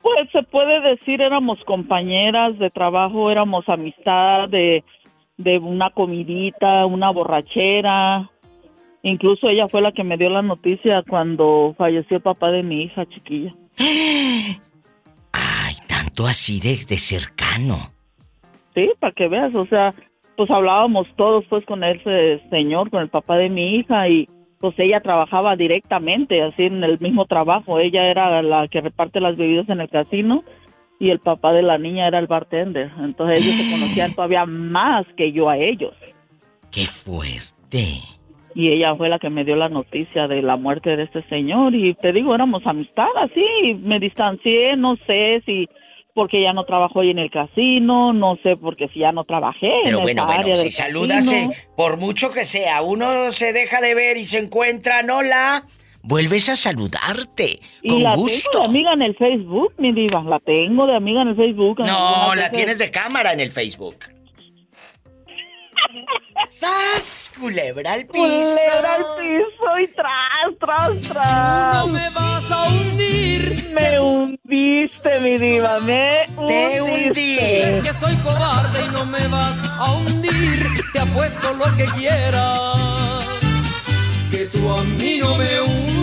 [SPEAKER 21] Pues se puede decir, éramos compañeras de trabajo, éramos amistad de, de una comidita, una borrachera. Incluso ella fue la que me dio la noticia cuando falleció el papá de mi hija chiquilla.
[SPEAKER 2] Tanto así de, de cercano.
[SPEAKER 21] Sí, para que veas, o sea, pues hablábamos todos pues con ese señor, con el papá de mi hija y pues ella trabajaba directamente, así en el mismo trabajo. Ella era la que reparte las bebidas en el casino y el papá de la niña era el bartender. Entonces ellos se conocían todavía más que yo a ellos.
[SPEAKER 2] Qué fuerte.
[SPEAKER 21] Y ella fue la que me dio la noticia de la muerte de este señor y te digo, éramos amistad, así, me distancié, no sé si porque ya no trabajó ahí en el casino, no sé porque si ya no trabajé
[SPEAKER 2] Pero
[SPEAKER 21] en
[SPEAKER 2] bueno,
[SPEAKER 21] esa
[SPEAKER 2] bueno,
[SPEAKER 21] área
[SPEAKER 2] si
[SPEAKER 21] casino.
[SPEAKER 2] eh, por mucho que sea, uno se deja de ver y se encuentran, hola, vuelves a saludarte,
[SPEAKER 21] Y
[SPEAKER 2] con
[SPEAKER 21] la tengo
[SPEAKER 2] gusto.
[SPEAKER 21] de amiga en el Facebook, mi diva. La tengo de amiga en el Facebook. en
[SPEAKER 2] No, la tienes de cámara en el Facebook. ¡Sas! Culebra al piso.
[SPEAKER 21] Culebra al piso y tras, tras, tras.
[SPEAKER 14] Tú no me vas a hundir.
[SPEAKER 21] Me hundiste, mi diva. Me
[SPEAKER 2] Te
[SPEAKER 21] hundiste.
[SPEAKER 14] Es que soy cobarde y no me vas a hundir. Te apuesto lo que quieras. Que tú a mí no me hundes.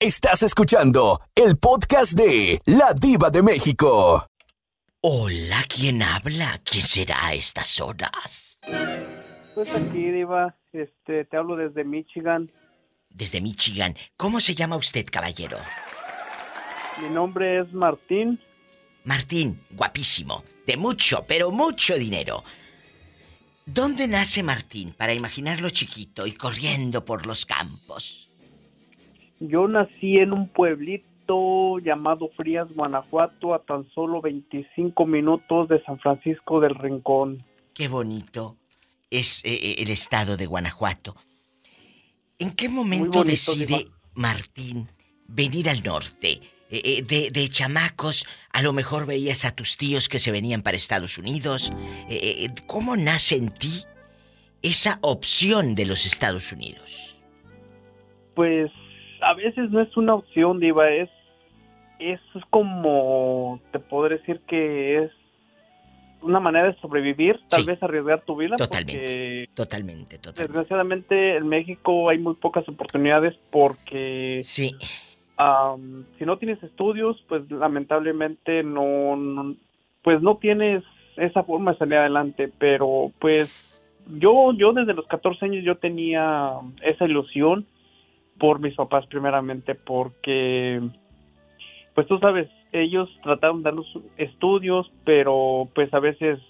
[SPEAKER 1] Estás escuchando el podcast de La Diva de México.
[SPEAKER 2] Hola, ¿quién habla? ¿Quién será a estas horas?
[SPEAKER 28] Pues aquí, Diva, este, te hablo desde Michigan.
[SPEAKER 2] Desde Michigan. ¿Cómo se llama usted, caballero?
[SPEAKER 28] Mi nombre es Martín.
[SPEAKER 2] Martín, guapísimo. De mucho, pero mucho dinero. ¿Dónde nace Martín para imaginarlo chiquito y corriendo por los campos?
[SPEAKER 28] Yo nací en un pueblito llamado Frías, Guanajuato, a tan solo 25 minutos de San Francisco del Rincón.
[SPEAKER 2] Qué bonito es eh, eh, el estado de Guanajuato. ¿En qué momento
[SPEAKER 28] bonito,
[SPEAKER 2] decide
[SPEAKER 28] Diva.
[SPEAKER 2] Martín venir al norte? Eh, de, de chamacos, a lo mejor veías a tus tíos que se venían para Estados Unidos. Eh, ¿Cómo nace en ti esa opción de los Estados Unidos?
[SPEAKER 28] Pues a veces no es una opción, Diva, es, es como, te podré decir que es una manera de sobrevivir, tal
[SPEAKER 2] Sí.
[SPEAKER 28] vez arriesgar tu vida.
[SPEAKER 2] Totalmente.
[SPEAKER 28] porque
[SPEAKER 2] Totalmente, totalmente.
[SPEAKER 28] Desgraciadamente en México hay muy pocas oportunidades porque
[SPEAKER 2] sí.
[SPEAKER 28] si no tienes estudios, pues lamentablemente no, no- pues no tienes esa forma de salir adelante, pero pues yo yo desde los 14 años yo tenía esa ilusión por mis papás primeramente porque pues tú sabes, ellos trataron de darnos estudios, pero pues a veces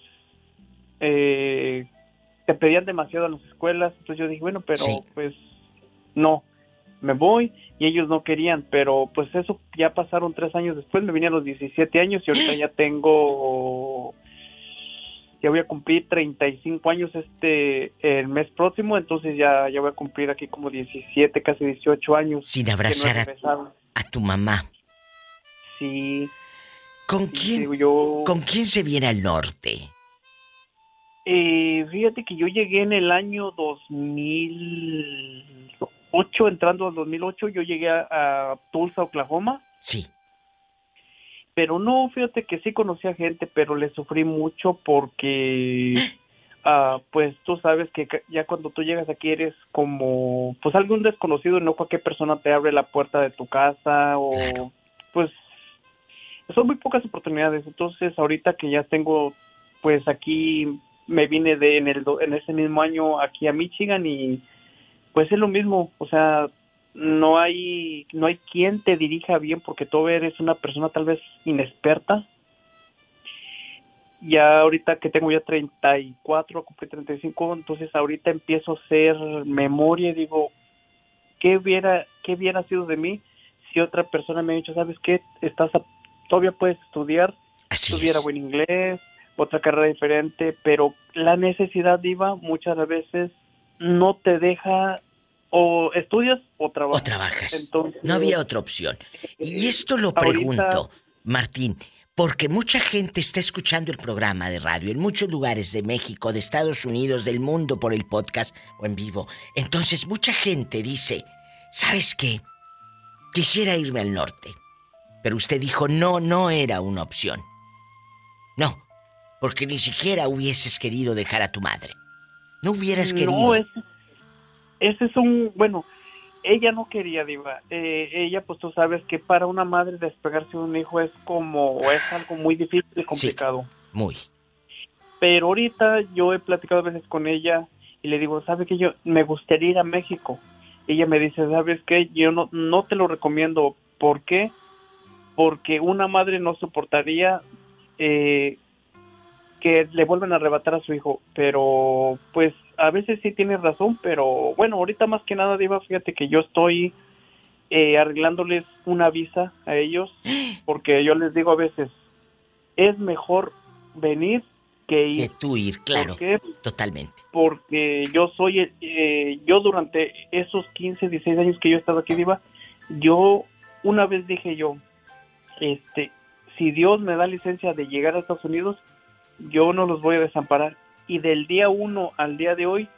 [SPEAKER 28] eh, te pedían demasiado en las escuelas, entonces yo dije, bueno, pero
[SPEAKER 2] Sí.
[SPEAKER 28] pues no, me voy y ellos no querían, pero pues eso ya pasaron tres años después, me vine a los 17 años y ahorita ya tengo, ya voy a cumplir 35 años este el mes próximo, entonces ya, ya voy a cumplir aquí como 17, casi 18 años.
[SPEAKER 2] Sin
[SPEAKER 28] no
[SPEAKER 2] abrazar a- tu mamá.
[SPEAKER 28] Sí.
[SPEAKER 2] ¿Con quién, ¿Con quién se viene al norte?
[SPEAKER 28] Eh, fíjate que yo llegué en el año 2008, entrando al 2008, yo llegué a, a Tulsa, Oklahoma.
[SPEAKER 2] Sí.
[SPEAKER 28] Pero no, fíjate que sí conocía gente, pero le sufrí mucho porque, ah, pues tú sabes que ya cuando tú llegas aquí eres como, pues algún desconocido y no cualquier persona te abre la puerta de tu casa o, pues, son muy pocas oportunidades. Entonces, ahorita que ya tengo, pues aquí me vine de en el en ese mismo año aquí a Michigan y pues es lo mismo, o sea, no hay no hay quien te dirija bien porque tú eres una persona tal vez inexperta. Ya ahorita que tengo ya 34, cumplí 35, entonces ahorita empiezo a hacer memoria y digo, ¿qué hubiera, qué hubiera sido de mí si otra persona me ha dicho, sabes qué, estás a- todavía puedes estudiar, tuviera buen inglés, otra carrera diferente, pero la necesidad diva muchas veces no te deja o estudias o trabajas.
[SPEAKER 2] O trabajas.
[SPEAKER 28] Entonces,
[SPEAKER 2] No había otra opción. Y esto lo
[SPEAKER 28] ahorita-
[SPEAKER 2] pregunto, Martín, porque mucha gente está escuchando el programa de radio en muchos lugares de México, de Estados Unidos, del mundo por el podcast o en vivo. Entonces mucha gente dice, ¿sabes qué? Quisiera irme al norte. Pero usted dijo, no, no era una opción. No, porque ni siquiera hubieses querido dejar a tu madre. No hubieras querido.
[SPEAKER 28] No, ese, ese es un, bueno, ella no quería, Diva. Eh, ella, pues tú sabes que para una madre despegarse de un hijo es como, es algo muy difícil y complicado.
[SPEAKER 2] Muy.
[SPEAKER 28] Pero ahorita yo he platicado a veces con ella y le digo, ¿sabe que yo me gustaría ir a México? Ella me dice, ¿sabes qué? Yo no, no te lo recomiendo. ¿Por qué? Porque una madre no soportaría eh, que le vuelvan a arrebatar a su hijo. Pero, pues, a veces sí tienes razón, pero bueno, ahorita más que nada, Diva, fíjate que yo estoy eh, arreglándoles una visa a ellos, porque yo les digo a veces, es mejor venir que ir.
[SPEAKER 2] Que tú ir, claro.
[SPEAKER 28] ¿Por qué?
[SPEAKER 2] Totalmente.
[SPEAKER 28] Porque yo soy, eh, yo durante esos 15, 16 años que yo he estado aquí, Diva, yo una vez dije yo, este, si Dios me da licencia de llegar a Estados Unidos, yo no los voy a desamparar. Y del día uno al día de hoy,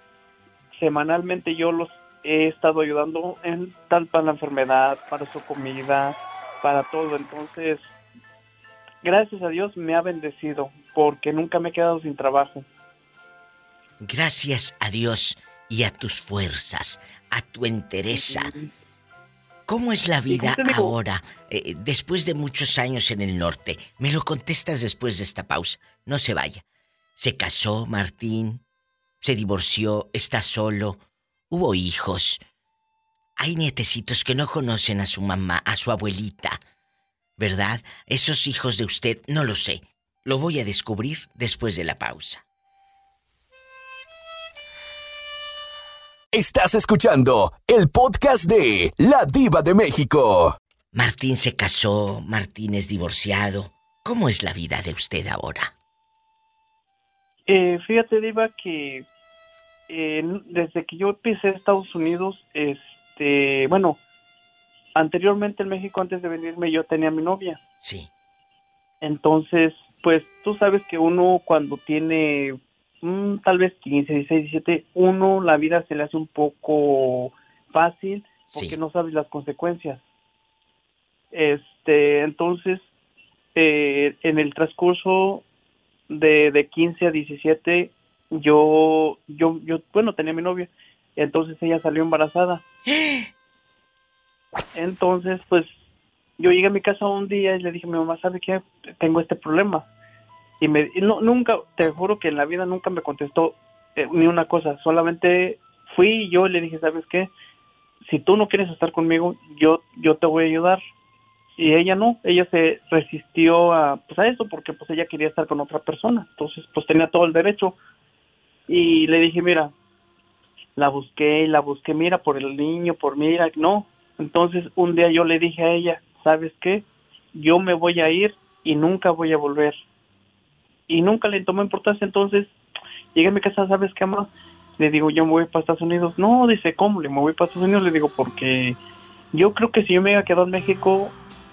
[SPEAKER 28] semanalmente yo los he estado ayudando en tal para la enfermedad, para su comida, para todo. Entonces, gracias a Dios me ha bendecido porque nunca me he quedado sin trabajo.
[SPEAKER 2] Gracias a Dios y a tus fuerzas, a tu entereza. ¿Cómo es la vida ahora, eh, después de muchos años en el norte? Me lo contestas después de esta pausa. No se vaya. ¿Se casó Martín? ¿Se divorció? ¿Está solo? ¿Hubo hijos? Hay nietecitos que no conocen a su mamá, a su abuelita. ¿Verdad? Esos hijos de usted, no lo sé. Lo voy a descubrir después de la pausa.
[SPEAKER 1] Estás escuchando el podcast de La Diva de México.
[SPEAKER 2] Martín se casó, Martín es divorciado. ¿Cómo es la vida de usted ahora?
[SPEAKER 28] Eh, fíjate, Diva, que eh, desde que yo empecé a Estados Unidos, este, bueno, anteriormente en México, antes de venirme, yo tenía a mi novia.
[SPEAKER 2] Sí.
[SPEAKER 28] Entonces, pues tú sabes que uno cuando tiene mm, tal vez 15, 16, 17, uno la vida se le hace un poco fácil porque no sabes las consecuencias. Este, entonces, eh, en el transcurso de, de 15 a 17, yo, yo, yo, bueno, tenía mi novia, entonces ella salió embarazada. Entonces, pues, yo llegué a mi casa un día y le dije a mi mamá, ¿sabe qué? Tengo este problema. Y me, y no, nunca, te juro que en la vida nunca me contestó eh, ni una cosa, solamente fui y yo le dije, ¿sabes qué? Si tú no quieres estar conmigo, yo, yo te voy a ayudar. Y ella no, ella se resistió a, pues a eso porque pues ella quería estar con otra persona. Entonces, pues tenía todo el derecho. Y le dije, mira, la busqué y la busqué, mira, por el niño, por mira, no. Entonces, un día yo le dije a ella, ¿sabes qué? Yo me voy a ir y nunca voy a volver. Y nunca le tomó importancia, entonces llegué a mi casa, ¿sabes qué, mamá? Le digo, yo me voy para Estados Unidos. No, dice, ¿cómo? Le me voy para Estados Unidos. Le digo, porque yo creo que si yo me hubiera quedado en México,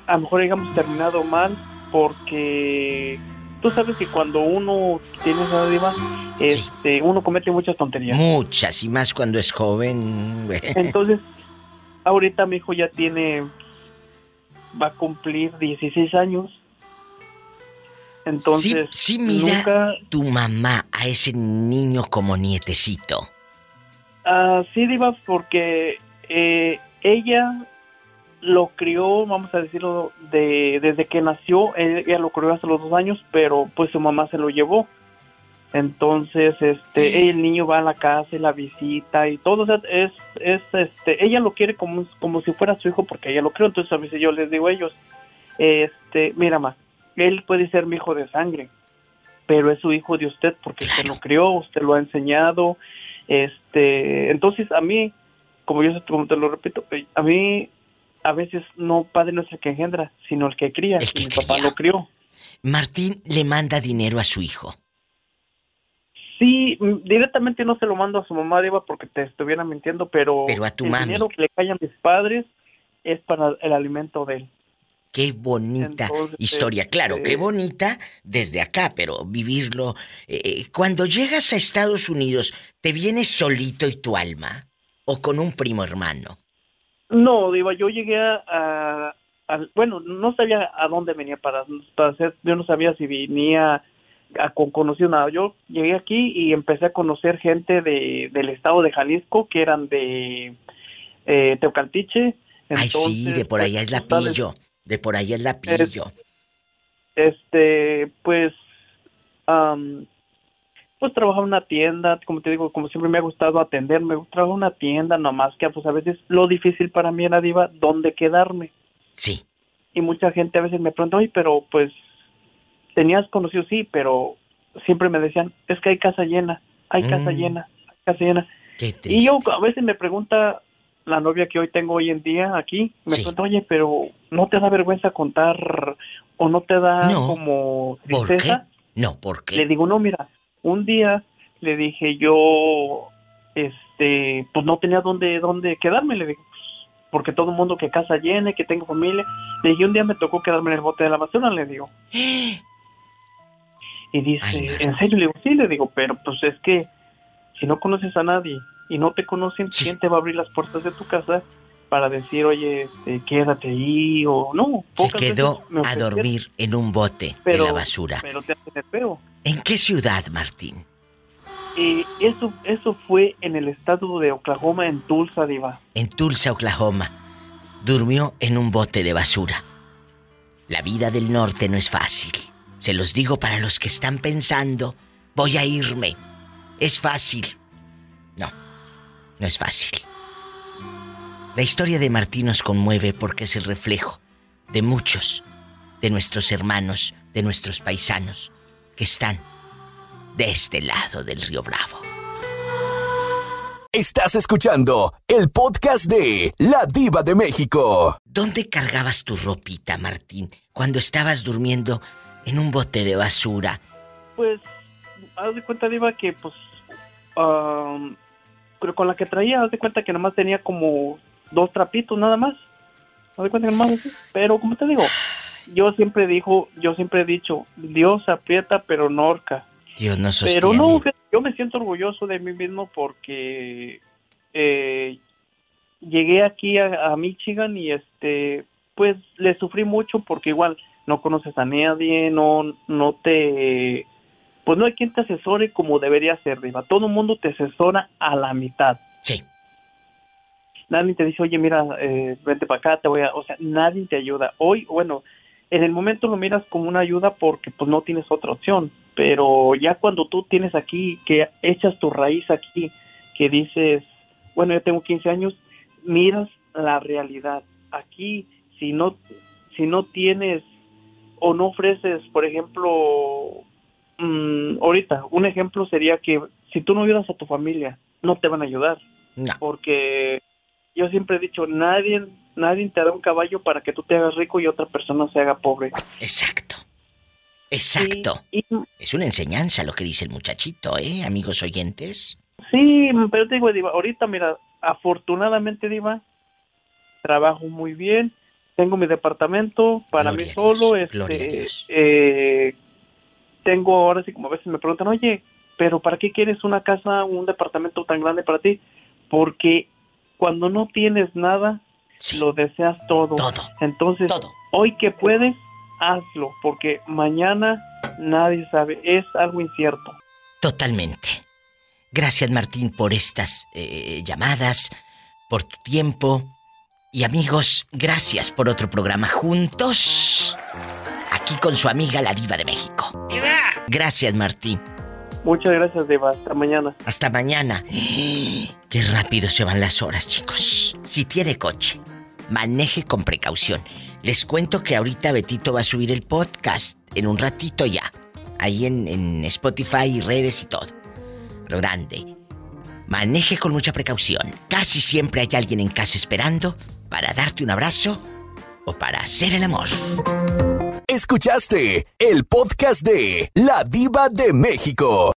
[SPEAKER 28] a lo mejor hubiéramos terminado mal, porque tú sabes que cuando uno tiene esa diva, este, uno comete muchas tonterías.
[SPEAKER 2] Muchas, y más cuando es joven.
[SPEAKER 28] Entonces, ahorita mi hijo ya tiene, va a cumplir 16 años. Entonces,
[SPEAKER 2] sí, sí mira
[SPEAKER 28] nunca,
[SPEAKER 2] tu mamá a ese niño como nietecito.
[SPEAKER 28] ah, sí, Diva, porque eh, ella lo crió, vamos a decirlo, de, desde que nació, ella lo crió hasta los dos años, pero pues su mamá se lo llevó. Entonces, este, el niño va a la casa y la visita y todo, o sea, es, es, este, ella lo quiere como, como si fuera su hijo porque ella lo creo, entonces a veces yo les digo a ellos, este, mira más, él puede ser mi hijo de sangre, pero es su hijo de usted porque usted lo crió, usted lo ha enseñado, este, entonces a mí, como yo como te lo repito, eh, a mí a veces no padre no es el que engendra, sino el que cría, y mi papá lo crió.
[SPEAKER 2] Martín le manda dinero a su hijo.
[SPEAKER 28] Sí, directamente no se lo mando a su mamá, Diva, porque te estuviera mintiendo, pero,
[SPEAKER 2] Pero a tu
[SPEAKER 28] el
[SPEAKER 2] mami.
[SPEAKER 28] dinero que le cae a mis padres es para el alimento de él.
[SPEAKER 2] Qué bonita
[SPEAKER 28] Entonces,
[SPEAKER 2] historia. Claro,
[SPEAKER 28] eh,
[SPEAKER 2] qué bonita desde acá, pero vivirlo. eh, cuando llegas a Estados Unidos, ¿te vienes solito y tu alma? ¿O con un primo hermano?
[SPEAKER 28] No, Diva, yo llegué a, a- bueno, no sabía a dónde venía para, para hacer, yo no sabía si venía a con conocido nada. Yo llegué aquí y empecé a conocer gente de, del estado de Jalisco que eran de eh, Teocaltiche.
[SPEAKER 2] Ay, sí,
[SPEAKER 28] Entonces,
[SPEAKER 2] de por allá es la
[SPEAKER 28] tú sabes,
[SPEAKER 2] pillo. De por allá es la pillo.
[SPEAKER 28] este pues am, pues trabajaba en una tienda como te digo como siempre me ha gustado atenderme trabajaba en una tienda nomás que pues a veces lo difícil para mí era diva dónde quedarme
[SPEAKER 2] sí
[SPEAKER 28] y mucha gente a veces me pregunta oye pero pues tenías conocido sí pero siempre me decían es que hay casa llena hay casa
[SPEAKER 2] Mm.
[SPEAKER 28] llena hay casa llena
[SPEAKER 2] Qué
[SPEAKER 28] y yo a veces me pregunta la novia que hoy tengo hoy en día aquí, me pregunta, oye, pero ¿no te da vergüenza contar o no te da
[SPEAKER 2] No.
[SPEAKER 28] como
[SPEAKER 2] ¿Por qué?
[SPEAKER 28] tristeza?
[SPEAKER 2] No, ¿por qué?
[SPEAKER 28] Le digo, no, mira, un día le dije yo, este, pues no tenía dónde, dónde quedarme, le dije, pues, porque todo el mundo que casa llena, que tengo familia, le dije, un día me tocó quedarme en el bote de la basura, le digo. Y dice, ¿en serio? Le digo, sí, le digo, pero pues es que si no conoces a nadie y no te conocen, ¿quién te va a abrir las puertas de tu casa para decir, oye, este, quédate ahí o no?
[SPEAKER 2] Se quedó a dormir en un bote
[SPEAKER 28] pero,
[SPEAKER 2] de la basura.
[SPEAKER 28] Pero te hacen el feo.
[SPEAKER 2] ¿En qué ciudad, Martín?
[SPEAKER 28] Eso, eso fue en el estado de Oklahoma, en Tulsa, Diva.
[SPEAKER 2] En Tulsa, Oklahoma. Durmió en un bote de basura. La vida del norte no es fácil. Se los digo para los que están pensando, voy a irme. Es fácil. No, no es fácil. La historia de Martín nos conmueve porque es el reflejo de muchos de nuestros hermanos, de nuestros paisanos, que están de este lado del río Bravo.
[SPEAKER 1] Estás escuchando el podcast de La Diva de México.
[SPEAKER 2] ¿Dónde cargabas tu ropita, Martín, cuando estabas durmiendo en un bote de basura?
[SPEAKER 28] Pues, haz de cuenta, Diva, que pues, pero con la que traía, haz de cuenta que nomás tenía como dos trapitos nada más. Haz de cuenta que así. Pero, como te digo, yo siempre dijo, yo siempre he dicho, Dios aprieta pero no horca.
[SPEAKER 2] Dios no sostiene.
[SPEAKER 28] Pero no, yo me siento orgulloso de mí mismo porque eh, llegué aquí a, a Michigan y este, pues le sufrí mucho porque igual no conoces a nadie, no, no te, pues no hay quien te asesore como debería ser, Diva. Todo el mundo te asesora a la mitad.
[SPEAKER 2] Sí.
[SPEAKER 28] Nadie te dice, oye, mira, eh, vente para acá, te voy a, o sea, nadie te ayuda. Hoy, bueno, en el momento lo miras como una ayuda porque pues no tienes otra opción, pero ya cuando tú tienes aquí, que echas tu raíz aquí, que dices, bueno, yo tengo 15 años, miras la realidad. Aquí, si no, si no tienes o no ofreces, por ejemplo, mm, ahorita, un ejemplo sería que si tú no ayudas a tu familia, no te van a ayudar. Porque yo siempre he dicho, nadie, nadie te da un caballo para que tú te hagas rico y otra persona se haga pobre.
[SPEAKER 2] Exacto. Exacto. Es una enseñanza lo que dice el muchachito, ¿eh, amigos oyentes?
[SPEAKER 28] Sí, pero te digo, Diva, ahorita, mira, afortunadamente, Diva, trabajo muy bien, tengo mi departamento para mí solo, este, eh, tengo ahora sí como a veces me preguntan, oye, pero ¿para qué quieres una casa, un departamento tan grande para ti? Porque cuando no tienes nada, lo deseas todo. Entonces, hoy que puedes, hazlo, porque mañana nadie sabe, es algo incierto.
[SPEAKER 2] Totalmente. Gracias Martín por estas eh, llamadas, por tu tiempo. Y amigos, gracias por otro programa juntos. Aquí con su amiga la diva de México. Gracias Martín.
[SPEAKER 28] Muchas gracias, Diva. Hasta mañana.
[SPEAKER 2] Hasta mañana. Qué rápido se van las horas, chicos. Si tiene coche, maneje con precaución. Les cuento que ahorita Betito va a subir el podcast en un ratito ya. Ahí en, en Spotify y redes y todo. Lo grande. Maneje con mucha precaución. Casi siempre hay alguien en casa esperando para darte un abrazo o para hacer el amor.
[SPEAKER 1] Escuchaste el podcast de La Diva de México.